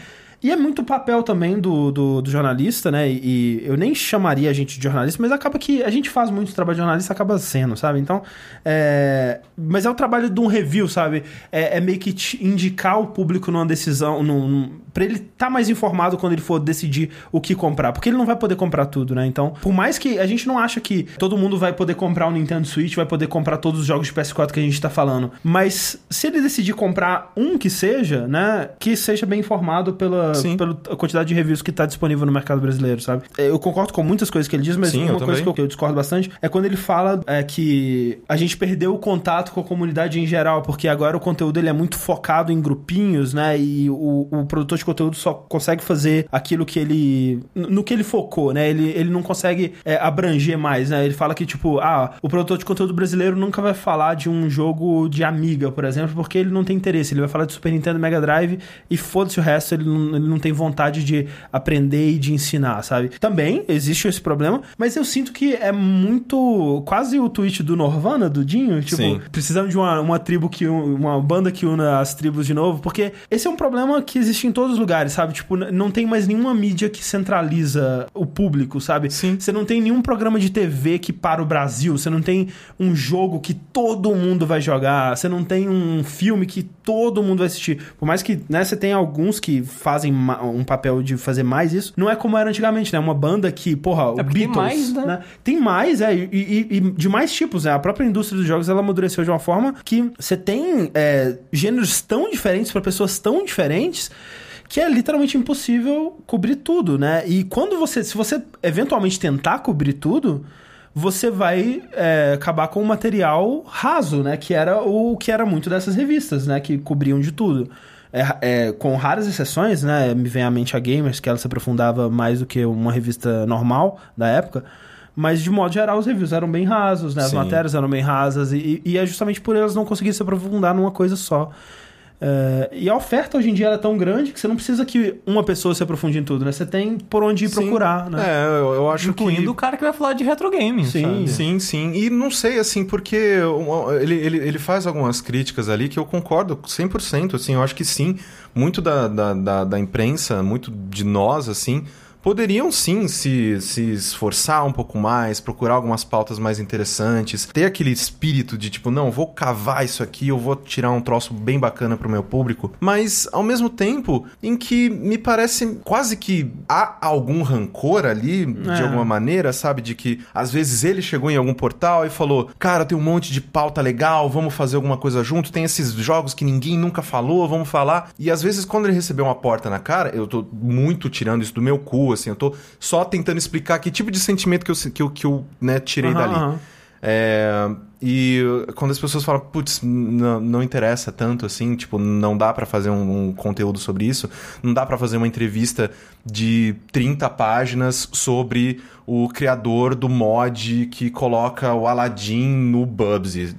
E é muito papel também do, do, do jornalista, né? E, e eu nem chamaria a gente de jornalista, mas acaba que a gente faz muito trabalho de jornalista, acaba sendo, sabe? Então, é... Mas é o trabalho de um review, sabe? É, é meio que te indicar o público numa decisão, num, pra ele estar mais informado quando ele for decidir o que comprar. Porque ele não vai poder comprar tudo, né? Então, por mais que a gente não acha que todo mundo vai poder comprar um Nintendo Switch, vai poder comprar todos os jogos de PS4 que a gente tá falando. Mas se ele decidir comprar um que seja, né? Que seja bem informado pela, Sim. pela quantidade de reviews que tá disponível no mercado brasileiro, sabe? Eu concordo com muitas coisas que ele diz, mas Sim, uma coisa que também. eu, eu discordo bastante é quando ele fala é, que a gente perdeu o contato com a comunidade em geral, porque agora o conteúdo ele é muito focado em grupinhos, né? E o, o produtor de conteúdo só consegue fazer aquilo que ele. no que ele focou, né? Ele, ele não consegue é, abranger mais, né? Ele fala que, tipo, ah, o produtor de conteúdo brasileiro nunca vai falar de um jogo de Amiga, por exemplo, porque ele não tem interesse. Ele vai falar de Super Nintendo Mega Drive e foda-se o resto, ele não, ele não tem vontade de aprender e de ensinar, sabe? Também existe esse problema, mas eu sinto que é muito. quase o tweet do Norvana, do Dinho, tipo, Sim. precisamos de uma, uma tribo que. uma banda que una as tribos de novo, porque esse é um problema que existe em todos os lugares, sabe? Tipo, não tem mais nenhuma mídia que centraliza o público, sabe? Sim. Você não tem nenhum programa de TV que para o Brasil, você não tem um jogo que todo mundo vai jogar, você não tem um filme que todo mundo vai assistir. Por mais que, né, você tem alguns que fazem um papel de fazer mais isso, não é como era antigamente, né? Uma banda que, porra, o É tem Beatles, mais, né? Tem mais, é, e, e- e de mais tipos, né? A própria indústria dos jogos, ela amadureceu de uma forma que você tem é, gêneros tão diferentes para pessoas tão diferentes que é literalmente impossível cobrir tudo, né? E quando você, se você eventualmente tentar cobrir tudo, você vai é, acabar com um material raso, né? Que era o que era muito dessas revistas, né? Que cobriam de tudo. É, é, com raras exceções, né? Me vem à mente a Gamers, que ela se aprofundava mais do que uma revista normal da época. Mas, de modo geral, os reviews eram bem rasos, né? As Sim. matérias eram bem rasas. E, e é justamente por elas não conseguirem se aprofundar numa coisa só. É, e a oferta hoje em dia é tão grande que você não precisa que uma pessoa se aprofunde em tudo, né? Você tem por onde ir Sim. procurar, né? É, eu, eu acho Incluindo que... o cara que vai falar de retro games, Sim. sabe? Sim, sim. E não sei, assim, porque ele, ele, ele faz algumas críticas ali que eu concordo 100%, assim, eu acho que sim, muito da, da, da, da imprensa, muito de nós, assim, poderiam sim se, se esforçar um pouco mais, procurar algumas pautas mais interessantes, ter aquele espírito de tipo, não, vou cavar isso aqui, eu vou tirar um troço bem bacana pro meu público, mas ao mesmo tempo em que me parece quase que há algum rancor ali, de É. alguma maneira, sabe? De que às vezes ele chegou em algum portal e falou: Cara, tem um monte de pauta legal, vamos fazer alguma coisa junto. Tem esses jogos que ninguém nunca falou, vamos falar. E às vezes, quando ele recebeu uma porta na cara, eu tô muito tirando isso do meu cu, assim, eu tô só tentando explicar que tipo de sentimento que eu, que eu, que eu né, tirei Aham, dali. aham. É, E quando as pessoas falam, putz, não, não interessa tanto assim, tipo, não dá pra fazer um, um conteúdo sobre isso, não dá pra fazer uma entrevista de 30 páginas sobre o criador do mod que coloca o Aladdin no Bubsy.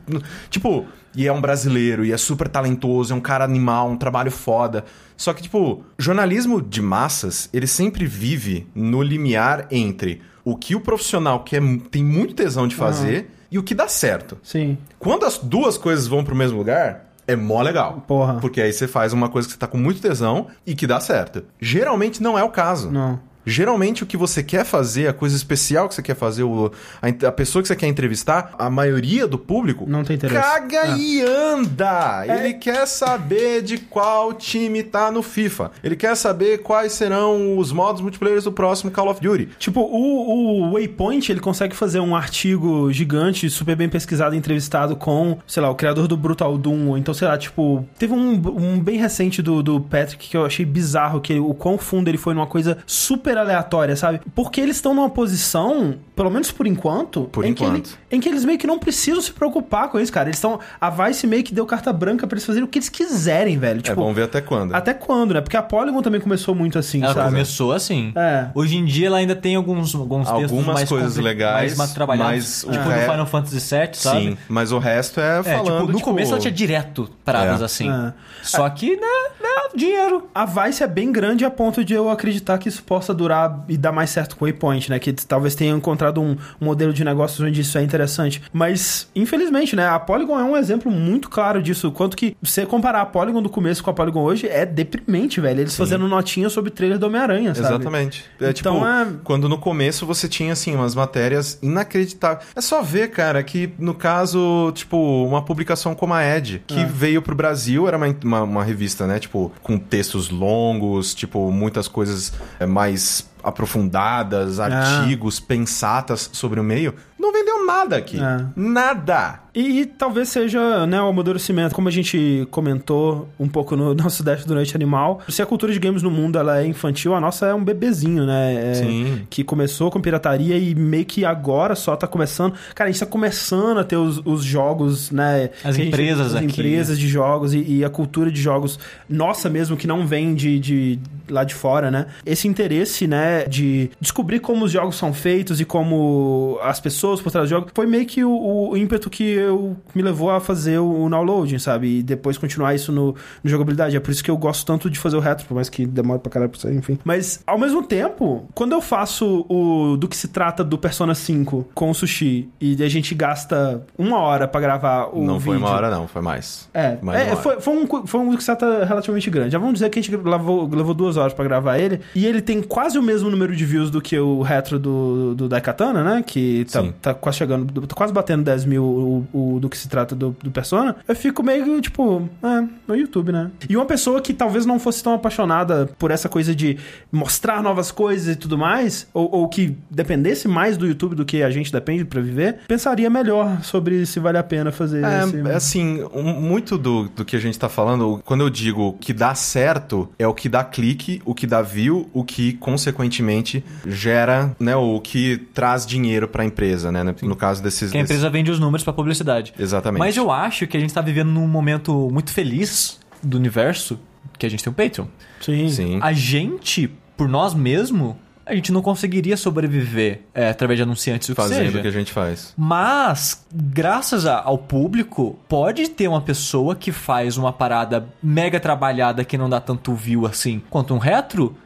Tipo, e é um brasileiro, e é super talentoso, é um cara animal, um trabalho foda. Só que, tipo, jornalismo de massas, ele sempre vive no limiar entre o que o profissional quer, tem muito tesão de fazer e o que dá certo. Sim. Quando as duas coisas vão pro mesmo lugar, é mó legal. Porra. Porque aí você faz uma coisa que você tá com muito tesão e que dá certo. Geralmente não é o caso. Não. Geralmente o que você quer fazer, a coisa especial que você quer fazer, o- a, a pessoa que você quer entrevistar, a maioria do público Não tem interesse. caga É. e anda. Ele quer saber de qual time tá no FIFA. Ele quer saber quais serão os modos multiplayer do próximo Call of Duty. Tipo, o, o Waypoint, ele consegue fazer um artigo gigante, super bem pesquisado, entrevistado com, sei lá, o criador do Brutal Doom, ou então, sei lá, tipo, teve um, um bem recente do, do Patrick que eu achei bizarro, que o quão fundo ele foi numa coisa super aleatória, sabe? Porque eles estão numa posição, pelo menos por enquanto, Por em, Que enquanto. ele- em que eles meio que não precisam se preocupar com isso, cara. Eles estão. A Vice meio que deu carta branca pra eles fazerem o que eles quiserem, velho. é Tipo, bom ver até quando. até quando, né? Porque a Polygon também começou muito assim, Ela sabe? começou assim. É. Hoje em dia ela ainda tem alguns, alguns textos Algumas mais coisas legais, mais, mais trabalhados. mas tipo re- no Final Fantasy VII, sabe? Sim, mas o resto é É, falando, tipo, no tipo, começo ela tinha direto paradas É. assim. É. Só que, né, né, dinheiro. A Vice é bem grande a ponto de eu acreditar que isso possa durar e dar mais certo com o Waypoint, né? Que talvez tenham encontrado um, um modelo de negócios onde isso é interessante. Mas, infelizmente, né? A Polygon é um exemplo muito claro disso. Quanto que você comparar a Polygon do começo com a Polygon hoje é deprimente, velho. Eles fazendo notinha sobre trailer do Homem-Aranha, sabe? Exatamente. É Então, tipo, é- quando no começo você tinha, assim, umas matérias inacreditáveis. É só ver, cara, que no caso, tipo, uma publicação como a Ed, que É. veio pro Brasil, era uma, uma, uma revista, né? Tipo, com textos longos, tipo, muitas coisas é, mais aprofundadas, Ah. artigos, pensatas sobre o meio. Não vendeu nada aqui. É. Nada. E, e talvez seja né, o amadurecimento, como a gente comentou um pouco no nosso Dash do Noite Animal. Se a cultura de games no mundo ela é infantil, a nossa é um bebezinho, né? É, Sim. Que começou com pirataria e meio que agora só tá começando. Cara, a gente tá começando a ter os, os jogos, né? As a gente- empresas as aqui. empresas de jogos e, e a cultura de jogos nossa mesmo, que não vem de, de lá de fora, né? Esse interesse, né, de descobrir como os jogos são feitos e como as pessoas por trás do jogo, foi meio que o, o ímpeto que eu me levou a fazer o, o downloading, sabe? E depois continuar isso no, no jogabilidade. É por isso que eu gosto tanto de fazer o retro, por mais que demore pra caralho pra sair, enfim. Mas, ao mesmo tempo, quando eu faço o do que se trata do Persona 5 com o Sushi e a gente gasta uma hora pra gravar o não vídeo... foi uma hora, não, foi mais. É, Mais é, foi, foi um, foi um Duxata relativamente grande. Já vamos dizer que a gente levou duas horas pra gravar ele. E ele tem quase o mesmo número de views do que o retro do, do Daikatana, né? Que tá, tá quase chegando, tá quase batendo 10 mil o, o- do que se trata do, do Persona. Eu fico meio, tipo, é, no YouTube, né? E uma pessoa que talvez não fosse tão apaixonada por essa coisa de mostrar novas coisas e tudo mais, ou, ou que dependesse mais do YouTube do que a gente depende pra viver, pensaria melhor sobre se vale a pena fazer esse... É, é assim, um- muito do, do que a gente tá falando, quando eu digo que dá certo, é o que dá clique, o que dá view, o que, consequentemente, gera, né, o que traz dinheiro pra empresa, né? No caso desses... Que a desses- empresa vende os números pra publicidade. Exatamente. Mas eu acho que a gente tá vivendo num momento muito feliz do universo, que a gente tem o Patreon. Sim. Sim. A gente, por nós mesmos, a gente não conseguiria sobreviver é, através de anunciantes o Fazendo seja. o que a gente faz. Mas, graças a- ao público, pode ter uma pessoa que faz uma parada mega trabalhada que não dá tanto view assim quanto um retro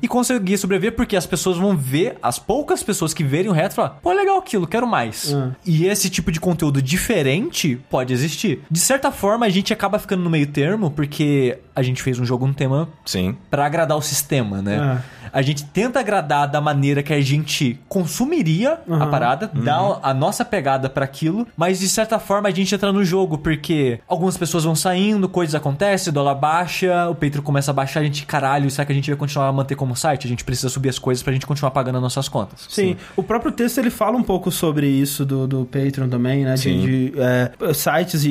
e conseguir sobreviver porque as pessoas vão ver, as poucas pessoas que verem o retro falar, pô, legal aquilo, quero mais. Hum. E esse tipo de conteúdo diferente pode existir. De certa forma, a gente acaba ficando no meio termo porque a gente fez um jogo um tema Sim. Pra agradar o sistema, né? É. A gente tenta agradar da maneira que a gente consumiria a Uhum. parada, dar a nossa pegada pra aquilo, mas de certa forma a gente entra no jogo porque algumas pessoas vão saindo, coisas acontecem, o dólar baixa, o Patreon começa a baixar, a gente, caralho, será que a gente vai continuar a manter como site? A gente precisa subir as coisas pra gente continuar pagando as nossas contas. Sim. o próprio texto ele fala um pouco sobre isso do, do Patreon também, né? De, Sim. de, é, sites e,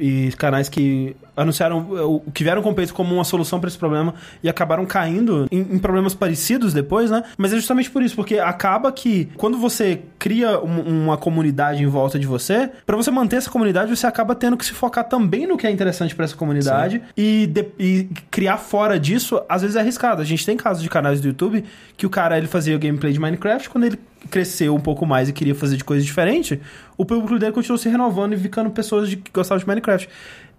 e- e canais que anunciaram o que vieram com peito como uma solução para esse problema e acabaram caindo em, em, problemas parecidos depois, né? Mas é justamente por isso, porque acaba que quando você cria um, uma comunidade em volta de você, para você manter essa comunidade, você acaba tendo que se focar também no que é interessante para essa comunidade e, de, e, criar fora disso, às vezes é arriscado. A gente tem casos de canais do YouTube que o cara ele fazia gameplay de Minecraft, quando ele cresceu um pouco mais e queria fazer de coisa diferente, o público dele continuou se renovando e ficando pessoas de, que gostavam de Minecraft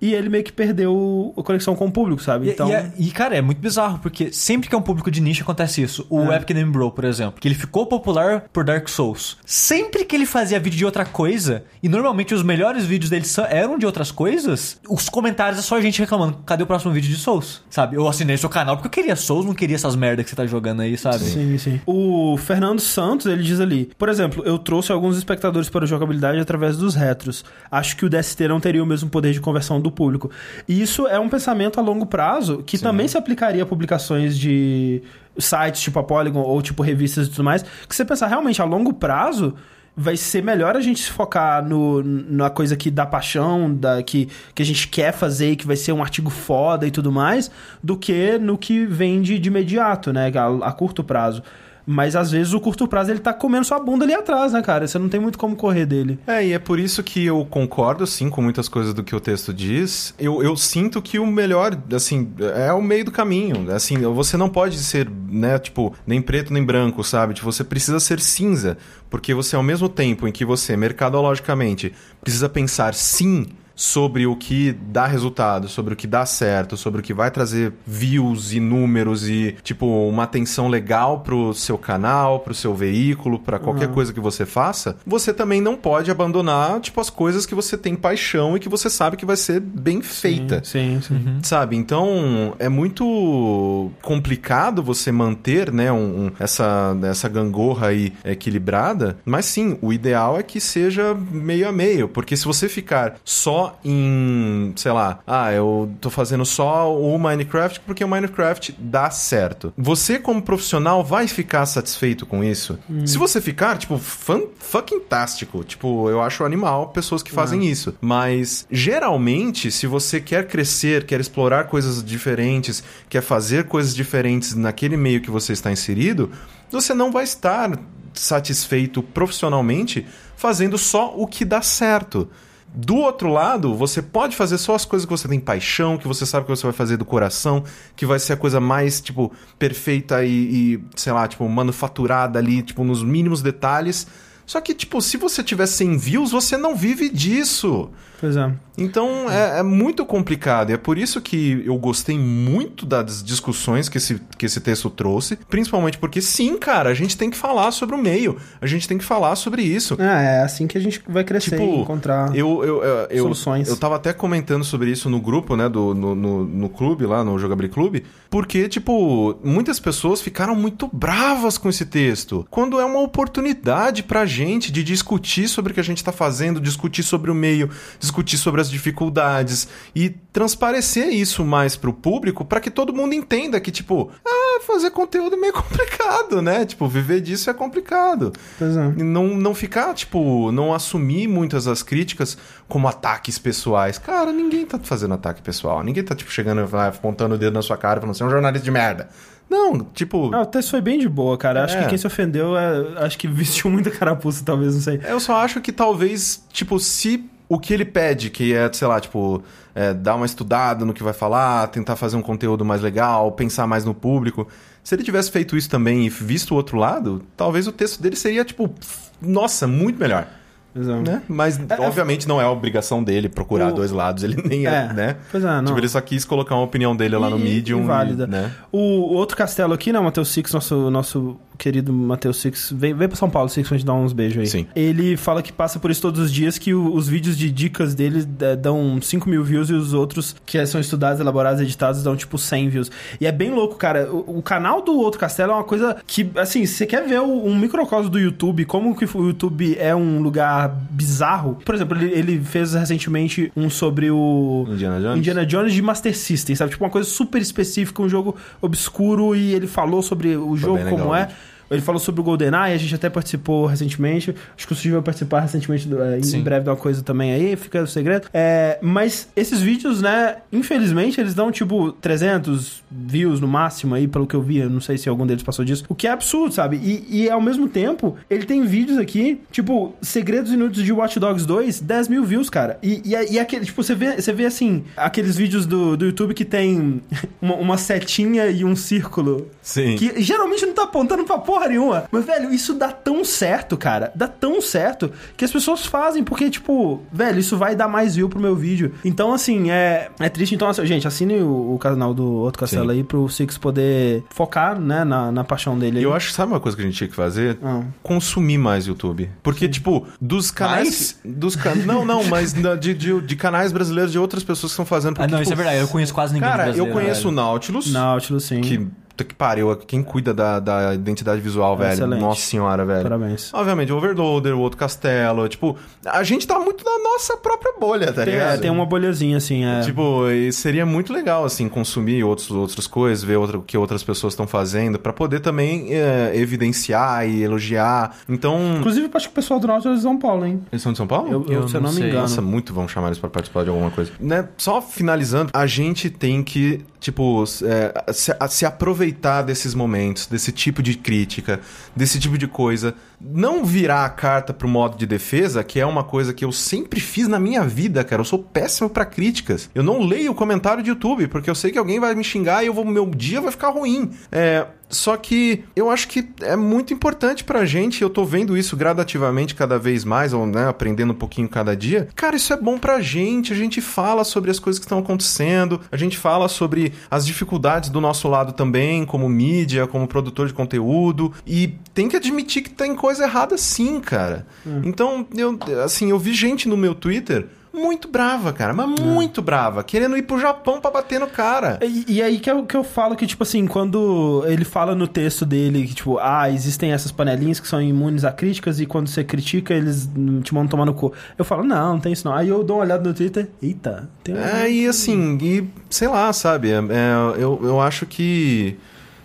e ele meio que perdeu a conexão com o público, sabe? Então... E, e, e, cara, é muito bizarro, porque sempre que é um público de nicho acontece isso. O é. Epic Game Bro, por exemplo, que ele ficou popular por Dark Souls. Sempre que ele fazia vídeo de outra coisa, e normalmente os melhores vídeos dele eram de outras coisas, os comentários é só a gente reclamando, cadê o próximo vídeo de Souls? Sabe? Eu assinei seu canal porque eu queria Souls, não queria essas merdas que você tá jogando aí, sabe? Sim, sim. O Fernando Santos, ele diz ali, por exemplo, eu trouxe alguns espectadores para a jogabilidade através dos retros. Acho que o DST não teria o mesmo poder de conversão do público. E isso é um pensamento a longo prazo que Sim. também se aplicaria a publicações de sites tipo a Polygon ou tipo revistas e tudo mais. Que você pensar realmente a longo prazo vai ser melhor a gente se focar no, na coisa que dá paixão, da, que, que a gente quer fazer e que vai ser um artigo foda e tudo mais, do que no que vende de imediato, né? A, a curto prazo. Mas às vezes o curto prazo ele tá comendo sua bunda ali atrás, né, cara? Você não tem muito como correr dele. É, e é por isso que eu concordo, sim, com muitas coisas do que o texto diz. Eu, eu sinto que o melhor, assim, é o meio do caminho. Assim, você não pode ser, né, tipo, nem preto nem branco, sabe? Tipo, você precisa ser cinza. Porque você, ao mesmo tempo em que você, mercadologicamente, precisa pensar sim sobre o que dá resultado, sobre o que dá certo, sobre o que vai trazer views e números e, tipo, uma atenção legal pro seu canal, pro seu veículo, para qualquer uhum. coisa que você faça, você também não pode abandonar, tipo, as coisas que você tem paixão e que você sabe que vai ser bem feita. Sim, sim. sim. Uhum. Sabe? Então, é muito complicado você manter, né, um, um, essa, essa gangorra aí equilibrada, mas sim, o ideal é que seja meio a meio, porque se você ficar só em, sei lá, ah, eu tô fazendo só o Minecraft porque o Minecraft dá certo. Você, como profissional, vai ficar satisfeito com isso? Hum. Se você ficar, tipo, fan, fucking tástico. Tipo, eu acho animal pessoas que fazem uhum. isso. Mas, geralmente, se você quer crescer, quer explorar coisas diferentes, quer fazer coisas diferentes naquele meio que você está inserido, você não vai estar satisfeito profissionalmente fazendo só o que dá certo. Do outro lado, você pode fazer só as coisas que você tem paixão, que você sabe que você vai fazer do coração, que vai ser a coisa mais, tipo, perfeita e, e sei lá, tipo, manufaturada ali, tipo, nos mínimos detalhes. Só que, tipo, se você tiver 100 views, você não vive disso. Pois é. Então é, é, muito complicado. E é por isso que eu gostei muito das discussões que esse, que esse texto trouxe. Principalmente porque, sim, cara, a gente tem que falar sobre o meio. A gente tem que falar sobre isso. É, é assim que a gente vai crescer tipo, e encontrar eu, eu, eu, eu, soluções. Eu tava até comentando sobre isso no grupo, né? Do, no, no, no clube lá, no Jogabri Clube. Porque, tipo, muitas pessoas ficaram muito bravas com esse texto. Quando é uma oportunidade pra gente de discutir sobre o que a gente tá fazendo, discutir sobre o meio, discutir sobre as dificuldades e transparecer isso mais pro público para que todo mundo entenda que, tipo, ah, fazer conteúdo é meio complicado, né? Tipo, viver disso é complicado. Pois é. Não, não ficar, tipo, não assumir muitas das críticas como ataques pessoais. Cara, ninguém tá fazendo ataque pessoal. Ninguém tá, tipo, chegando e apontando o dedo na sua cara e falando, você é um jornalista de merda. Não, tipo. Ah, o texto foi bem de boa, cara. Acho é. que quem se ofendeu, é, acho que vestiu muita carapuça, talvez, não sei. Eu só acho que talvez, tipo, se o que ele pede, que é, sei lá, tipo, é, dar uma estudada no que vai falar, tentar fazer um conteúdo mais legal, pensar mais no público. Se ele tivesse feito isso também e visto o outro lado, talvez o texto dele seria, tipo, nossa, muito melhor. Exato. Né? Mas, é, é obviamente, não é a obrigação dele procurar o... dois lados. Ele nem é, é, né? Pois é, não. Tipo, ele só quis colocar uma opinião dele lá no Medium. E, válida. né? o, o, outro castelo aqui, né? O Matheus Six, nosso, nosso querido Matheus Six, vem, vem pra São Paulo, Six, pra gente dar uns beijos aí. Sim. Ele fala que passa por isso todos os dias, que o, os vídeos de dicas dele é, dão 5 mil views e os outros, que são estudados, elaborados, editados, dão tipo 100 views. E é bem louco, cara. O, o canal do Outro Castelo é uma coisa que, assim, você quer ver um microcosmo do YouTube, como que o YouTube é um lugar bizarro. Por exemplo, ele, ele fez recentemente um sobre o Indiana Jones. Indiana Jones de Master System, sabe? Tipo uma coisa super específica, um jogo obscuro e ele falou sobre o Foi jogo como legal, é. Ele falou sobre o GoldenEye, a gente até participou recentemente. Acho que o Suji vai participar recentemente, do, é, em breve, de uma coisa também aí, fica o segredo. É, mas esses vídeos, né, infelizmente, eles dão tipo 300 views no máximo aí, pelo que eu vi. Eu não sei se algum deles passou disso. O que é absurdo, sabe? E, e ao mesmo tempo, ele tem vídeos aqui, tipo, Segredos Inúteis de Watch Dogs 2, 10 mil views, cara. E, e, e aquele, tipo, você vê, você vê assim, aqueles vídeos do, do YouTube que tem uma, uma setinha e um círculo. Sim. Que geralmente não tá apontando pra porra nenhuma. Mas, velho, isso dá tão certo, cara. Dá tão certo que as pessoas fazem, porque, tipo, velho, isso vai dar mais view pro meu vídeo. Então, assim, é, é triste. Então, assim, gente, assine o, o canal do Outro Castelo Sim. aí pro Six poder focar, né, na, na paixão dele. Aí. eu acho, sabe uma coisa que a gente tinha que fazer? Ah. Consumir mais YouTube. Porque, tipo, dos canais. Dos ca... Não, não, mas de, de, de canais brasileiros de outras pessoas que estão fazendo. Ah, porque, não, tipo, isso é verdade. Eu conheço quase ninguém Cara, eu conheço o velho. Nautilus. Nautilus, sim. Que, puta que pariu, quem cuida da, da identidade visual, velho. Excelente. Nossa senhora, velho. Parabéns. Obviamente, o Overloader, o outro castelo. Tipo, a gente tá muito na nossa própria bolha, tá Tem, ligado? é, tem uma bolhazinha, assim, é. Tipo, e seria muito legal, assim, consumir outros, outras coisas, ver outra, o que outras pessoas estão fazendo, pra poder também é, evidenciar e elogiar. Então. Inclusive, eu acho que o pessoal do Nautilus é de São Paulo, hein? Eles são de São Paulo? Eu, eu, Eu se eu não não me sei. engano. Nossa, muito vão chamar eles pra participar de alguma coisa. Né? Só finalizando, a gente tem que, tipo, é, se, a- se aproveitar desses momentos, desse tipo de crítica, desse tipo de coisa. Não virar a carta pro modo de defesa, que é uma coisa que eu sempre fiz na minha vida, cara. Eu sou péssimo pra críticas. Eu não leio o comentário de YouTube, porque eu sei que alguém vai me xingar e eu vou, meu dia vai ficar ruim. É. Só que eu acho que é muito importante pra gente, eu tô vendo isso gradativamente cada vez mais, ou né, aprendendo um pouquinho cada dia. Cara, isso é bom pra gente, a gente fala sobre as coisas que estão acontecendo, a gente fala sobre as dificuldades do nosso lado também, como mídia, como produtor de conteúdo, e tem que admitir que tem coisa errada sim, cara. Então, eu, assim, eu vi gente no meu Twitter muito brava, cara, mas muito brava, querendo ir pro Japão pra bater no cara. E, e aí que eu, que eu falo que, tipo assim, quando ele fala no texto dele que, tipo, ah, existem essas panelinhas que são imunes a críticas e quando você critica, eles te mandam tomar no cu. Eu falo, não, não tem isso não. Aí eu dou uma olhada no Twitter, eita, tem um... É, e assim, e sei lá, sabe? é, é, eu, eu acho que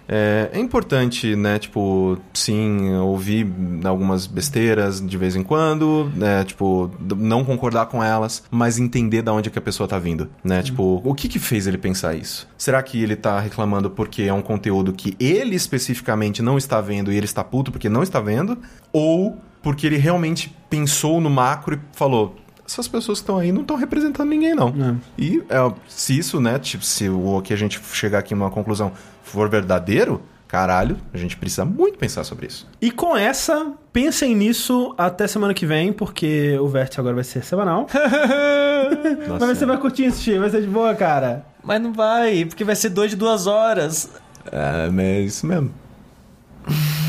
é, é importante, né? Tipo, sim, ouvir algumas besteiras de vez em quando, né? Tipo, não concordar com elas, mas entender da onde que a pessoa tá vindo, né? Tipo, o que que fez ele pensar isso? Será que ele tá reclamando porque é um conteúdo que ele especificamente não está vendo e ele está puto porque não está vendo? Ou porque ele realmente pensou no macro e falou essas pessoas que estão aí não estão representando ninguém, não. É. E é, se isso, né, tipo, se o que a gente chegar aqui numa conclusão for verdadeiro, caralho, a gente precisa muito pensar sobre isso. E com essa, pensem nisso até semana que vem, porque o Vértice agora vai ser semanal. Nossa, Mas você vai curtir assistir, vai ser de boa, cara. Mas não vai, porque vai ser dois de duas horas. É, mas é isso mesmo.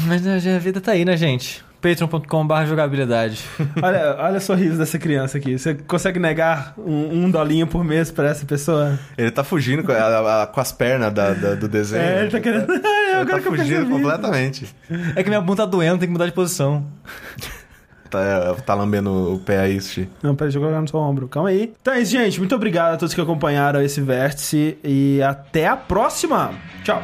Mas a vida tá aí, né, gente? patreon.com.br jogabilidade. Olha, olha o sorriso dessa criança aqui. Você consegue negar um, um dolinho por mês pra essa pessoa? Ele tá fugindo com, a- a- com as pernas da- da- do desenho. É, ele tá querendo. Ele Agora tá que eu fugindo completamente. É que minha bunda tá doendo, tem que mudar de posição. Tá, tá lambendo o pé aí, Sushi. Não, peraí, deixa eu colocar no seu ombro. Calma aí. Então é isso, gente. Muito obrigado a todos que acompanharam esse vértice e até a próxima. Tchau.